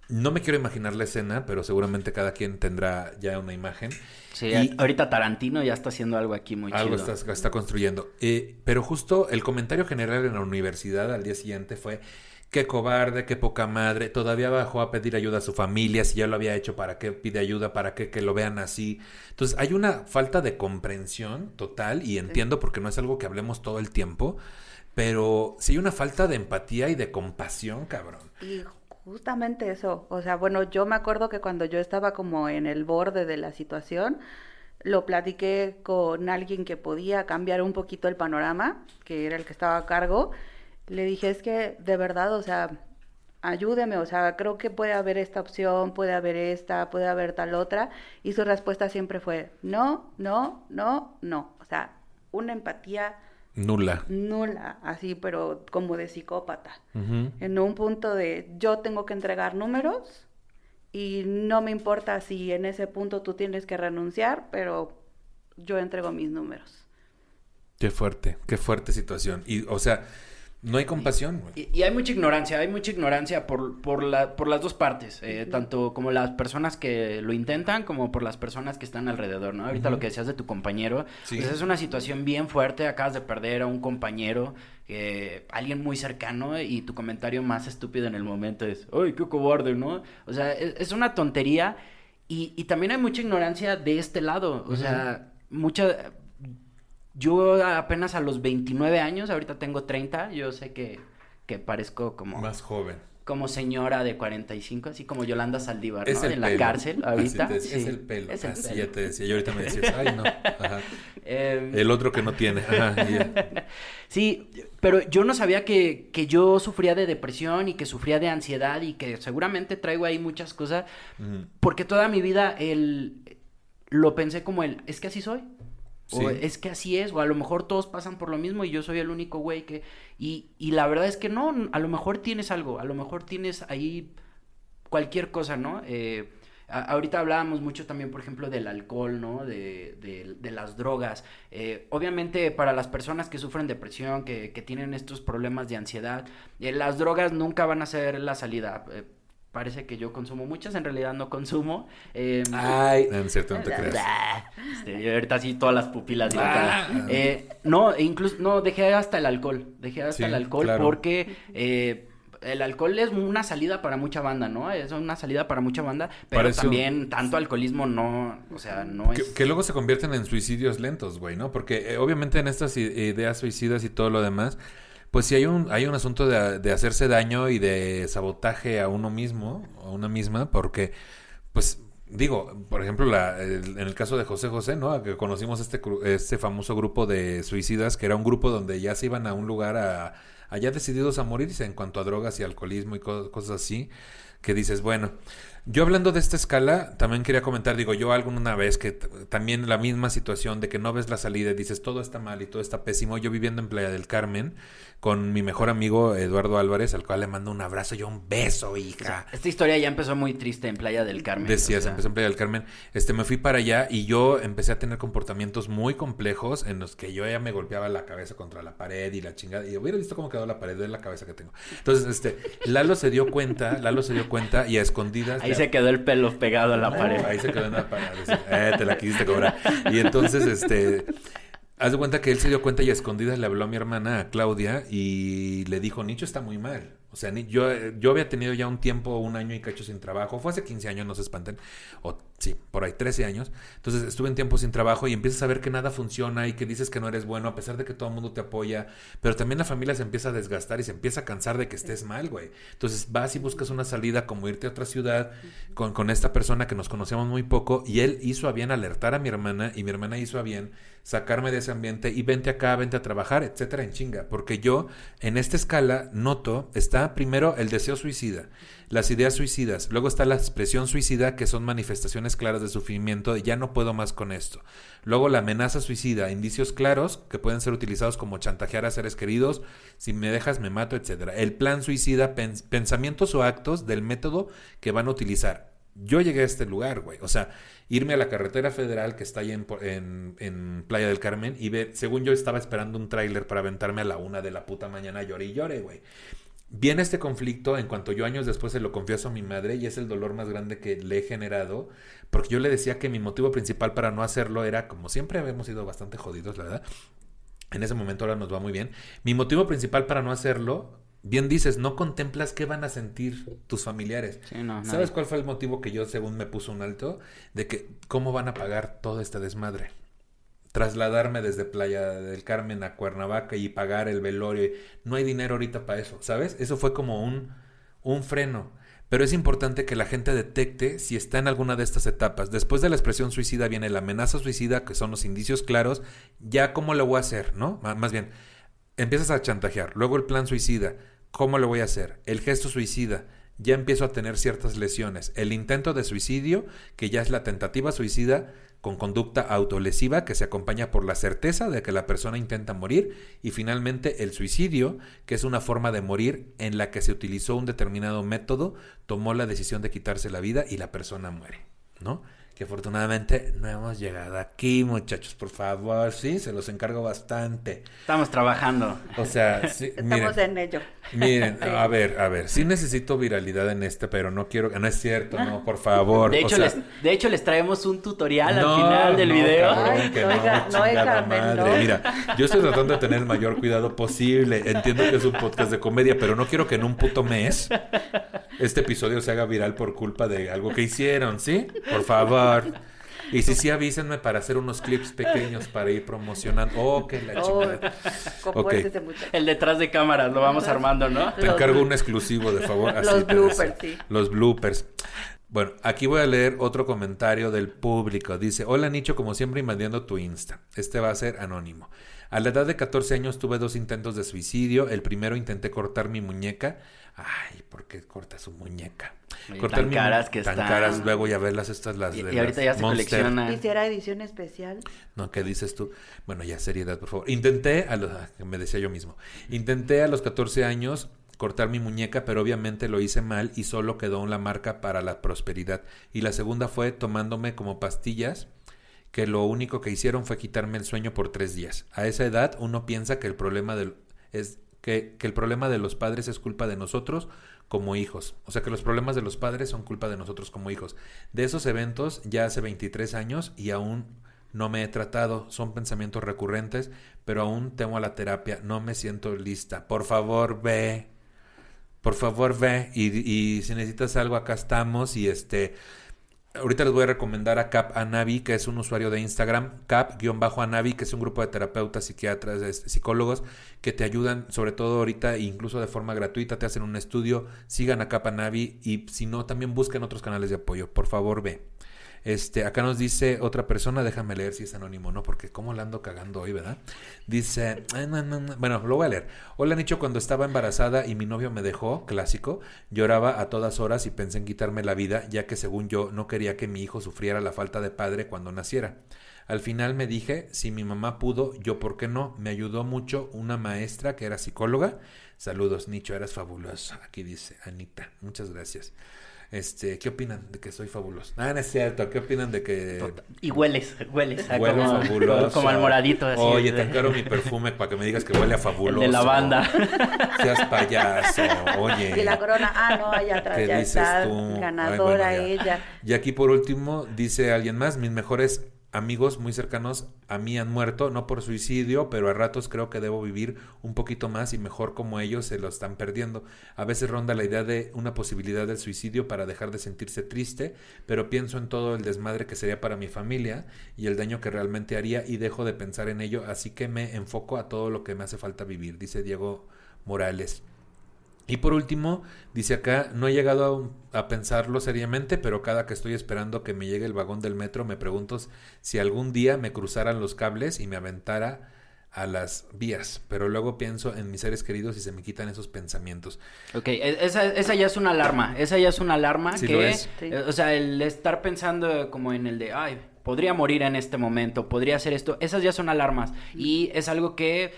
[SPEAKER 1] No me quiero imaginar la escena, pero seguramente cada quien tendrá ya una imagen.
[SPEAKER 2] Sí,
[SPEAKER 1] Y-
[SPEAKER 2] ahorita Tarantino ya está haciendo algo aquí muy
[SPEAKER 1] algo
[SPEAKER 2] chido.
[SPEAKER 1] está, está construyendo. Eh, pero justo el comentario general en la universidad al día siguiente fue qué cobarde, qué poca madre, todavía bajó a pedir ayuda a su familia, si ya lo había hecho, ¿para qué pide ayuda? ¿Para qué que lo vean así? Entonces hay una falta de comprensión total y entiendo porque no es algo que hablemos todo el tiempo, pero sí hay una falta de empatía y de compasión, cabrón.
[SPEAKER 3] Y justamente eso, o sea, bueno, yo me acuerdo que cuando yo estaba como en el borde de la situación, lo platiqué con alguien que podía cambiar un poquito el panorama, que era el que estaba a cargo. Le dije, es que de verdad, o sea, ayúdeme, o sea, creo que puede haber esta opción, puede haber esta, puede haber tal otra. Y su respuesta siempre fue, no, no, no, no. O sea, una empatía
[SPEAKER 1] Nula.
[SPEAKER 3] nula, así, pero como de psicópata en un punto de yo tengo que entregar números y no me importa si en ese punto tú tienes que renunciar, pero yo entrego mis números.
[SPEAKER 1] Qué fuerte, qué fuerte situación. Y, o sea, no hay compasión, güey.
[SPEAKER 2] Y, y hay mucha ignorancia, hay mucha ignorancia por, por, la, por las dos partes, eh, tanto como las personas que lo intentan como por las personas que están alrededor, ¿no? Ahorita lo que decías de tu compañero,
[SPEAKER 1] Sí.
[SPEAKER 2] pues es una situación bien fuerte, acabas de perder a un compañero, eh, alguien muy cercano y tu comentario más estúpido en el momento es, ¡ay, qué cobarde, ¿no? O sea, es, es una tontería y, y también hay mucha ignorancia de este lado, o sea, mucha... Yo apenas a los 29 años, ahorita tengo 30, yo sé que, que parezco como,
[SPEAKER 1] Más joven.
[SPEAKER 2] como señora de 45, así como Yolanda Saldívar,
[SPEAKER 1] Es
[SPEAKER 2] ¿no?
[SPEAKER 1] el
[SPEAKER 2] En la cárcel ahorita.
[SPEAKER 1] Así te-
[SPEAKER 2] Sí,
[SPEAKER 1] Es el pelo.
[SPEAKER 2] es el
[SPEAKER 1] Así
[SPEAKER 2] pelo.
[SPEAKER 1] ya te decía. Y ahorita me decías, ay, no. Ajá. <laughs>
[SPEAKER 2] Eh,
[SPEAKER 1] El otro que no tiene. Ajá. <laughs>
[SPEAKER 2] Sí, pero yo no sabía que, que yo sufría de depresión y que sufría de ansiedad y que seguramente traigo ahí muchas cosas,
[SPEAKER 1] Mm.
[SPEAKER 2] porque toda mi vida el, lo pensé como el, es que así soy. O es que así es, o a lo mejor todos pasan por lo mismo y yo soy el único güey que... Y, y la verdad es que no, a lo mejor tienes algo, a lo mejor tienes ahí cualquier cosa, ¿no? Eh, a- ahorita hablábamos mucho también, por ejemplo, del alcohol, ¿no? De, de- de las drogas. Eh, obviamente, para las personas que sufren depresión, que, que tienen estos problemas de ansiedad, eh, las drogas nunca van a ser la salida. Parece que yo consumo muchas, en realidad no consumo. Eh,
[SPEAKER 1] Ay, no es cierto, no te creas.
[SPEAKER 2] este, ahorita sí todas las pupilas
[SPEAKER 1] Ah.
[SPEAKER 2] Eh, no, e incluso, no, dejé hasta el alcohol. Dejé hasta
[SPEAKER 1] Sí,
[SPEAKER 2] el alcohol
[SPEAKER 1] claro.
[SPEAKER 2] porque eh, el alcohol es una salida para mucha banda, ¿no? Es una salida para mucha banda, pero
[SPEAKER 1] Parece un-
[SPEAKER 2] también tanto alcoholismo no, o sea, no
[SPEAKER 1] Que,
[SPEAKER 2] es...
[SPEAKER 1] que luego se convierten en suicidios lentos, güey, ¿no? Porque eh, obviamente en estas ideas suicidas y todo lo demás, pues sí hay un, hay un asunto de, de hacerse daño y de sabotaje a uno mismo, a una misma, porque, pues, digo, por ejemplo, la, el- en el caso de José José, ¿no? Que conocimos este, este famoso grupo de suicidas, que era un grupo donde ya se iban a un lugar a, allá decididos a morirse en cuanto a drogas y alcoholismo y co- cosas así, que dices, bueno, yo hablando de esta escala, también quería comentar, digo, yo alguna vez que también la misma situación de que no ves la salida y dices todo está mal y todo está pésimo, yo viviendo en Playa del Carmen con mi mejor amigo Eduardo Álvarez, al cual le mando un abrazo y un beso, hija.
[SPEAKER 2] Esta historia ya empezó muy triste en Playa del Carmen.
[SPEAKER 1] Decías,
[SPEAKER 2] o sea,
[SPEAKER 1] empecé en Playa del Carmen. Este, me fui para allá y yo empecé a tener comportamientos muy complejos en los que yo ya me golpeaba la cabeza contra la pared y la chingada. Y hubiera visto cómo quedó la pared de la cabeza que tengo. Entonces, este, Lalo se dio cuenta, Lalo se dio cuenta y a escondidas.
[SPEAKER 2] Ahí se quedó el pelo pegado a la pared.
[SPEAKER 1] Ahí se quedó en la pared. Eh, te la quisiste cobrar. Y entonces, este. Haz de cuenta que él se dio cuenta y a escondidas le habló a mi hermana, a Claudia, y le dijo, Nicho está muy mal. O sea, yo, yo había tenido ya un tiempo, un año y cacho sin trabajo. Fue hace 15 años, no se espanten. O Sí, por ahí 13 años. Entonces estuve en tiempo sin trabajo y empiezas a ver que nada funciona y que dices que no eres bueno a pesar de que todo el mundo te apoya. Pero también la familia se empieza a desgastar y se empieza a cansar de que estés mal, güey. Entonces vas y buscas una salida como irte a otra ciudad con, con esta persona que nos conocíamos muy poco y él hizo a bien alertar a mi hermana y mi hermana hizo a bien sacarme de ese ambiente y vente acá, vente a trabajar, etcétera, en chinga. Porque yo en esta escala noto, está primero el deseo suicida las ideas suicidas. Luego está la expresión suicida, que son manifestaciones claras de sufrimiento, ya no puedo más con esto. Luego la amenaza suicida, indicios claros que pueden ser utilizados como chantajear a seres queridos, si me dejas me mato, etc. El plan suicida, pensamientos o actos del método que van a utilizar. Yo llegué a este lugar, güey. O sea, irme a la carretera federal que está ahí en, en, en Playa del Carmen y ver, según yo estaba esperando un tráiler para aventarme a la una de la puta mañana, lloré y lloré, güey. Viene este conflicto en cuanto yo años después se lo confieso a mi madre y es el dolor más grande que le he generado, porque yo le decía que mi motivo principal para no hacerlo era, como siempre habíamos sido bastante jodidos, la verdad, en ese momento ahora nos va muy bien, mi motivo principal para no hacerlo, bien dices, no contemplas qué van a sentir tus familiares. ¿Sabes cuál fue el motivo que yo, según me puso un alto? De que, ¿cómo van a pagar todo este desmadre? Trasladarme desde Playa del Carmen a Cuernavaca y pagar el velorio. No hay dinero ahorita para eso, ¿sabes? Eso fue como un, un freno. Pero es importante que la gente detecte si está en alguna de estas etapas. Después de la expresión suicida viene la amenaza suicida, que son los indicios claros. Ya cómo lo voy a hacer, ¿no? más bien, empiezas a chantajear. Luego el plan suicida. ¿Cómo lo voy a hacer? El gesto suicida ya empiezo a tener ciertas lesiones. El intento de suicidio, que ya es la tentativa suicida, con conducta autolesiva que se acompaña por la certeza de que la persona intenta morir y finalmente el suicidio, que es una forma de morir en la que se utilizó un determinado método, tomó la decisión de quitarse la vida y la persona muere, ¿no? Que afortunadamente no hemos llegado aquí, muchachos, por favor, sí, se los encargo bastante.
[SPEAKER 2] Estamos trabajando.
[SPEAKER 1] O sea, <laughs> sí,
[SPEAKER 3] estamos en ello.
[SPEAKER 1] Miren, a ver, a ver, sí necesito viralidad en este, pero no quiero, no es cierto, no, por favor.
[SPEAKER 2] De hecho, les, de hecho les traemos un tutorial al final del video.
[SPEAKER 3] Ay, que no, no,
[SPEAKER 1] madre. Mira, yo estoy tratando de tener el mayor cuidado posible. Entiendo que es un podcast de comedia, pero no quiero que en un puto mes este episodio se haga viral por culpa de algo que hicieron, ¿sí? Por favor. Y si sí, avísenme para hacer unos clips pequeños para ir promocionando. Oh, que la oh, chingada.
[SPEAKER 2] El detrás de cámaras lo vamos armando, ¿no?
[SPEAKER 1] Te encargo un exclusivo, de favor. <laughs>
[SPEAKER 3] los bloopers, sí.
[SPEAKER 1] Los bloopers. Bueno, aquí voy a leer otro comentario del público. Dice, hola Nicho, como siempre invadiendo tu Insta. Este va a ser anónimo. A la edad de 14 años tuve dos intentos de suicidio. El primero intenté cortar mi muñeca. Ay, ¿por qué corta su muñeca?
[SPEAKER 2] cortar tan caras que
[SPEAKER 1] tan caras, luego ya verlas estas las
[SPEAKER 2] y,
[SPEAKER 1] de
[SPEAKER 2] y ahorita ya se colecciona.
[SPEAKER 3] ¿Hiciera edición especial?
[SPEAKER 1] No, ¿qué dices tú? Bueno, ya seriedad, por favor. Intenté, a los, ah, me decía yo mismo, intenté a los 14 años cortar mi muñeca, pero obviamente lo hice mal y solo quedó la marca para la prosperidad. Y la segunda fue tomándome como pastillas que lo único que hicieron fue quitarme el sueño por tres días. A esa edad uno piensa que el problema del, es que, que el problema de los padres es culpa de nosotros como hijos. O sea que los problemas de los padres son culpa de nosotros como hijos. De esos eventos ya hace 23 años y aún no me he tratado, son pensamientos recurrentes, pero aún temo a la terapia, no me siento lista. Por favor, ve. Por favor, ve. Y, y si necesitas algo, acá estamos. Y este, Ahorita les voy a recomendar a Cap Anavi, que es un usuario de Instagram, Cap-Anavi, que es un grupo de terapeutas, psiquiatras, psicólogos, que te ayudan, sobre todo ahorita, incluso de forma gratuita, te hacen un estudio. Sigan a Cap Anavi y si no, también busquen otros canales de apoyo. Por favor, ve. Este, acá nos dice otra persona, déjame leer si es anónimo, ¿no? Porque cómo la ando cagando hoy, ¿verdad? Dice, bueno, lo voy a leer. Hola, Nicho, cuando estaba embarazada y mi novio me dejó, clásico, lloraba a todas horas y pensé en quitarme la vida, ya que según yo no quería que mi hijo sufriera la falta de padre cuando naciera. Al final me dije, si mi mamá pudo, yo por qué no. Me ayudó mucho una maestra que era psicóloga. Saludos, Nicho, eras fabuloso. Aquí dice Anita. Muchas gracias. Este, ¿qué opinan de que soy fabuloso? Ah, no es cierto, ¿qué opinan de que
[SPEAKER 2] y hueles, hueles,
[SPEAKER 1] huele como, fabuloso.
[SPEAKER 2] Como al moradito así.
[SPEAKER 1] Oye, te encaro mi perfume para que me digas que huele a fabuloso.
[SPEAKER 2] de lavanda.
[SPEAKER 1] Seas payaso, oye.
[SPEAKER 3] Y la corona, ah, no, allá atrás ¿Qué ya dices está tú? ganadora ella.
[SPEAKER 1] Y aquí por último dice alguien más, mis mejores amigos muy cercanos a mí han muerto, no por suicidio, pero a ratos creo que debo vivir un poquito más y mejor como ellos se lo están perdiendo. A veces ronda la idea de una posibilidad del suicidio para dejar de sentirse triste, pero pienso en todo el desmadre que sería para mi familia y el daño que realmente haría y dejo de pensar en ello, así que me enfoco a todo lo que me hace falta vivir, dice Diego Morales. Y por último, dice acá, no he llegado a, pensarlo seriamente, pero cada que estoy esperando que me llegue el vagón del metro, me pregunto si algún día me cruzaran los cables y me aventara a las vías, pero luego pienso en mis seres queridos y se me quitan esos pensamientos.
[SPEAKER 2] Ok, e, esa, esa ya es una alarma, esa ya es una alarma que, eh, o sea, el estar pensando como en el de, ay, podría morir en este momento, podría hacer esto, esas ya son alarmas. Y es algo que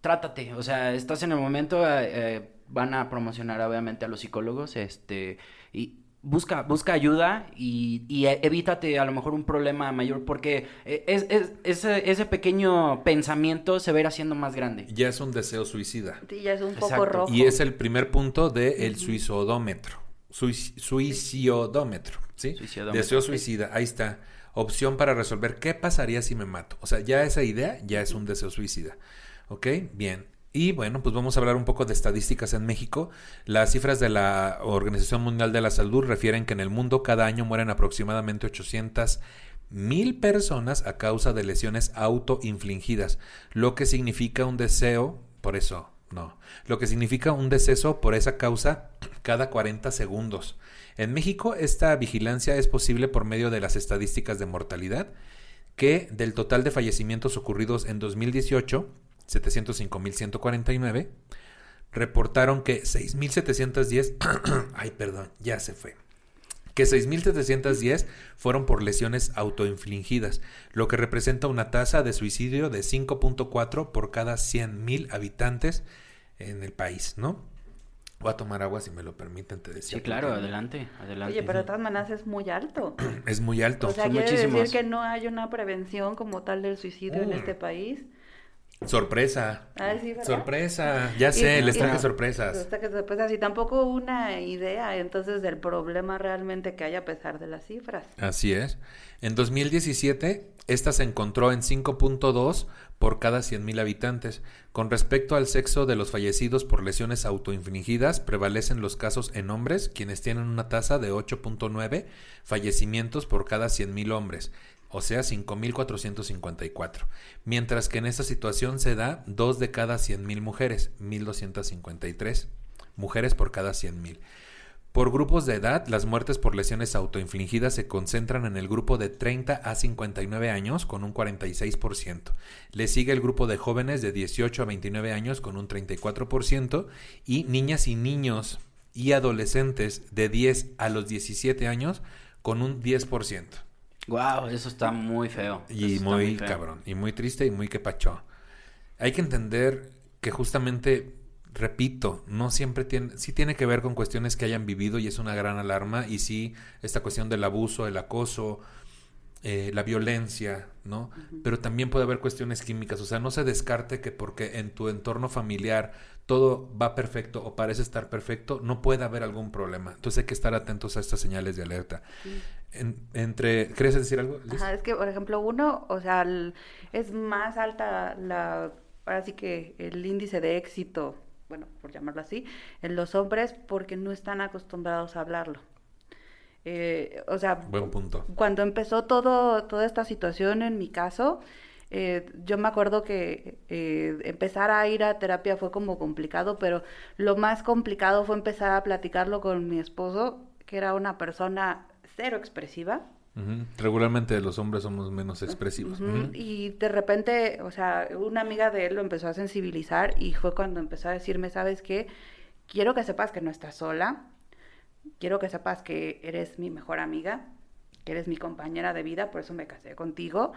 [SPEAKER 2] trátate, o sea, estás en el momento, eh, eh van a promocionar obviamente a los psicólogos, este, y busca, busca ayuda y, y evítate a lo mejor un problema mayor porque eh, es, ese, ese, pequeño pensamiento se va a ir haciendo más grande.
[SPEAKER 1] Ya es un deseo suicida.
[SPEAKER 3] Sí, ya es un poco rojo.
[SPEAKER 1] Y es el primer punto del de suicidómetro. suicidómetro, ¿sí? Deseo suicida, ahí está. Opción para resolver qué pasaría si me mato. O sea, ya esa idea ya es un deseo suicida. ¿Ok? Bien. Y bueno, pues vamos a hablar un poco de estadísticas en México. Las cifras de la Organización Mundial de la Salud refieren que en el mundo cada año mueren aproximadamente 800 mil personas a causa de lesiones autoinfligidas, lo que significa un deseo, por eso, no, lo que significa un deceso por esa causa cada 40 segundos. En México esta vigilancia es posible por medio de las estadísticas de mortalidad, que del total de fallecimientos ocurridos en 2018, 705.149, reportaron que 6.710, <clears throat> ay perdón, ya se fue, que 6.710 fueron por lesiones autoinfligidas, lo que representa una tasa de suicidio de 5.4 por cada 100.000 habitantes en el país, ¿no? Voy a tomar agua si me lo permiten, te decía.
[SPEAKER 2] Sí, claro, adelante, adelante.
[SPEAKER 3] Oye, pero de todas maneras es muy alto. <clears throat>
[SPEAKER 1] es muy alto.
[SPEAKER 3] O sea, quiere decir que no hay una prevención como tal del suicidio en este país.
[SPEAKER 1] Sorpresa.
[SPEAKER 3] Ah, sí,
[SPEAKER 1] sorpresa. Ya sé, les traje sorpresas.
[SPEAKER 3] Les traje sorpresas y tampoco una idea entonces del problema realmente que hay a pesar de las cifras.
[SPEAKER 1] Así es. En 2017, esta se encontró en 5.2 por cada 100.000 habitantes. Con respecto al sexo de los fallecidos por lesiones autoinfligidas, prevalecen los casos en hombres, quienes tienen una tasa de 8.9 fallecimientos por cada 100.000 hombres o sea 5.454, mientras que en esta situación se da 2 de cada 100.000 mujeres, 1.253 mujeres por cada 100.000. Por grupos de edad, las muertes por lesiones autoinfligidas se concentran en el grupo de 30 a 59 años con un 46%. Le sigue el grupo de jóvenes de 18 a 29 años con un 34% y niñas y niños y adolescentes de 10 a los 17 años con un 10%.
[SPEAKER 2] Wow, eso está muy feo.
[SPEAKER 1] Y muy, cabrón. Y muy triste y muy que pacho. Hay que entender que justamente, repito, no siempre tiene, sí tiene que ver con cuestiones que hayan vivido y es una gran alarma. Y sí, esta cuestión del abuso, el acoso, eh, la violencia, ¿no? Pero también puede haber cuestiones químicas. O sea, no se descarte que porque en tu entorno familiar todo va perfecto o parece estar perfecto, no puede haber algún problema. Entonces hay que estar atentos a estas señales de alerta. Entre, ¿Quieres decir algo?
[SPEAKER 3] Ajá, es que, por ejemplo, uno, o sea, es más alta la, ahora sí que el índice de éxito, bueno, por llamarlo así, en los hombres porque no están acostumbrados a hablarlo. Eh, o sea,
[SPEAKER 1] Buen punto.
[SPEAKER 3] cuando empezó todo, toda esta situación en mi caso, eh, yo me acuerdo que eh, empezar a ir a terapia fue como complicado, pero lo más complicado fue empezar a platicarlo con mi esposo, que era una persona cero expresiva.
[SPEAKER 1] Regularmente los hombres somos menos expresivos.
[SPEAKER 3] Y de repente, o sea, una amiga de él lo empezó a sensibilizar y fue cuando empezó a decirme, ¿sabes qué? Quiero que sepas que no estás sola, quiero que sepas que eres mi mejor amiga, que eres mi compañera de vida, por eso me casé contigo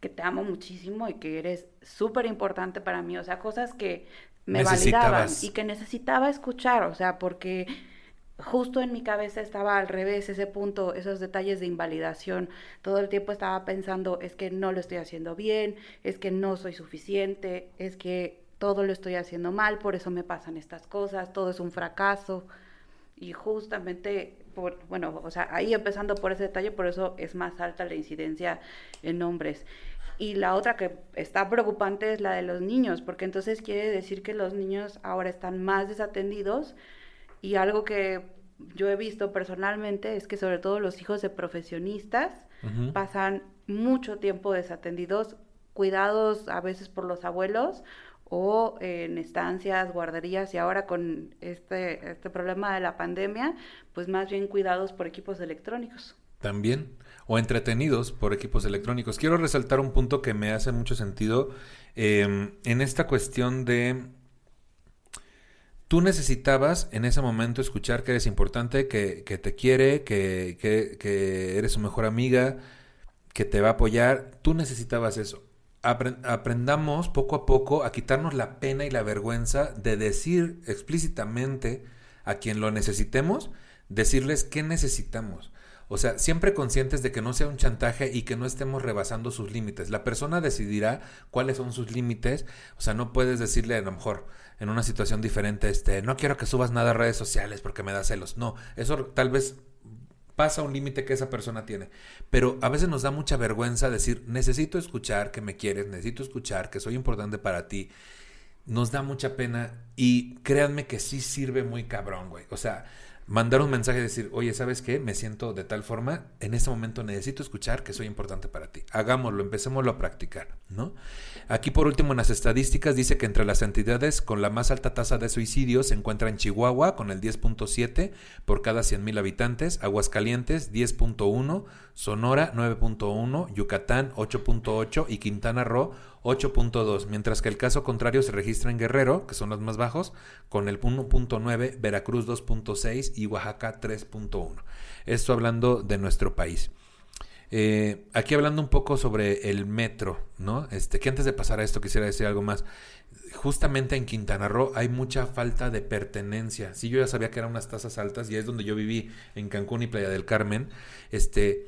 [SPEAKER 3] que te amo muchísimo y que eres súper importante para mí, o sea, cosas que me validaban y que necesitaba escuchar, o sea, porque justo en mi cabeza estaba al revés ese punto, esos detalles de invalidación. Todo el tiempo estaba pensando, es que no lo estoy haciendo bien, es que no soy suficiente, es que todo lo estoy haciendo mal, por eso me pasan estas cosas, todo es un fracaso. Y justamente bueno, o sea, ahí empezando por ese detalle, por eso es más alta la incidencia en hombres. Y la otra que está preocupante es la de los niños, porque entonces quiere decir que los niños ahora están más desatendidos y algo que yo he visto personalmente es que sobre todo los hijos de profesionistas pasan mucho tiempo desatendidos, cuidados a veces por los abuelos o en estancias, guarderías y ahora con este, este problema de la pandemia, pues más bien cuidados por equipos electrónicos.
[SPEAKER 1] También, o entretenidos por equipos electrónicos. Quiero resaltar un punto que me hace mucho sentido em, en esta cuestión de tú necesitabas en ese momento escuchar que eres importante, que, que te quiere, que, que, que, eres su mejor amiga, que te va a apoyar. Tú necesitabas eso. aprendamos poco a poco a quitarnos la pena y la vergüenza de decir explícitamente a quien lo necesitemos, decirles qué necesitamos. O sea, siempre conscientes de que no sea un chantaje y que no estemos rebasando sus límites. La persona decidirá cuáles son sus límites. O sea, no puedes decirle a lo mejor en una situación diferente, este, no quiero que subas nada a redes sociales porque me da celos. No, eso tal vez pasa un límite que esa persona tiene. Pero a veces nos da mucha vergüenza decir, necesito escuchar que me quieres, necesito escuchar que soy importante para ti. Nos da mucha pena y créanme que sí sirve muy cabrón, güey. O sea, mandar un mensaje y decir, oye, ¿sabes qué? Me siento de tal forma, en este momento necesito escuchar que soy importante para ti. Hagámoslo, empecémoslo a practicar, ¿no? Aquí por último en las estadísticas dice que entre las entidades con la más alta tasa de suicidio se encuentra en Chihuahua con el 10.7 por cada 100.000 habitantes, Aguascalientes 10.1, Sonora 9.1, Yucatán 8.8 y Quintana Roo 8.2, mientras que el caso contrario se registra en Guerrero, que son los más bajos, con el 1.9, Veracruz 2.6 y Oaxaca 3.1. Esto hablando de nuestro país. Eh, aquí hablando un poco sobre el metro, ¿no? Este, que antes de pasar a esto quisiera decir algo más. Justamente en Quintana Roo hay mucha falta de pertenencia. Sí, yo ya sabía que eran unas tasas altas y es donde yo viví en Cancún y Playa del Carmen. Este,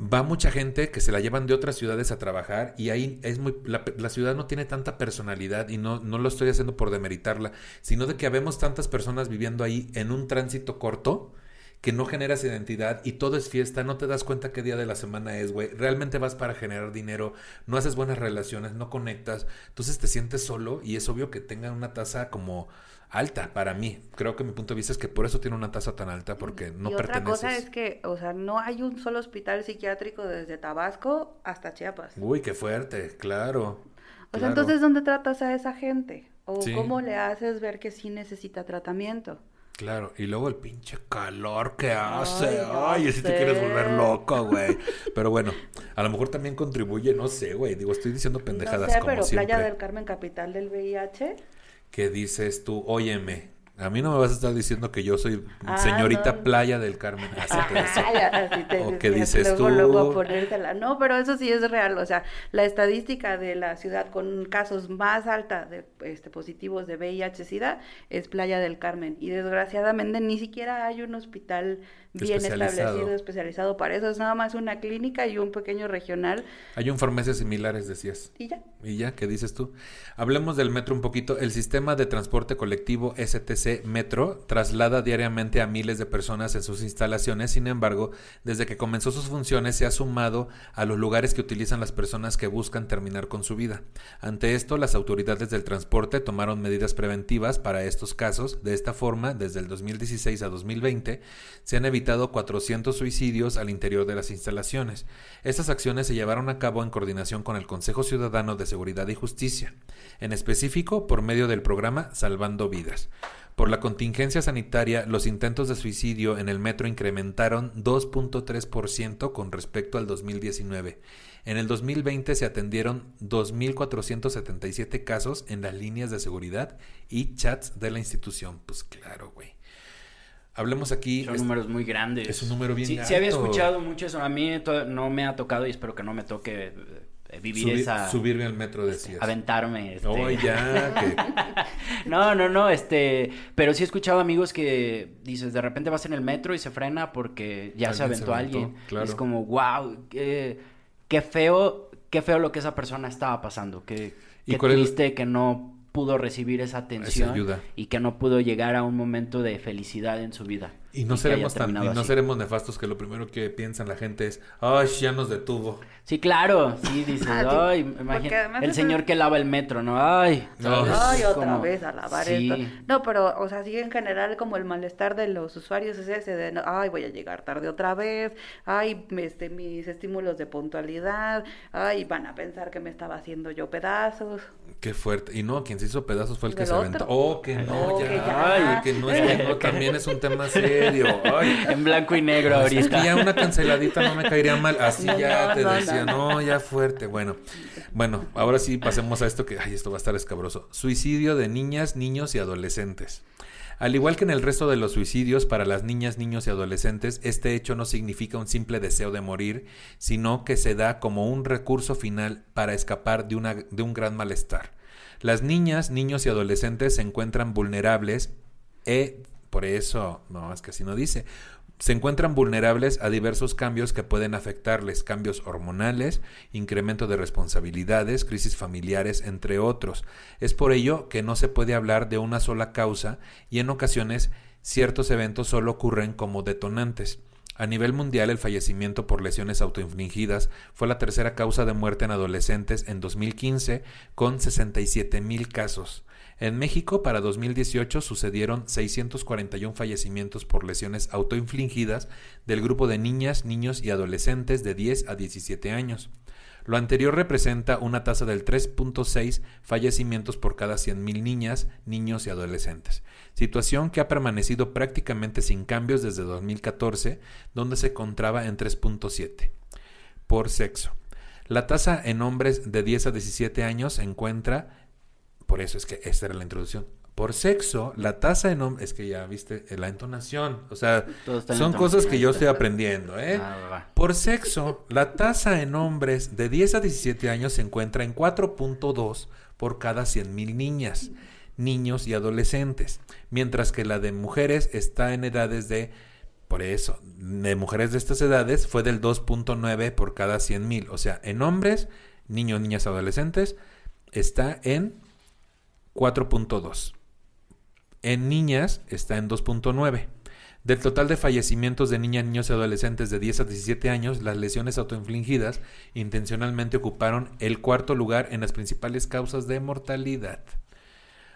[SPEAKER 1] va mucha gente que se la llevan de otras ciudades a trabajar y ahí es muy la, ciudad no tiene tanta personalidad y no, no lo estoy haciendo por demeritarla, sino de que habemos tantas personas viviendo ahí en un tránsito corto que no generas identidad y todo es fiesta, no te das cuenta qué día de la semana es, güey. Realmente vas para generar dinero, no haces buenas relaciones, no conectas, entonces te sientes solo y es obvio que tengan una tasa como alta para mí. Creo que mi punto de vista es que por eso tiene una tasa tan alta, porque no
[SPEAKER 3] y
[SPEAKER 1] otra
[SPEAKER 3] cosa es que, o sea, no hay un solo hospital psiquiátrico desde Tabasco hasta Chiapas.
[SPEAKER 1] Uy, qué fuerte, claro.
[SPEAKER 3] O sea, entonces, ¿dónde tratas a esa gente? ¿O cómo le haces ver que sí necesita tratamiento?
[SPEAKER 1] Claro, y luego el pinche calor que hace. Ay, si te quieres volver loco, güey. Pero bueno, a lo mejor también contribuye, no sé, güey. Digo, estoy diciendo pendejadas no sé, pero
[SPEAKER 3] Playa del Carmen, capital del VIH
[SPEAKER 1] que dices tú, óyeme, a mí no me vas a estar diciendo que yo soy ah, señorita playa del Carmen. Así
[SPEAKER 3] te o que dices tú. No, pero eso sí es real. O sea, la estadística de la ciudad con casos más alta de este, positivos de VIH-Sida es Playa del Carmen. Y desgraciadamente ni siquiera hay un hospital bien establecido, especializado para eso. Es nada más una clínica y un pequeño regional.
[SPEAKER 1] Hay un farmacias similares, decías.
[SPEAKER 3] Y ya.
[SPEAKER 1] Y ya, ¿qué dices tú? Hablemos del metro un poquito. El sistema de transporte colectivo STC Metro traslada diariamente a miles de personas en sus instalaciones. Sin embargo, desde que comenzó sus funciones se ha sumado a los lugares que utilizan las personas que buscan terminar con su vida. Ante esto, las autoridades del transporte tomaron medidas preventivas para estos casos. De esta forma, desde el 2016 a 2020, se han evitado 400 suicidios al interior de las instalaciones. Estas acciones se llevaron a cabo en coordinación con el Consejo Ciudadano de Seguridad y Justicia, en específico por medio del programa Salvando Vidas. Por la contingencia sanitaria, los intentos de suicidio en el metro incrementaron 2.3% con respecto al 2019. En el 2020 se atendieron 2.477 casos en las líneas de seguridad y chats de la institución. Pues claro, güey. Hablemos aquí.
[SPEAKER 2] Son números muy grandes.
[SPEAKER 1] Es un número bien
[SPEAKER 2] sí,
[SPEAKER 1] alto.
[SPEAKER 2] Sí, había escuchado mucho eso. A mí no me ha tocado y espero que no me toque eh, vivir esa.
[SPEAKER 1] Subirme al metro, decías.
[SPEAKER 2] Aventarme. Este...
[SPEAKER 1] Oh, ya. <laughs>
[SPEAKER 2] no, no, no. Este. Pero sí he escuchado amigos que dices, de repente vas en el metro y se frena porque ya se aventó, alguien. Es como, wow, qué, qué feo, qué feo lo que esa persona estaba pasando. Qué, qué triste que no pudo recibir esa atención y que no pudo llegar a un momento de felicidad en su vida.
[SPEAKER 1] Y no,
[SPEAKER 2] y
[SPEAKER 1] seremos tan, y no seremos nefastos que lo primero que piensan la gente es, ay, ya nos detuvo.
[SPEAKER 2] Sí, claro, sí, dices,
[SPEAKER 3] Ah,
[SPEAKER 2] ay,
[SPEAKER 3] además
[SPEAKER 2] el señor que lava el metro, ¿no? Ay.
[SPEAKER 3] Ay, otra
[SPEAKER 2] como-
[SPEAKER 3] vez a lavar
[SPEAKER 2] sí.
[SPEAKER 3] esto. No, pero, o sea, sí en general como el malestar de los usuarios es ese de, no, ay, voy a llegar tarde otra vez, ay, este, mis estímulos de puntualidad, ay, van a pensar que me estaba haciendo yo pedazos.
[SPEAKER 1] Qué fuerte. Y no, quien se hizo pedazos fue el que
[SPEAKER 3] ¿El
[SPEAKER 1] se
[SPEAKER 3] otro?
[SPEAKER 1] aventó. Oh, que no,
[SPEAKER 3] Oh,
[SPEAKER 1] ya.
[SPEAKER 3] que ya.
[SPEAKER 1] Ay, que no es que no, también es un tema serio. <laughs> Ay.
[SPEAKER 2] En blanco y negro
[SPEAKER 1] Así es que
[SPEAKER 2] ahorita.
[SPEAKER 1] ya una canceladita no me caería mal. Así
[SPEAKER 3] No,
[SPEAKER 1] ya
[SPEAKER 3] no,
[SPEAKER 1] te
[SPEAKER 3] no,
[SPEAKER 1] decía,
[SPEAKER 3] no.
[SPEAKER 1] no, ya fuerte. Bueno, bueno, ahora sí pasemos a esto que, ay, esto va a estar escabroso. Suicidio de niñas, niños y adolescentes. Al igual que en el resto de los suicidios, para las niñas, niños y adolescentes, este hecho no significa un simple deseo de morir, sino que se da como un recurso final para escapar de, una, de un gran malestar. Las niñas, niños y adolescentes se encuentran vulnerables e, por eso, no, es que así no dice, se encuentran vulnerables a diversos cambios que pueden afectarles, cambios hormonales, incremento de responsabilidades, crisis familiares, entre otros. Es por ello que no se puede hablar de una sola causa y en ocasiones ciertos eventos solo ocurren como detonantes. A nivel mundial, el fallecimiento por lesiones autoinfligidas fue la tercera causa de muerte en adolescentes en 2015, con 67 mil casos. En México, para 2018, sucedieron 641 fallecimientos por lesiones autoinfligidas del grupo de niñas, niños y adolescentes de 10 a 17 años. Lo anterior representa una tasa del 3.6 fallecimientos por cada 100.000 niñas, niños y adolescentes, situación que ha permanecido prácticamente sin cambios desde 2014, donde se encontraba en 3.7 por sexo. La tasa en hombres de 10 a 17 años se encuentra, por eso es que esta era la introducción, por sexo, la tasa en hombres, es que ya viste eh, la entonación, o sea, son cosas que yo estoy aprendiendo, ¿eh?
[SPEAKER 2] Ah.
[SPEAKER 1] Por sexo, la tasa en hombres de 10 a 17 años se encuentra en 4.2 por cada 100.000 niñas, niños y adolescentes, mientras que la de mujeres está en edades de, por eso, de mujeres de estas edades fue del 2.9 por cada 100.000, o sea, en hombres, niños, niñas, adolescentes, está en 4.2. En niñas está en 2.9. Del total de fallecimientos de niñas, niños y adolescentes de 10 a 17 años, las lesiones autoinfligidas intencionalmente ocuparon el cuarto lugar en las principales causas de mortalidad.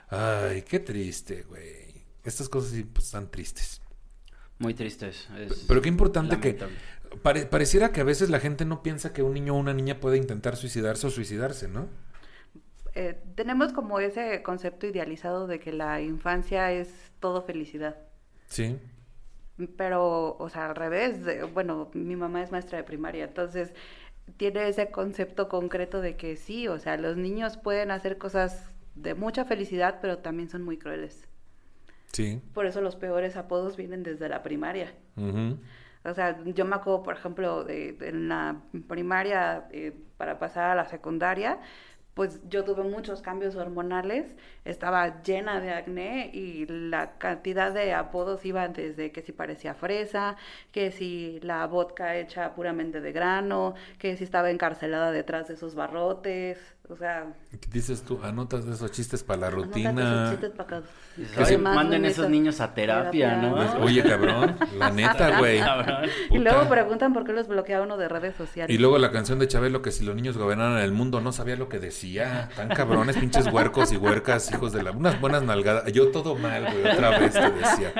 [SPEAKER 1] Ay, qué triste, güey. Estas cosas sí pues, están tristes.
[SPEAKER 2] Muy tristes. es
[SPEAKER 1] Pero qué importante
[SPEAKER 2] lamentable.
[SPEAKER 1] que pare- pareciera que a veces la gente no piensa que un niño o una niña puede intentar suicidarse o suicidarse, ¿no?
[SPEAKER 3] Eh, tenemos como ese concepto idealizado de que la infancia es todo felicidad.
[SPEAKER 1] Sí.
[SPEAKER 3] Pero, o sea, al revés, de- bueno, mi mamá es maestra de primaria, entonces tiene ese concepto concreto de que sí, o sea, los niños pueden hacer cosas de mucha felicidad, pero también son muy crueles.
[SPEAKER 1] Sí.
[SPEAKER 3] Por eso los peores apodos vienen desde la primaria. O sea, yo me acuerdo, por ejemplo, de, de en la primaria eh, para pasar a la secundaria, pues yo tuve muchos cambios hormonales, estaba llena de acné y la cantidad de apodos iban desde que si parecía fresa, que si la vodka hecha puramente de grano, que si estaba encarcelada detrás de esos barrotes, o sea...
[SPEAKER 1] ¿Qué dices tú? Anotas esos chistes para la rutina.
[SPEAKER 3] esos chistes pa' acá.
[SPEAKER 2] Dices,
[SPEAKER 1] Que
[SPEAKER 2] "Ay,
[SPEAKER 1] se-
[SPEAKER 2] manden esos niños a terapia, ¿no?
[SPEAKER 1] Pues, Oye, cabrón, la <laughs> neta, güey. <laughs>
[SPEAKER 3] Y luego preguntan por qué los bloquea uno de redes sociales.
[SPEAKER 1] Y luego la canción de Chabelo que si los niños gobernaran el mundo no sabía lo que decía. Tan cabrones, pinches huercos y huercas, hijos de la... Unas buenas nalgadas. Yo todo mal, güey, otra vez te decía.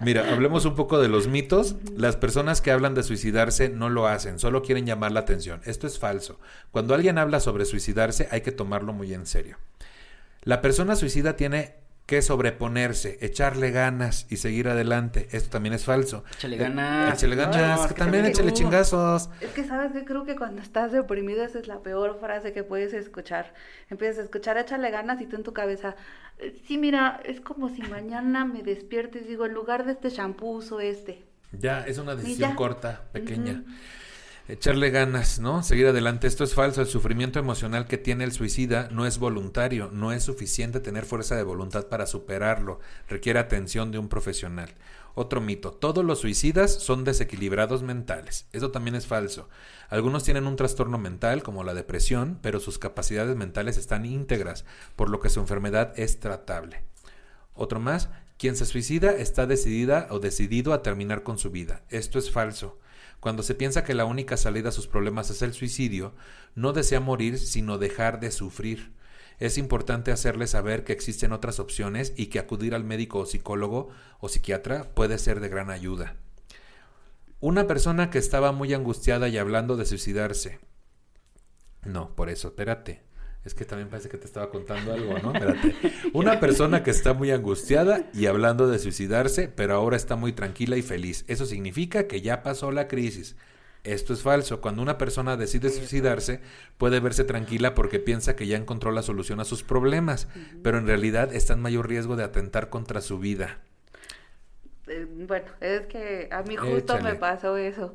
[SPEAKER 1] Mira, hablemos un poco de los mitos. Las personas que hablan de suicidarse no lo hacen, solo quieren llamar la atención. Esto es falso. Cuando alguien habla sobre suicidarse hay que tomarlo muy en serio. La persona suicida tiene que sobreponerse, echarle ganas y seguir adelante. Esto también es falso.
[SPEAKER 2] Échale
[SPEAKER 1] Eh,
[SPEAKER 2] ganas.
[SPEAKER 1] Échale ganas,
[SPEAKER 2] No,
[SPEAKER 1] que
[SPEAKER 2] es que
[SPEAKER 1] también
[SPEAKER 2] también
[SPEAKER 1] échale chingazos.
[SPEAKER 3] Es que, ¿sabes? Yo creo que cuando estás deprimido esa es la peor frase que puedes escuchar. Empiezas a escuchar, échale ganas y tú en tu cabeza, "Eh, sí, mira, es como si mañana me despierto y digo, en lugar de este shampoo uso este.
[SPEAKER 1] Ya, es una decisión corta, pequeña.
[SPEAKER 3] Ujú.
[SPEAKER 1] Echarle ganas, ¿no? Seguir adelante. Esto es falso. El sufrimiento emocional que tiene el suicida no es voluntario. No es suficiente tener fuerza de voluntad para superarlo. Requiere atención de un profesional. Otro mito. Todos los suicidas son desequilibrados mentales. Eso también es falso. Algunos tienen un trastorno mental, como la depresión, pero sus capacidades mentales están íntegras, por lo que su enfermedad es tratable. Otro más, Quien se suicida está decidida o decidido a terminar con su vida. Esto es falso. Cuando se piensa que la única salida a sus problemas es el suicidio, no desea morir sino dejar de sufrir. Es importante hacerle saber que existen otras opciones y que acudir al médico o psicólogo o psiquiatra puede ser de gran ayuda. Una persona que estaba muy angustiada y hablando de suicidarse. No, por eso, espérate. Es que también parece que te estaba contando algo, ¿no? Espérate. Una persona que está muy angustiada y hablando de suicidarse, pero ahora está muy tranquila y feliz. Eso significa que ya pasó la crisis. Esto es falso. Cuando una persona decide suicidarse, puede verse tranquila porque piensa que ya encontró la solución a sus problemas, pero en realidad está en mayor riesgo de atentar contra su vida.
[SPEAKER 3] Eh, bueno, es que a mí justo me pasó eso.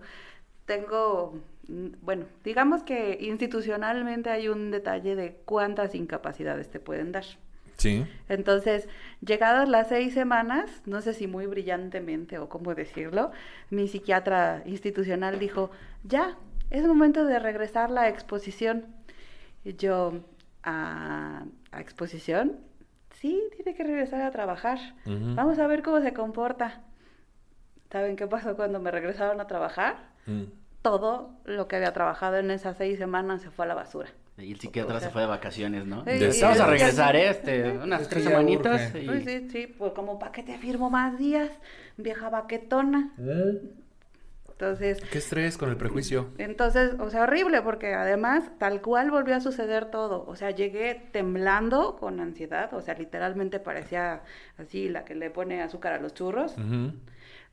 [SPEAKER 3] Tengo bueno, digamos que institucionalmente hay un detalle de cuántas incapacidades te pueden dar.
[SPEAKER 1] Sí.
[SPEAKER 3] Entonces, llegadas las seis semanas, no sé si muy brillantemente o cómo decirlo, mi psiquiatra institucional dijo, ya, es momento de regresar la exposición. Y yo, ¿a, exposición? Sí, tiene que regresar a trabajar. Vamos a ver cómo se comporta. ¿Saben qué pasó cuando me regresaron a trabajar? Mm todo lo que había trabajado en esas seis semanas se fue a la basura.
[SPEAKER 2] Y el psiquiatra se fue de vacaciones, ¿no? Vamos a regresar, este, unas tres semanitas.
[SPEAKER 3] Sí, sí, pues como para que te firmo más días, vieja baquetona. ¿Eh? Entonces...
[SPEAKER 1] Qué estrés con el prejuicio.
[SPEAKER 3] Entonces, o sea, horrible, porque además tal cual volvió a suceder todo. O sea, llegué temblando con ansiedad, o sea, literalmente parecía así la que le pone azúcar a los churros.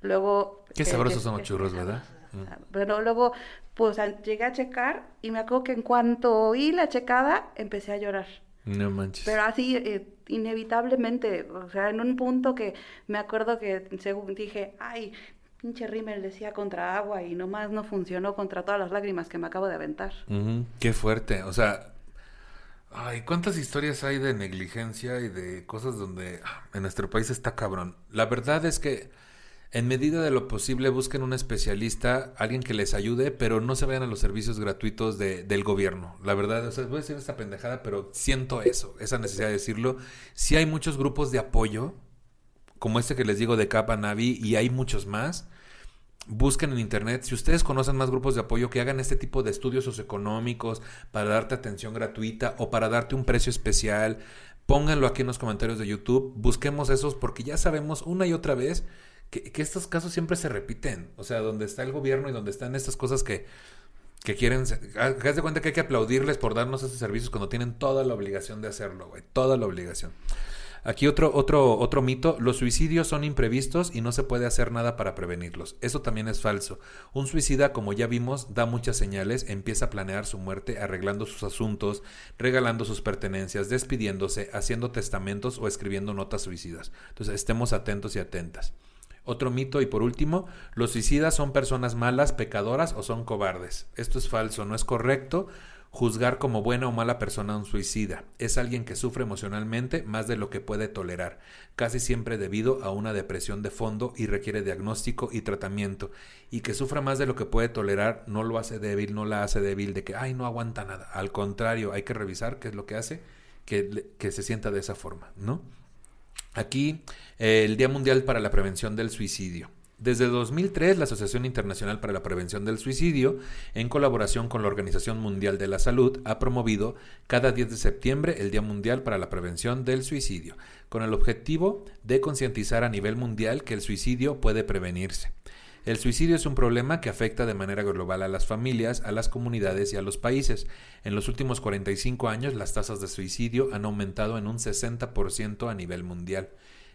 [SPEAKER 3] Luego...
[SPEAKER 1] Qué sabrosos son los churros, ¿verdad?
[SPEAKER 3] Pero luego, pues llegué a checar y me acuerdo que en cuanto oí la checada, empecé a llorar.
[SPEAKER 1] No manches.
[SPEAKER 3] Pero así, eh, inevitablemente, o sea, en un punto que me acuerdo que según dije, ay, pinche Rimmel decía contra agua y nomás no funcionó contra todas las lágrimas que me acabo de aventar.
[SPEAKER 1] Qué fuerte, o sea, ay, cuántas historias hay de negligencia y de cosas donde ah, en nuestro país está cabrón. La verdad es que en medida de lo posible busquen un especialista, alguien que les ayude, pero no se vayan a los servicios gratuitos de, del gobierno. La verdad, o sea, voy a decir esta pendejada, pero siento eso, esa necesidad de decirlo. Si hay muchos grupos de apoyo, como este que les digo de Capa Navi, y hay muchos más. Busquen en internet, si ustedes conocen más grupos de apoyo que hagan este tipo de estudios socioeconómicos para darte atención gratuita o para darte un precio especial, pónganlo aquí en los comentarios de YouTube, busquemos esos porque ya sabemos una y otra vez que, estos casos siempre se repiten. O sea, donde está el gobierno y donde están estas cosas que, que quieren... Haz de cuenta que hay que aplaudirles por darnos esos servicios cuando tienen toda la obligación de hacerlo, güey. Toda la obligación. Aquí otro, otro, otro mito, los suicidios son imprevistos y no se puede hacer nada para prevenirlos. Eso también es falso. Un suicida, como ya vimos, da muchas señales, empieza a planear su muerte arreglando sus asuntos, regalando sus pertenencias, despidiéndose, haciendo testamentos o escribiendo notas suicidas. Entonces, estemos atentos y atentas. Otro mito y por último, los suicidas son personas malas, pecadoras o son cobardes. Esto es falso, no es correcto juzgar como buena o mala persona a un suicida. Es alguien que sufre emocionalmente más de lo que puede tolerar, casi siempre debido a una depresión de fondo y requiere diagnóstico y tratamiento. Y que sufra más de lo que puede tolerar no lo hace débil, no la hace débil de que, ay, no aguanta nada. Al contrario, hay que revisar qué es lo que hace que, que se sienta de esa forma, ¿no? Aquí, eh, el Día Mundial para la Prevención del Suicidio. Desde 2003, la Asociación Internacional para la Prevención del Suicidio, en colaboración con la Organización Mundial de la Salud, ha promovido cada 10 de septiembre el Día Mundial para la Prevención del Suicidio, con el objetivo de concientizar a nivel mundial que el suicidio puede prevenirse. El suicidio es un problema que afecta de manera global a las familias, a las comunidades y a los países. En los últimos 45 años las tasas de suicidio han aumentado en un 60% a nivel mundial.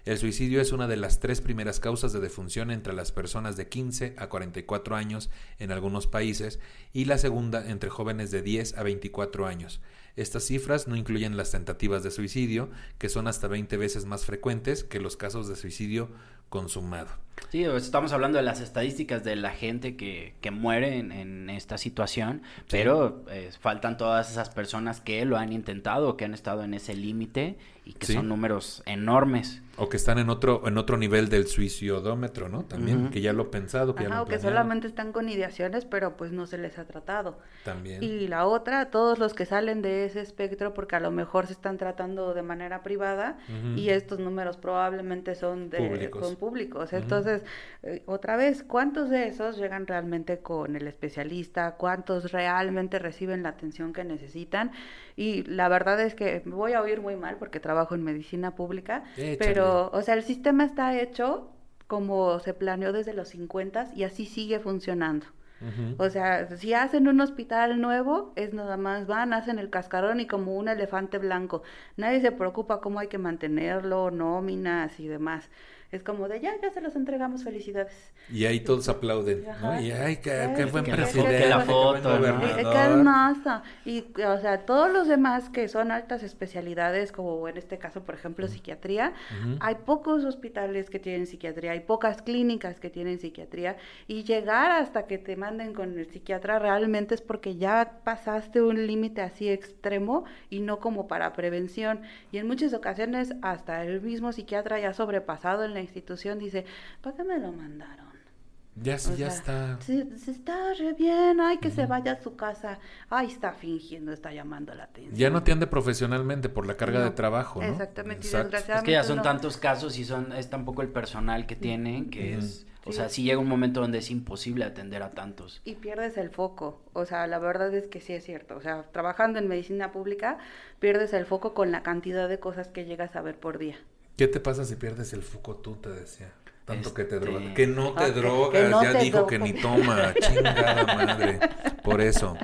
[SPEAKER 1] El suicidio es una de las tres primeras causas de defunción entre las personas de 15 a 44 años en algunos países y la segunda entre jóvenes de 10 a 24 años. Estas cifras no incluyen las tentativas de suicidio, que son hasta 20 veces más frecuentes que los casos de suicidio consumado.
[SPEAKER 2] Sí, estamos hablando de las estadísticas de la gente que, que muere en, esta situación, pero eh, faltan todas esas personas que lo han intentado, que han estado en ese límite y que son números enormes.
[SPEAKER 1] O que están en otro, en otro nivel del suicidómetro, ¿no? También, que ya lo he pensado. Que
[SPEAKER 3] o que solamente están con ideaciones, pero pues no se les ha tratado.
[SPEAKER 1] También.
[SPEAKER 3] Y la otra, todos los que salen de ese espectro porque a lo mejor se están tratando de manera privada y estos números probablemente son de
[SPEAKER 1] Públicos.
[SPEAKER 3] son públicos. Entonces, eh, otra vez, ¿cuántos de esos llegan realmente con el especialista? ¿Cuántos realmente reciben la atención que necesitan? Y la verdad es que voy a oír muy mal porque trabajo en medicina pública,
[SPEAKER 1] Échale.
[SPEAKER 3] pero, o sea, el sistema está hecho como se planeó desde los 50 y así sigue funcionando. O sea, si hacen un hospital nuevo, es nada más van, hacen el cascarón y como un elefante blanco. Nadie se preocupa cómo hay que mantenerlo, nóminas y demás. Es como de ya, ya se los entregamos, felicidades.
[SPEAKER 1] Y ahí todos aplauden, ¿no?
[SPEAKER 3] Ajá.
[SPEAKER 1] Y ay, qué, qué buen presidente,
[SPEAKER 2] que la foto, ¿no?
[SPEAKER 3] Qué hermoso. Y, o sea, todos los demás que son altas especialidades, como en este caso, por ejemplo, psiquiatría,
[SPEAKER 1] Ujú.
[SPEAKER 3] hay pocos hospitales que tienen psiquiatría, hay pocas clínicas que tienen psiquiatría, y llegar hasta que te manden con el psiquiatra realmente es porque ya pasaste un límite así extremo y no como para prevención. Y en muchas ocasiones hasta el mismo psiquiatra ya sobrepasado en la institución dice, ¿para qué me lo mandaron?
[SPEAKER 1] Ya, sí, ya
[SPEAKER 3] sea,
[SPEAKER 1] está.
[SPEAKER 3] Sí, sí está re bien, ay, que se vaya a su casa. Ay, está fingiendo, está llamando la atención.
[SPEAKER 1] Ya no atiende profesionalmente por la carga
[SPEAKER 3] No,
[SPEAKER 1] de trabajo, ¿no?
[SPEAKER 3] Exactamente.
[SPEAKER 2] Es que ya son
[SPEAKER 3] no.
[SPEAKER 2] tantos casos y son es tan poco el personal que tienen que
[SPEAKER 1] Ujú.
[SPEAKER 2] es, o sea, sí llega un momento donde es imposible atender a tantos.
[SPEAKER 3] Y pierdes el foco. O sea, la verdad es que sí es cierto. O sea, trabajando en medicina pública, pierdes el foco con la cantidad de cosas que llegas a ver por día.
[SPEAKER 1] ¿Qué te pasa si pierdes el foco tú, te decía? Tanto que te
[SPEAKER 2] Este-
[SPEAKER 1] drogas. Que no te
[SPEAKER 3] Ah, que
[SPEAKER 1] drogas,
[SPEAKER 3] no
[SPEAKER 1] ya
[SPEAKER 3] te
[SPEAKER 1] dijo que ni toma, chingada madre. Por eso.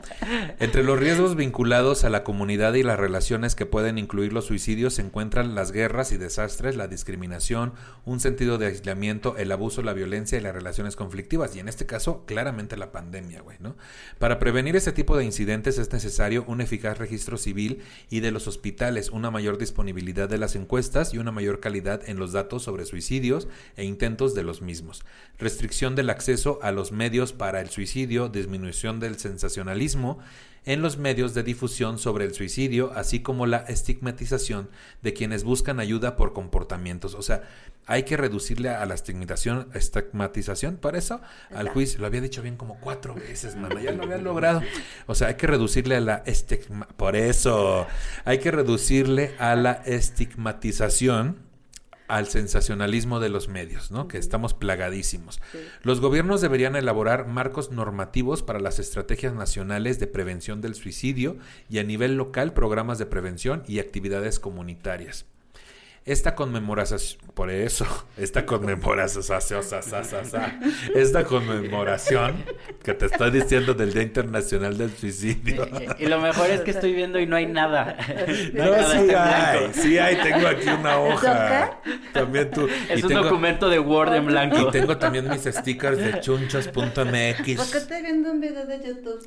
[SPEAKER 1] Entre los riesgos vinculados a la comunidad y las relaciones que pueden incluir los suicidios se encuentran las guerras y desastres, la discriminación, un sentido de aislamiento, el abuso, la violencia y las relaciones conflictivas. Y en este caso, claramente la pandemia, güey, ¿no? Para prevenir este tipo de incidentes es necesario un eficaz registro civil y de los hospitales, una mayor disponibilidad de las encuestas y una mayor calidad en los datos sobre suicidios e intentos de los mismos. Restricción del acceso a los medios para el suicidio, disminución del sensacionalismo en los medios de difusión sobre el suicidio, así como la estigmatización de quienes buscan ayuda por comportamientos. O sea, hay que reducirle a la estigmatización, estigmatización, para eso, al juicio. Lo había dicho bien como cuatro veces, mano, ya lo había logrado. O sea, hay que reducirle a la estigma, por eso, hay que reducirle a la estigmatización al sensacionalismo de los medios, ¿no? Que estamos plagadísimos.
[SPEAKER 3] Sí.
[SPEAKER 1] Los gobiernos deberían elaborar marcos normativos para las estrategias nacionales de prevención del suicidio y a nivel local programas de prevención y actividades comunitarias. Esta conmemoración, por eso, <laughs> esta conmemoración, esta conmemoración que te estoy diciendo del Día Internacional del Suicidio.
[SPEAKER 2] Y, <laughs> y lo mejor es que estoy viendo y no hay nada. <laughs> No hay
[SPEAKER 1] No,
[SPEAKER 2] nada,
[SPEAKER 1] sí hay,
[SPEAKER 2] blanco.
[SPEAKER 1] sí hay, tengo aquí una hoja. También tú.
[SPEAKER 2] Es
[SPEAKER 1] y
[SPEAKER 2] un
[SPEAKER 1] tengo-
[SPEAKER 2] documento de Word en blanco.
[SPEAKER 1] Y tengo también mis stickers de
[SPEAKER 3] ¿Por qué
[SPEAKER 1] chunchos.mx.
[SPEAKER 3] estoy viendo un video de YouTube?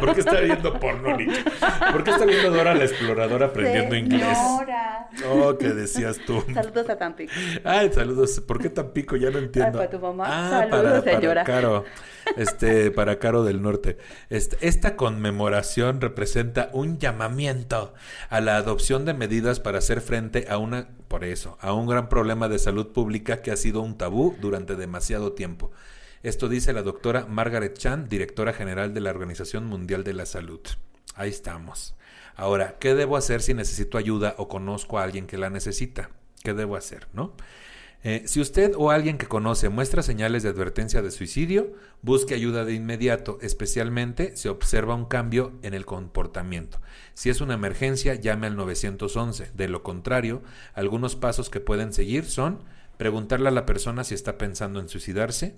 [SPEAKER 1] ¿Por qué está viendo porno, Nicho? ¿Por qué está viendo Dora la exploradora aprendiendo inglés?
[SPEAKER 3] Señora.
[SPEAKER 1] Oh, ¿qué decías tú? <laughs>
[SPEAKER 3] Saludos a Tampico.
[SPEAKER 1] Ay, saludos. ¿Por qué tan pico? Ya no entiendo.
[SPEAKER 3] Ay, para tu mamá.
[SPEAKER 1] Ah,
[SPEAKER 3] Saludos,
[SPEAKER 1] para, para
[SPEAKER 3] señora.
[SPEAKER 1] Caro. <laughs> Este, para Caro del Norte. Este, esta conmemoración representa un llamamiento a la adopción de medidas para hacer frente a una, por eso, a un gran problema de salud pública que ha sido un tabú durante demasiado tiempo. Esto dice la doctora Margaret Chan, directora general de la Organización Mundial de la Salud. Ahí estamos. Ahora, ¿qué debo hacer si necesito ayuda o conozco a alguien que la necesita? ¿Qué debo hacer, no? Eh, si usted o alguien que conoce muestra señales de advertencia de suicidio, busque ayuda de inmediato, especialmente si observa un cambio en el comportamiento. Si es una emergencia, llame al 911. De lo contrario, algunos pasos que pueden seguir son preguntarle a la persona si está pensando en suicidarse,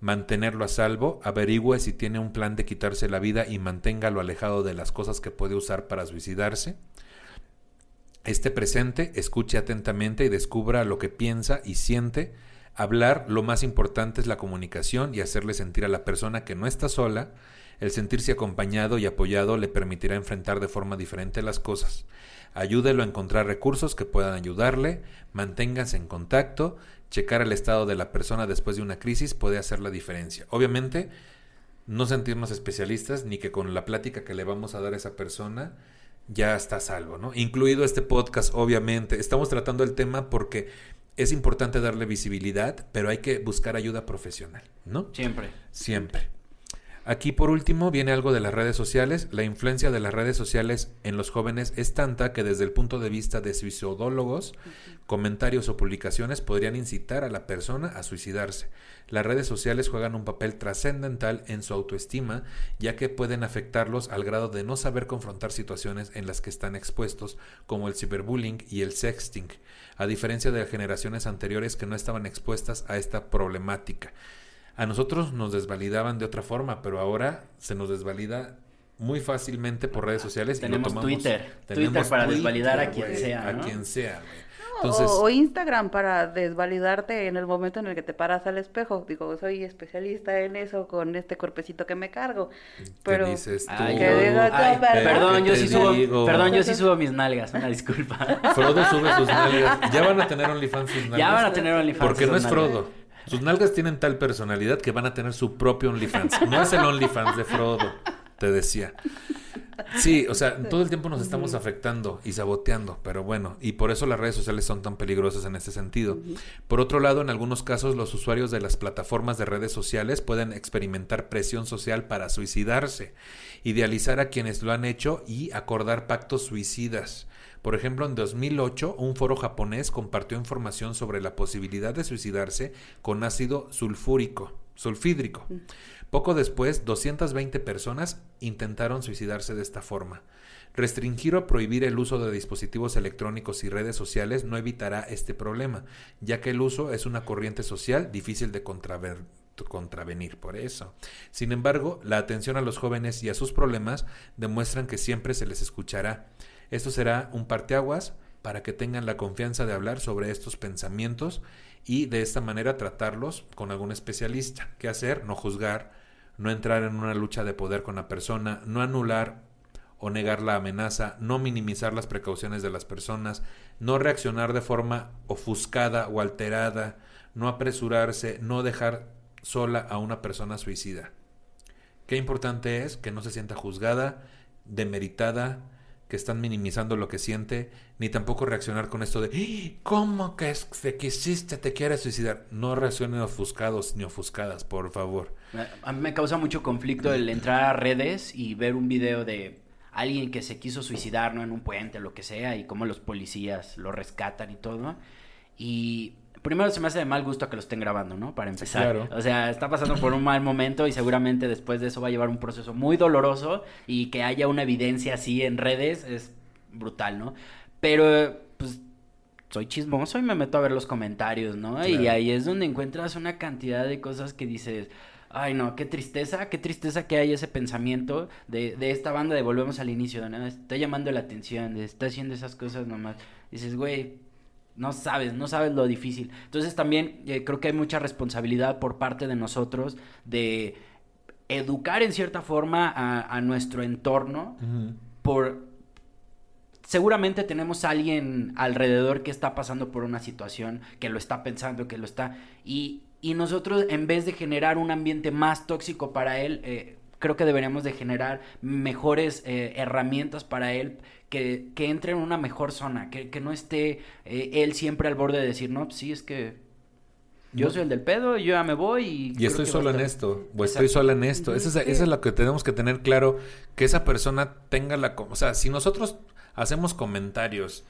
[SPEAKER 1] mantenerlo a salvo, averigüe si tiene un plan de quitarse la vida y manténgalo alejado de las cosas que puede usar para suicidarse. Esté presente, escuche atentamente y descubra lo que piensa y siente. Hablar, lo más importante es la comunicación y hacerle sentir a la persona que no está sola. El sentirse acompañado y apoyado le permitirá enfrentar de forma diferente las cosas. Ayúdelo a encontrar recursos que puedan ayudarle, manténganse en contacto, checar el estado de la persona después de una crisis puede hacer la diferencia. Obviamente, no sentirnos especialistas ni que con la plática que le vamos a dar a esa persona ya está a salvo, ¿no? Incluido este podcast, obviamente. Estamos tratando el tema porque es importante darle visibilidad, pero hay que buscar ayuda profesional, ¿no?
[SPEAKER 2] Siempre.
[SPEAKER 1] Siempre. Aquí por último viene algo de las redes sociales. La influencia de las redes sociales en los jóvenes es tanta que desde el punto de vista de suicidólogos, comentarios o publicaciones podrían incitar a la persona a suicidarse. Las redes sociales juegan un papel trascendental en su autoestima, ya que pueden afectarlos al grado de no saber confrontar situaciones en las que están expuestos, como el ciberbullying y el sexting, a diferencia de las generaciones anteriores que no estaban expuestas a esta problemática. A nosotros nos desvalidaban de otra forma, pero ahora se nos desvalida muy fácilmente por redes sociales.
[SPEAKER 2] Tenemos Twitter. Twitter para desvalidar a quien sea.
[SPEAKER 1] A quien sea,
[SPEAKER 3] Entonces... o, Instagram para desvalidarte en el momento en el que te paras al espejo. Digo, soy especialista en eso con este cuerpecito que me cargo. Pero
[SPEAKER 1] dices tú?
[SPEAKER 2] perdón, yo sí subo, perdón, yo sí subo mis nalgas, una disculpa.
[SPEAKER 1] Frodo sube sus <laughs> nalgas. Ya van a tener OnlyFans sus nalgas.
[SPEAKER 2] Ya van a tener OnlyFans.
[SPEAKER 1] Porque no es Frodo. Sus nalgas tienen tal personalidad que van a tener su propio OnlyFans. No es el OnlyFans de Frodo, te decía. Sí, o sea, todo el tiempo nos estamos afectando y saboteando, pero bueno, y por eso las redes sociales son tan peligrosas en este sentido. Por otro lado, en algunos casos los usuarios de las plataformas de redes sociales pueden experimentar presión social para suicidarse, idealizar a quienes lo han hecho y acordar pactos suicidas. Por ejemplo, en 2008, un foro japonés compartió información sobre la posibilidad de suicidarse con ácido sulfúrico, sulfídrico. Mm. Poco después, 220 personas intentaron suicidarse de esta forma. Restringir o prohibir el uso de dispositivos electrónicos y redes sociales no evitará este problema, ya que el uso es una corriente social difícil de contravenir por eso. Sin embargo, la atención a los jóvenes y a sus problemas demuestran que siempre se les escuchará. Esto será un parteaguas para que tengan la confianza de hablar sobre estos pensamientos y de esta manera tratarlos con algún especialista. ¿Qué hacer? No juzgar, no entrar en una lucha de poder con la persona, no anular o negar la amenaza, no minimizar las precauciones de las personas, no reaccionar de forma ofuscada o alterada, no apresurarse, no dejar sola a una persona suicida. Qué importante es que no se sienta juzgada, demeritada, que están minimizando lo que siente, ni tampoco reaccionar con esto de ¡Ah! ¿cómo que que quisiste, te quieres suicidar? No reaccionen ofuscados ni ofuscadas, por favor.
[SPEAKER 2] A mí me causa mucho conflicto el entrar a redes y ver un video de alguien que se quiso suicidar, ¿no? En un puente, lo que sea, y cómo los policías lo rescatan y todo. Y primero se me hace de mal gusto que lo estén grabando, ¿no? Para empezar. O sea, está pasando por un mal momento y seguramente después de eso va a llevar un proceso muy doloroso y que haya una evidencia así en redes es brutal, ¿no? Pero, pues, soy chismoso y me meto a ver los comentarios, ¿no? Y ahí es donde encuentras una cantidad de cosas que dices, ay no, qué tristeza, qué tristeza que hay ese pensamiento de, de esta banda de volvemos al inicio, ¿no? Está llamando la atención, está haciendo esas cosas nomás. Dices, güey, no sabes, no sabes lo difícil. Entonces también eh, creo que hay mucha responsabilidad por parte de nosotros de educar en cierta forma a, nuestro entorno por seguramente tenemos a alguien alrededor que está pasando por una situación, que lo está pensando, que lo está... Y, y nosotros, en vez de generar un ambiente más tóxico para él, eh, creo que deberíamos de generar mejores eh, herramientas para él que, que, entre en una mejor zona, que, que no esté eh, él siempre al borde de decir, no, pues sí, es que yo soy el del pedo, yo ya me voy y...
[SPEAKER 1] Y estoy solo en esto, o estoy sola en esto. Eso es, eso es lo que tenemos que tener claro, que esa persona tenga la... O sea, si nosotros hacemos comentarios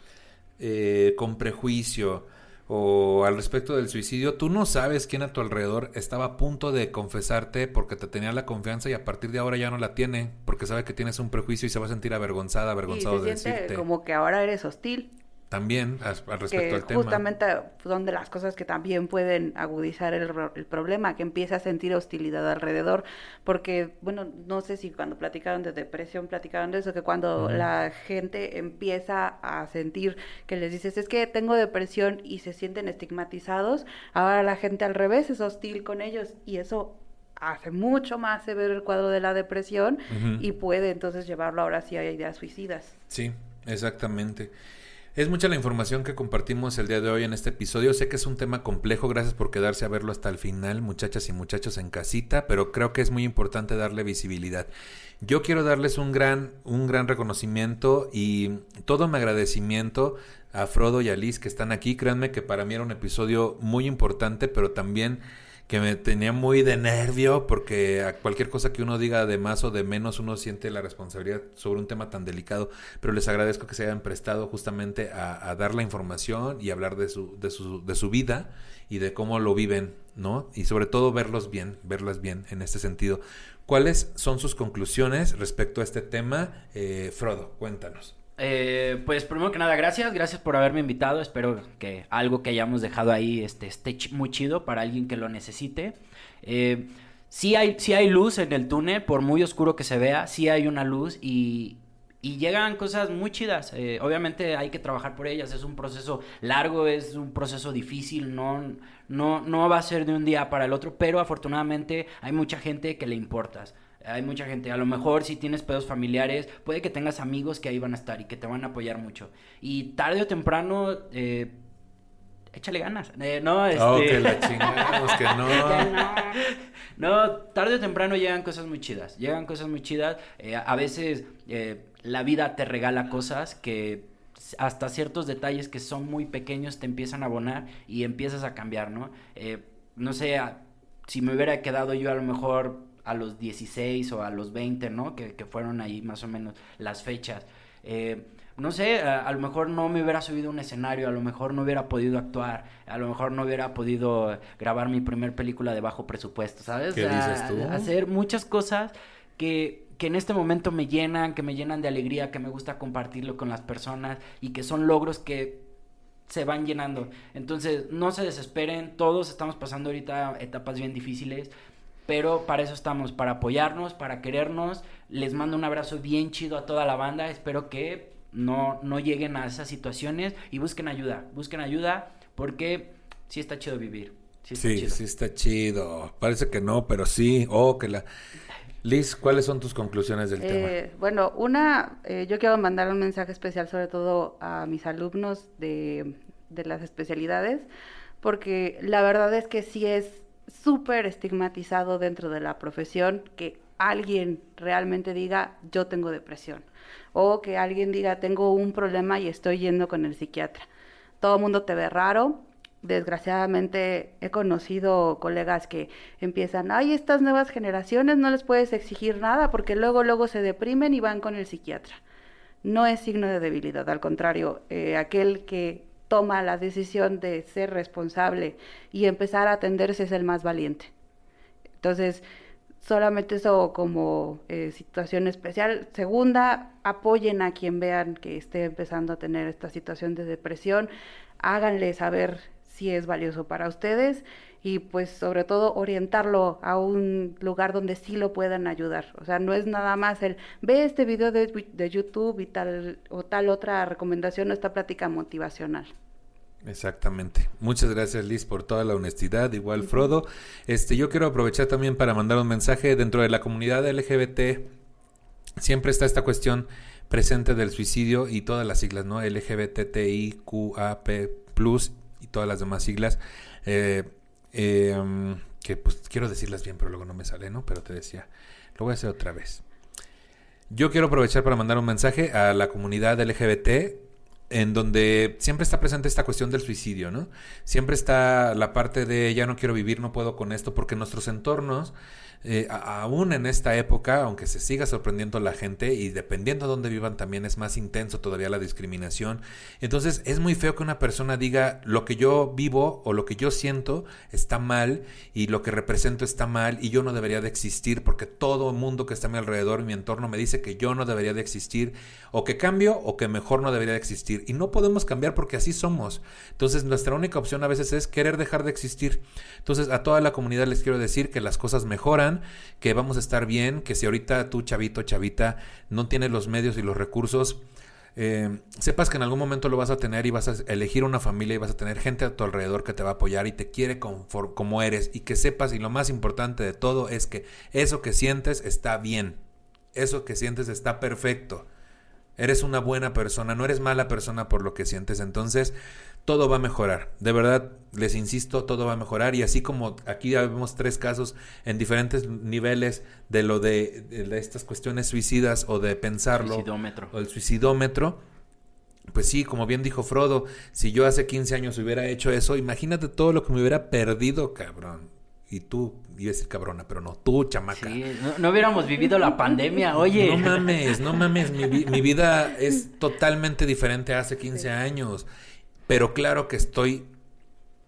[SPEAKER 1] eh, con prejuicio, o al respecto del suicidio, tú no sabes quién a tu alrededor estaba a punto de confesarte porque te tenía la confianza y a partir de ahora ya no la tiene porque sabe que tienes un prejuicio y se va a sentir avergonzada, avergonzado de decirte.
[SPEAKER 3] Como que ahora eres hostil
[SPEAKER 1] también al respecto al
[SPEAKER 3] tema. Justamente son de las cosas que también pueden agudizar el, el, problema, que empieza a sentir hostilidad alrededor, porque, bueno, no sé si cuando platicaron de depresión, platicaron de eso, que cuando la gente empieza a sentir que les dices, es que tengo depresión y se sienten estigmatizados, ahora la gente al revés es hostil con ellos y eso hace mucho más severo el cuadro de la depresión y puede entonces llevarlo ahora sí a ideas suicidas.
[SPEAKER 1] Sí, exactamente. Es mucha la información que compartimos el día de hoy en este episodio. Sé que es un tema complejo, gracias por quedarse a verlo hasta el final, muchachas y muchachos en casita, pero creo que es muy importante darle visibilidad. Yo quiero darles un gran, un gran reconocimiento y todo mi agradecimiento a Frodo y a Liz que están aquí. Créanme que para mí era un episodio muy importante, pero también que me tenía muy de nervio porque a cualquier cosa que uno diga de más o de menos uno siente la responsabilidad sobre un tema tan delicado, pero les agradezco que se hayan prestado justamente a, dar la información y hablar de su, de su, de su vida y de cómo lo viven, ¿no? Y sobre todo verlos bien, verlas bien en este sentido. ¿Cuáles son sus conclusiones respecto a este tema? Eh, Frodo, cuéntanos.
[SPEAKER 2] Eh, pues primero que nada, gracias, gracias por haberme invitado. Espero que algo que hayamos dejado ahí este, esté muy chido para alguien que lo necesite. Eh, sí, hay, sí hay luz en el túnel, por muy oscuro que se vea, sí hay una luz y, llegan cosas muy chidas. Eh, obviamente hay que trabajar por ellas, es un proceso largo, es un proceso difícil, no, no, no va a ser de un día para el otro, pero afortunadamente hay mucha gente que le importas. Hay mucha gente, a lo mejor si tienes pedos familiares, puede que tengas amigos que ahí van a estar y que te van a apoyar mucho. Y tarde o temprano, eh, échale ganas. Eh, no, este...
[SPEAKER 1] Oh, que la chingamos, que no. <laughs>
[SPEAKER 2] no, tarde o temprano llegan cosas muy chidas. Llegan cosas muy chidas. Eh, a veces eh, la vida te regala cosas que hasta ciertos detalles que son muy pequeños te empiezan a abonar y empiezas a cambiar, ¿no? no sé, si me hubiera quedado yo a lo mejor a los 16 o a los 20, ¿no? Que, fueron ahí más o menos las fechas. Eh, no sé, a, lo mejor no me hubiera subido a un escenario, a lo mejor no hubiera podido actuar, a lo mejor no hubiera podido grabar mi primer película de bajo presupuesto, ¿sabes?
[SPEAKER 1] ¿Qué dices tú?
[SPEAKER 2] Hacer muchas cosas que, que en este momento me llenan, que me llenan de alegría, que me gusta compartirlo con las personas y que son logros que se van llenando. Entonces, no se desesperen, todos estamos pasando ahorita etapas bien difíciles. Pero para eso estamos, para apoyarnos, para querernos. Les mando un abrazo bien chido a toda la banda. Espero que no, no lleguen a esas situaciones y busquen ayuda. Busquen ayuda porque sí está chido vivir.
[SPEAKER 1] Sí, sí, está chido. Parece que no, pero sí. Oh, que la... Liz, ¿cuáles son tus conclusiones del
[SPEAKER 3] eh, tema? Bueno, una, eh, yo quiero mandar un mensaje especial sobre todo a mis alumnos de, de las especialidades, porque la verdad es que sí es súper estigmatizado dentro de la profesión que alguien realmente diga yo tengo depresión o que alguien diga tengo un problema y estoy yendo con el psiquiatra. Todo el mundo te ve raro. Desgraciadamente he conocido colegas que empiezan, ay, estas nuevas generaciones no les puedes exigir nada porque luego, luego se deprimen y van con el psiquiatra. No es signo de debilidad, al contrario, eh, aquel que toma la decisión de ser responsable y empezar a atenderse es el más valiente. Entonces, solamente eso como eh, situación especial. Segunda, apoyen a quien vean que esté empezando a tener esta situación de depresión, háganle saber si es valioso para ustedes y pues sobre todo orientarlo a un lugar donde sí lo puedan ayudar. O sea, no es nada más el ve este video de, de YouTube y tal o tal otra recomendación o esta plática motivacional.
[SPEAKER 1] Exactamente. Muchas gracias Liz por toda la honestidad, igual Frodo. Este, yo quiero aprovechar también para mandar un mensaje dentro de la comunidad LGBT. Siempre está esta cuestión presente del suicidio y todas las siglas, ¿no? LGBTIQAP+, y todas las demás siglas. Eh, eh, que pues quiero decirlas bien, pero luego no me sale, ¿no? Pero te decía, lo voy a hacer otra vez. Yo quiero aprovechar para mandar un mensaje a la comunidad LGBT en donde siempre está presente esta cuestión del suicidio, ¿no? Siempre está la parte de ya no quiero vivir, no puedo con esto, porque nuestros entornos eh, aún en esta época, aunque se siga sorprendiendo la gente y dependiendo de dónde vivan también es más intenso todavía la discriminación. Entonces es muy feo que una persona diga lo que yo vivo o lo que yo siento está mal y lo que represento está mal y yo no debería de existir porque todo el mundo que está a mi alrededor, mi entorno, me dice que yo no debería de existir o que cambio o que mejor no debería de existir. Y no podemos cambiar porque así somos. Entonces nuestra única opción a veces es querer dejar de existir. Entonces a toda la comunidad les quiero decir que las cosas mejoran que vamos a estar bien, que si ahorita tú, chavito, chavita, no tienes los medios y los recursos, eh, sepas que en algún momento lo vas a tener y vas a elegir una familia y vas a tener gente a tu alrededor que te va a apoyar y te quiere como eres y que sepas y lo más importante de todo es que eso que sientes está bien, eso que sientes está perfecto. Eres una buena persona, no eres mala persona por lo que sientes. Entonces, todo va a mejorar. De verdad, les insisto, todo va a mejorar. Y así como aquí ya vemos tres casos en diferentes niveles de lo de, estas cuestiones suicidas o de pensarlo.
[SPEAKER 2] Suicidómetro.
[SPEAKER 1] O el suicidómetro. Pues sí, como bien dijo Frodo, si yo hace 15 años hubiera hecho eso, imagínate todo lo que me hubiera perdido, cabrón. Y tú, iba a decir cabrona, pero no, tú, chamaca.
[SPEAKER 2] Sí, no, no hubiéramos vivido la pandemia, <laughs> oye.
[SPEAKER 1] No mames, no mames, mi, mi vida es totalmente diferente a hace 15 años. Pero claro que estoy...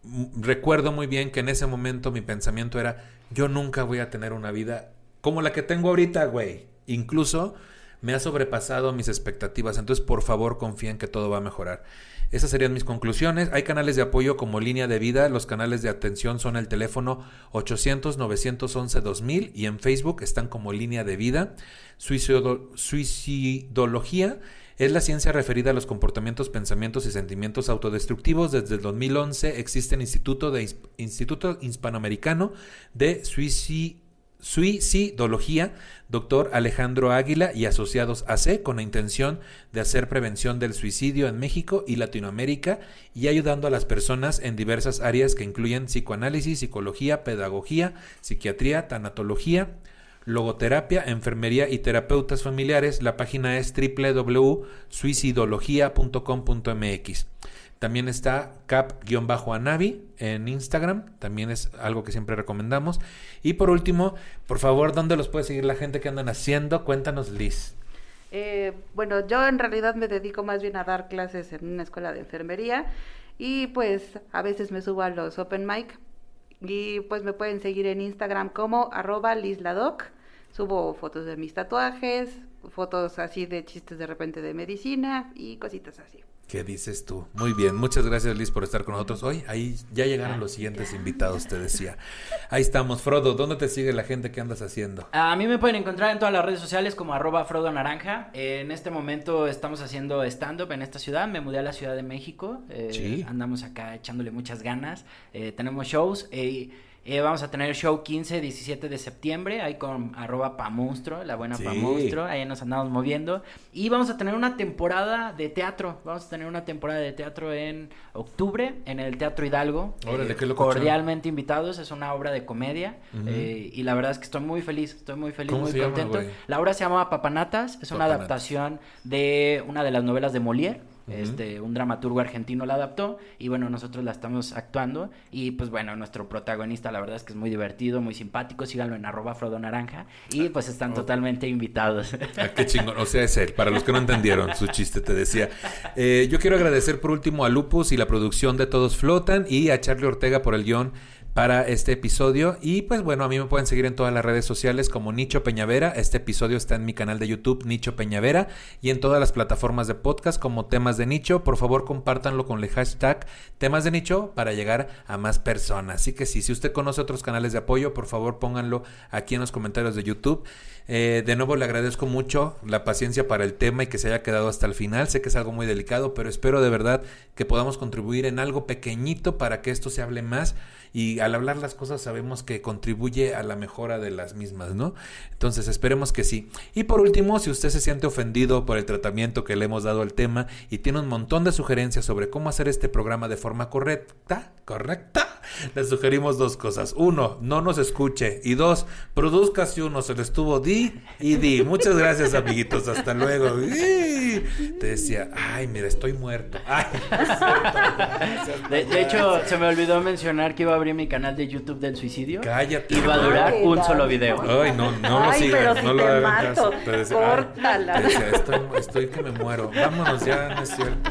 [SPEAKER 1] m- Recuerdo muy bien que en ese momento mi pensamiento era, yo nunca voy a tener una vida como la que tengo ahorita, güey. Incluso me ha sobrepasado mis expectativas. Entonces, por favor, confíen que todo va a mejorar. Esas serían mis conclusiones. Hay canales de apoyo como Línea de Vida. Los canales de atención son el teléfono 800-911-2000 y en Facebook están como Línea de Vida. Suicido- suicidología es la ciencia referida a los comportamientos, pensamientos y sentimientos autodestructivos. Desde el 2011 existe el Instituto, de, Instituto Hispanoamericano de Suici- Suicidología, doctor Alejandro Águila y asociados AC, con la intención de hacer prevención del suicidio en México y Latinoamérica y ayudando a las personas en diversas áreas que incluyen psicoanálisis, psicología, pedagogía, psiquiatría, tanatología, logoterapia, enfermería y terapeutas familiares. La página es www.suicidología.com.mx. También está cap-anavi en Instagram, también es algo que siempre recomendamos. Y por último, por favor, ¿dónde los puede seguir la gente que andan haciendo? Cuéntanos, Liz.
[SPEAKER 3] Eh, bueno, yo en realidad me dedico más bien a dar clases en una escuela de enfermería y pues a veces me subo a los open mic y pues me pueden seguir en Instagram como arroba lisladoc. Subo fotos de mis tatuajes, fotos así de chistes de repente de medicina y cositas así.
[SPEAKER 1] ¿Qué dices tú? Muy bien, muchas gracias Liz por estar con nosotros hoy. Ahí ya llegaron los siguientes invitados, te decía. Ahí estamos, Frodo, ¿dónde te sigue la gente que andas haciendo?
[SPEAKER 2] A mí me pueden encontrar en todas las redes sociales como arroba Frodo Naranja. En este momento estamos haciendo stand-up en esta ciudad. Me mudé a la Ciudad de México. Eh,
[SPEAKER 1] Sí.
[SPEAKER 2] Andamos acá echándole muchas ganas. Eh, tenemos shows. eh, eh, vamos a tener show 15, 17 de septiembre. Ahí con arroba Pamonstro, la buena
[SPEAKER 1] Sí.
[SPEAKER 2] Pamonstro. Ahí nos andamos moviendo. Y vamos a tener una temporada de teatro. Vamos a tener una temporada de teatro en octubre en el Teatro Hidalgo.
[SPEAKER 1] Órale,
[SPEAKER 2] Eh,
[SPEAKER 1] qué locochón.
[SPEAKER 2] cordialmente invitados. Es una obra de comedia. Eh, y la verdad es que estoy muy feliz. Estoy muy feliz,
[SPEAKER 1] ¿Cómo
[SPEAKER 2] muy
[SPEAKER 1] llama,
[SPEAKER 2] contento. La obra se llama Papanatas, es una adaptación de una de las novelas de Molière. Este, un dramaturgo argentino la adaptó y bueno, nosotros la estamos actuando y pues bueno, nuestro protagonista la verdad es que es muy divertido, muy simpático, síganlo en arroba Frodo Naranja y pues están
[SPEAKER 1] Oh.
[SPEAKER 2] totalmente invitados.
[SPEAKER 1] Ah, qué chingón. O sea, es él. Para los que no entendieron su chiste, te decía. Eh, yo quiero agradecer por último a Lupus y la producción de Todos Flotan y a Charlie Ortega por el guion para este episodio. Y pues bueno, a mí me pueden seguir en todas las redes sociales como Nicho Peñavera. Este episodio está en mi canal de YouTube, Nicho Peñavera, y en todas las plataformas de podcast como Temas de Nicho. Por favor, compártanlo con el hashtag Temas de Nicho para llegar a más personas. Así que sí, si usted conoce otros canales de apoyo, por favor pónganlo aquí en los comentarios de YouTube. Eh, de nuevo le agradezco mucho la paciencia para el tema y que se haya quedado hasta el final. Sé que es algo muy delicado, pero espero de verdad que podamos contribuir en algo pequeñito para que esto se hable más y al hablar las cosas sabemos que contribuye a la mejora de las mismas, ¿no? Entonces esperemos que sí. Y por último, si usted se siente ofendido por el tratamiento que le hemos dado al tema y tiene un montón de sugerencias sobre cómo hacer este programa de forma correcta, correcta, le sugerimos dos cosas. Uno, no nos escuche. Y dos, produzca si uno se le estuvo di y di. Muchas gracias, amiguitos. Hasta luego. Te decía, ay, mira, estoy muerto. Ay. <laughs>
[SPEAKER 2] De, de hecho, se me olvidó mencionar que iba a abrir mi canal de YouTube del suicidio.
[SPEAKER 1] Cállate.
[SPEAKER 2] Y va a durar
[SPEAKER 3] Ay,
[SPEAKER 2] un solo video.
[SPEAKER 1] Ay, no, no lo
[SPEAKER 3] pero
[SPEAKER 1] no
[SPEAKER 3] si
[SPEAKER 1] lo
[SPEAKER 3] te
[SPEAKER 1] hagan
[SPEAKER 3] mato,
[SPEAKER 1] caso. Te decía, ay,
[SPEAKER 3] córtala.
[SPEAKER 1] te decía, estoy, estoy que me muero. Vámonos ya, no es cierto.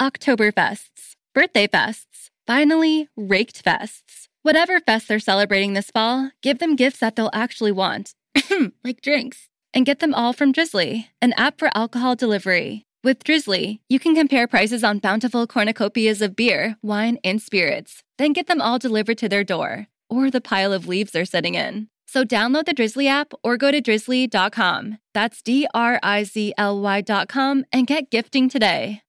[SPEAKER 4] Oktoberfests, birthday fests, finally raked fests. Whatever fest they're celebrating this fall, give them gifts that they'll actually want, <laughs> like drinks. And get them all from Drizzly, an app for alcohol delivery. With Drizzly, you can compare prices on bountiful cornucopias of beer, wine, and spirits, then get them all delivered to their door or the pile of leaves they're sitting in. So download the Drizzly app or go to drizzly.com. That's D R I Z L Y.com and get gifting today.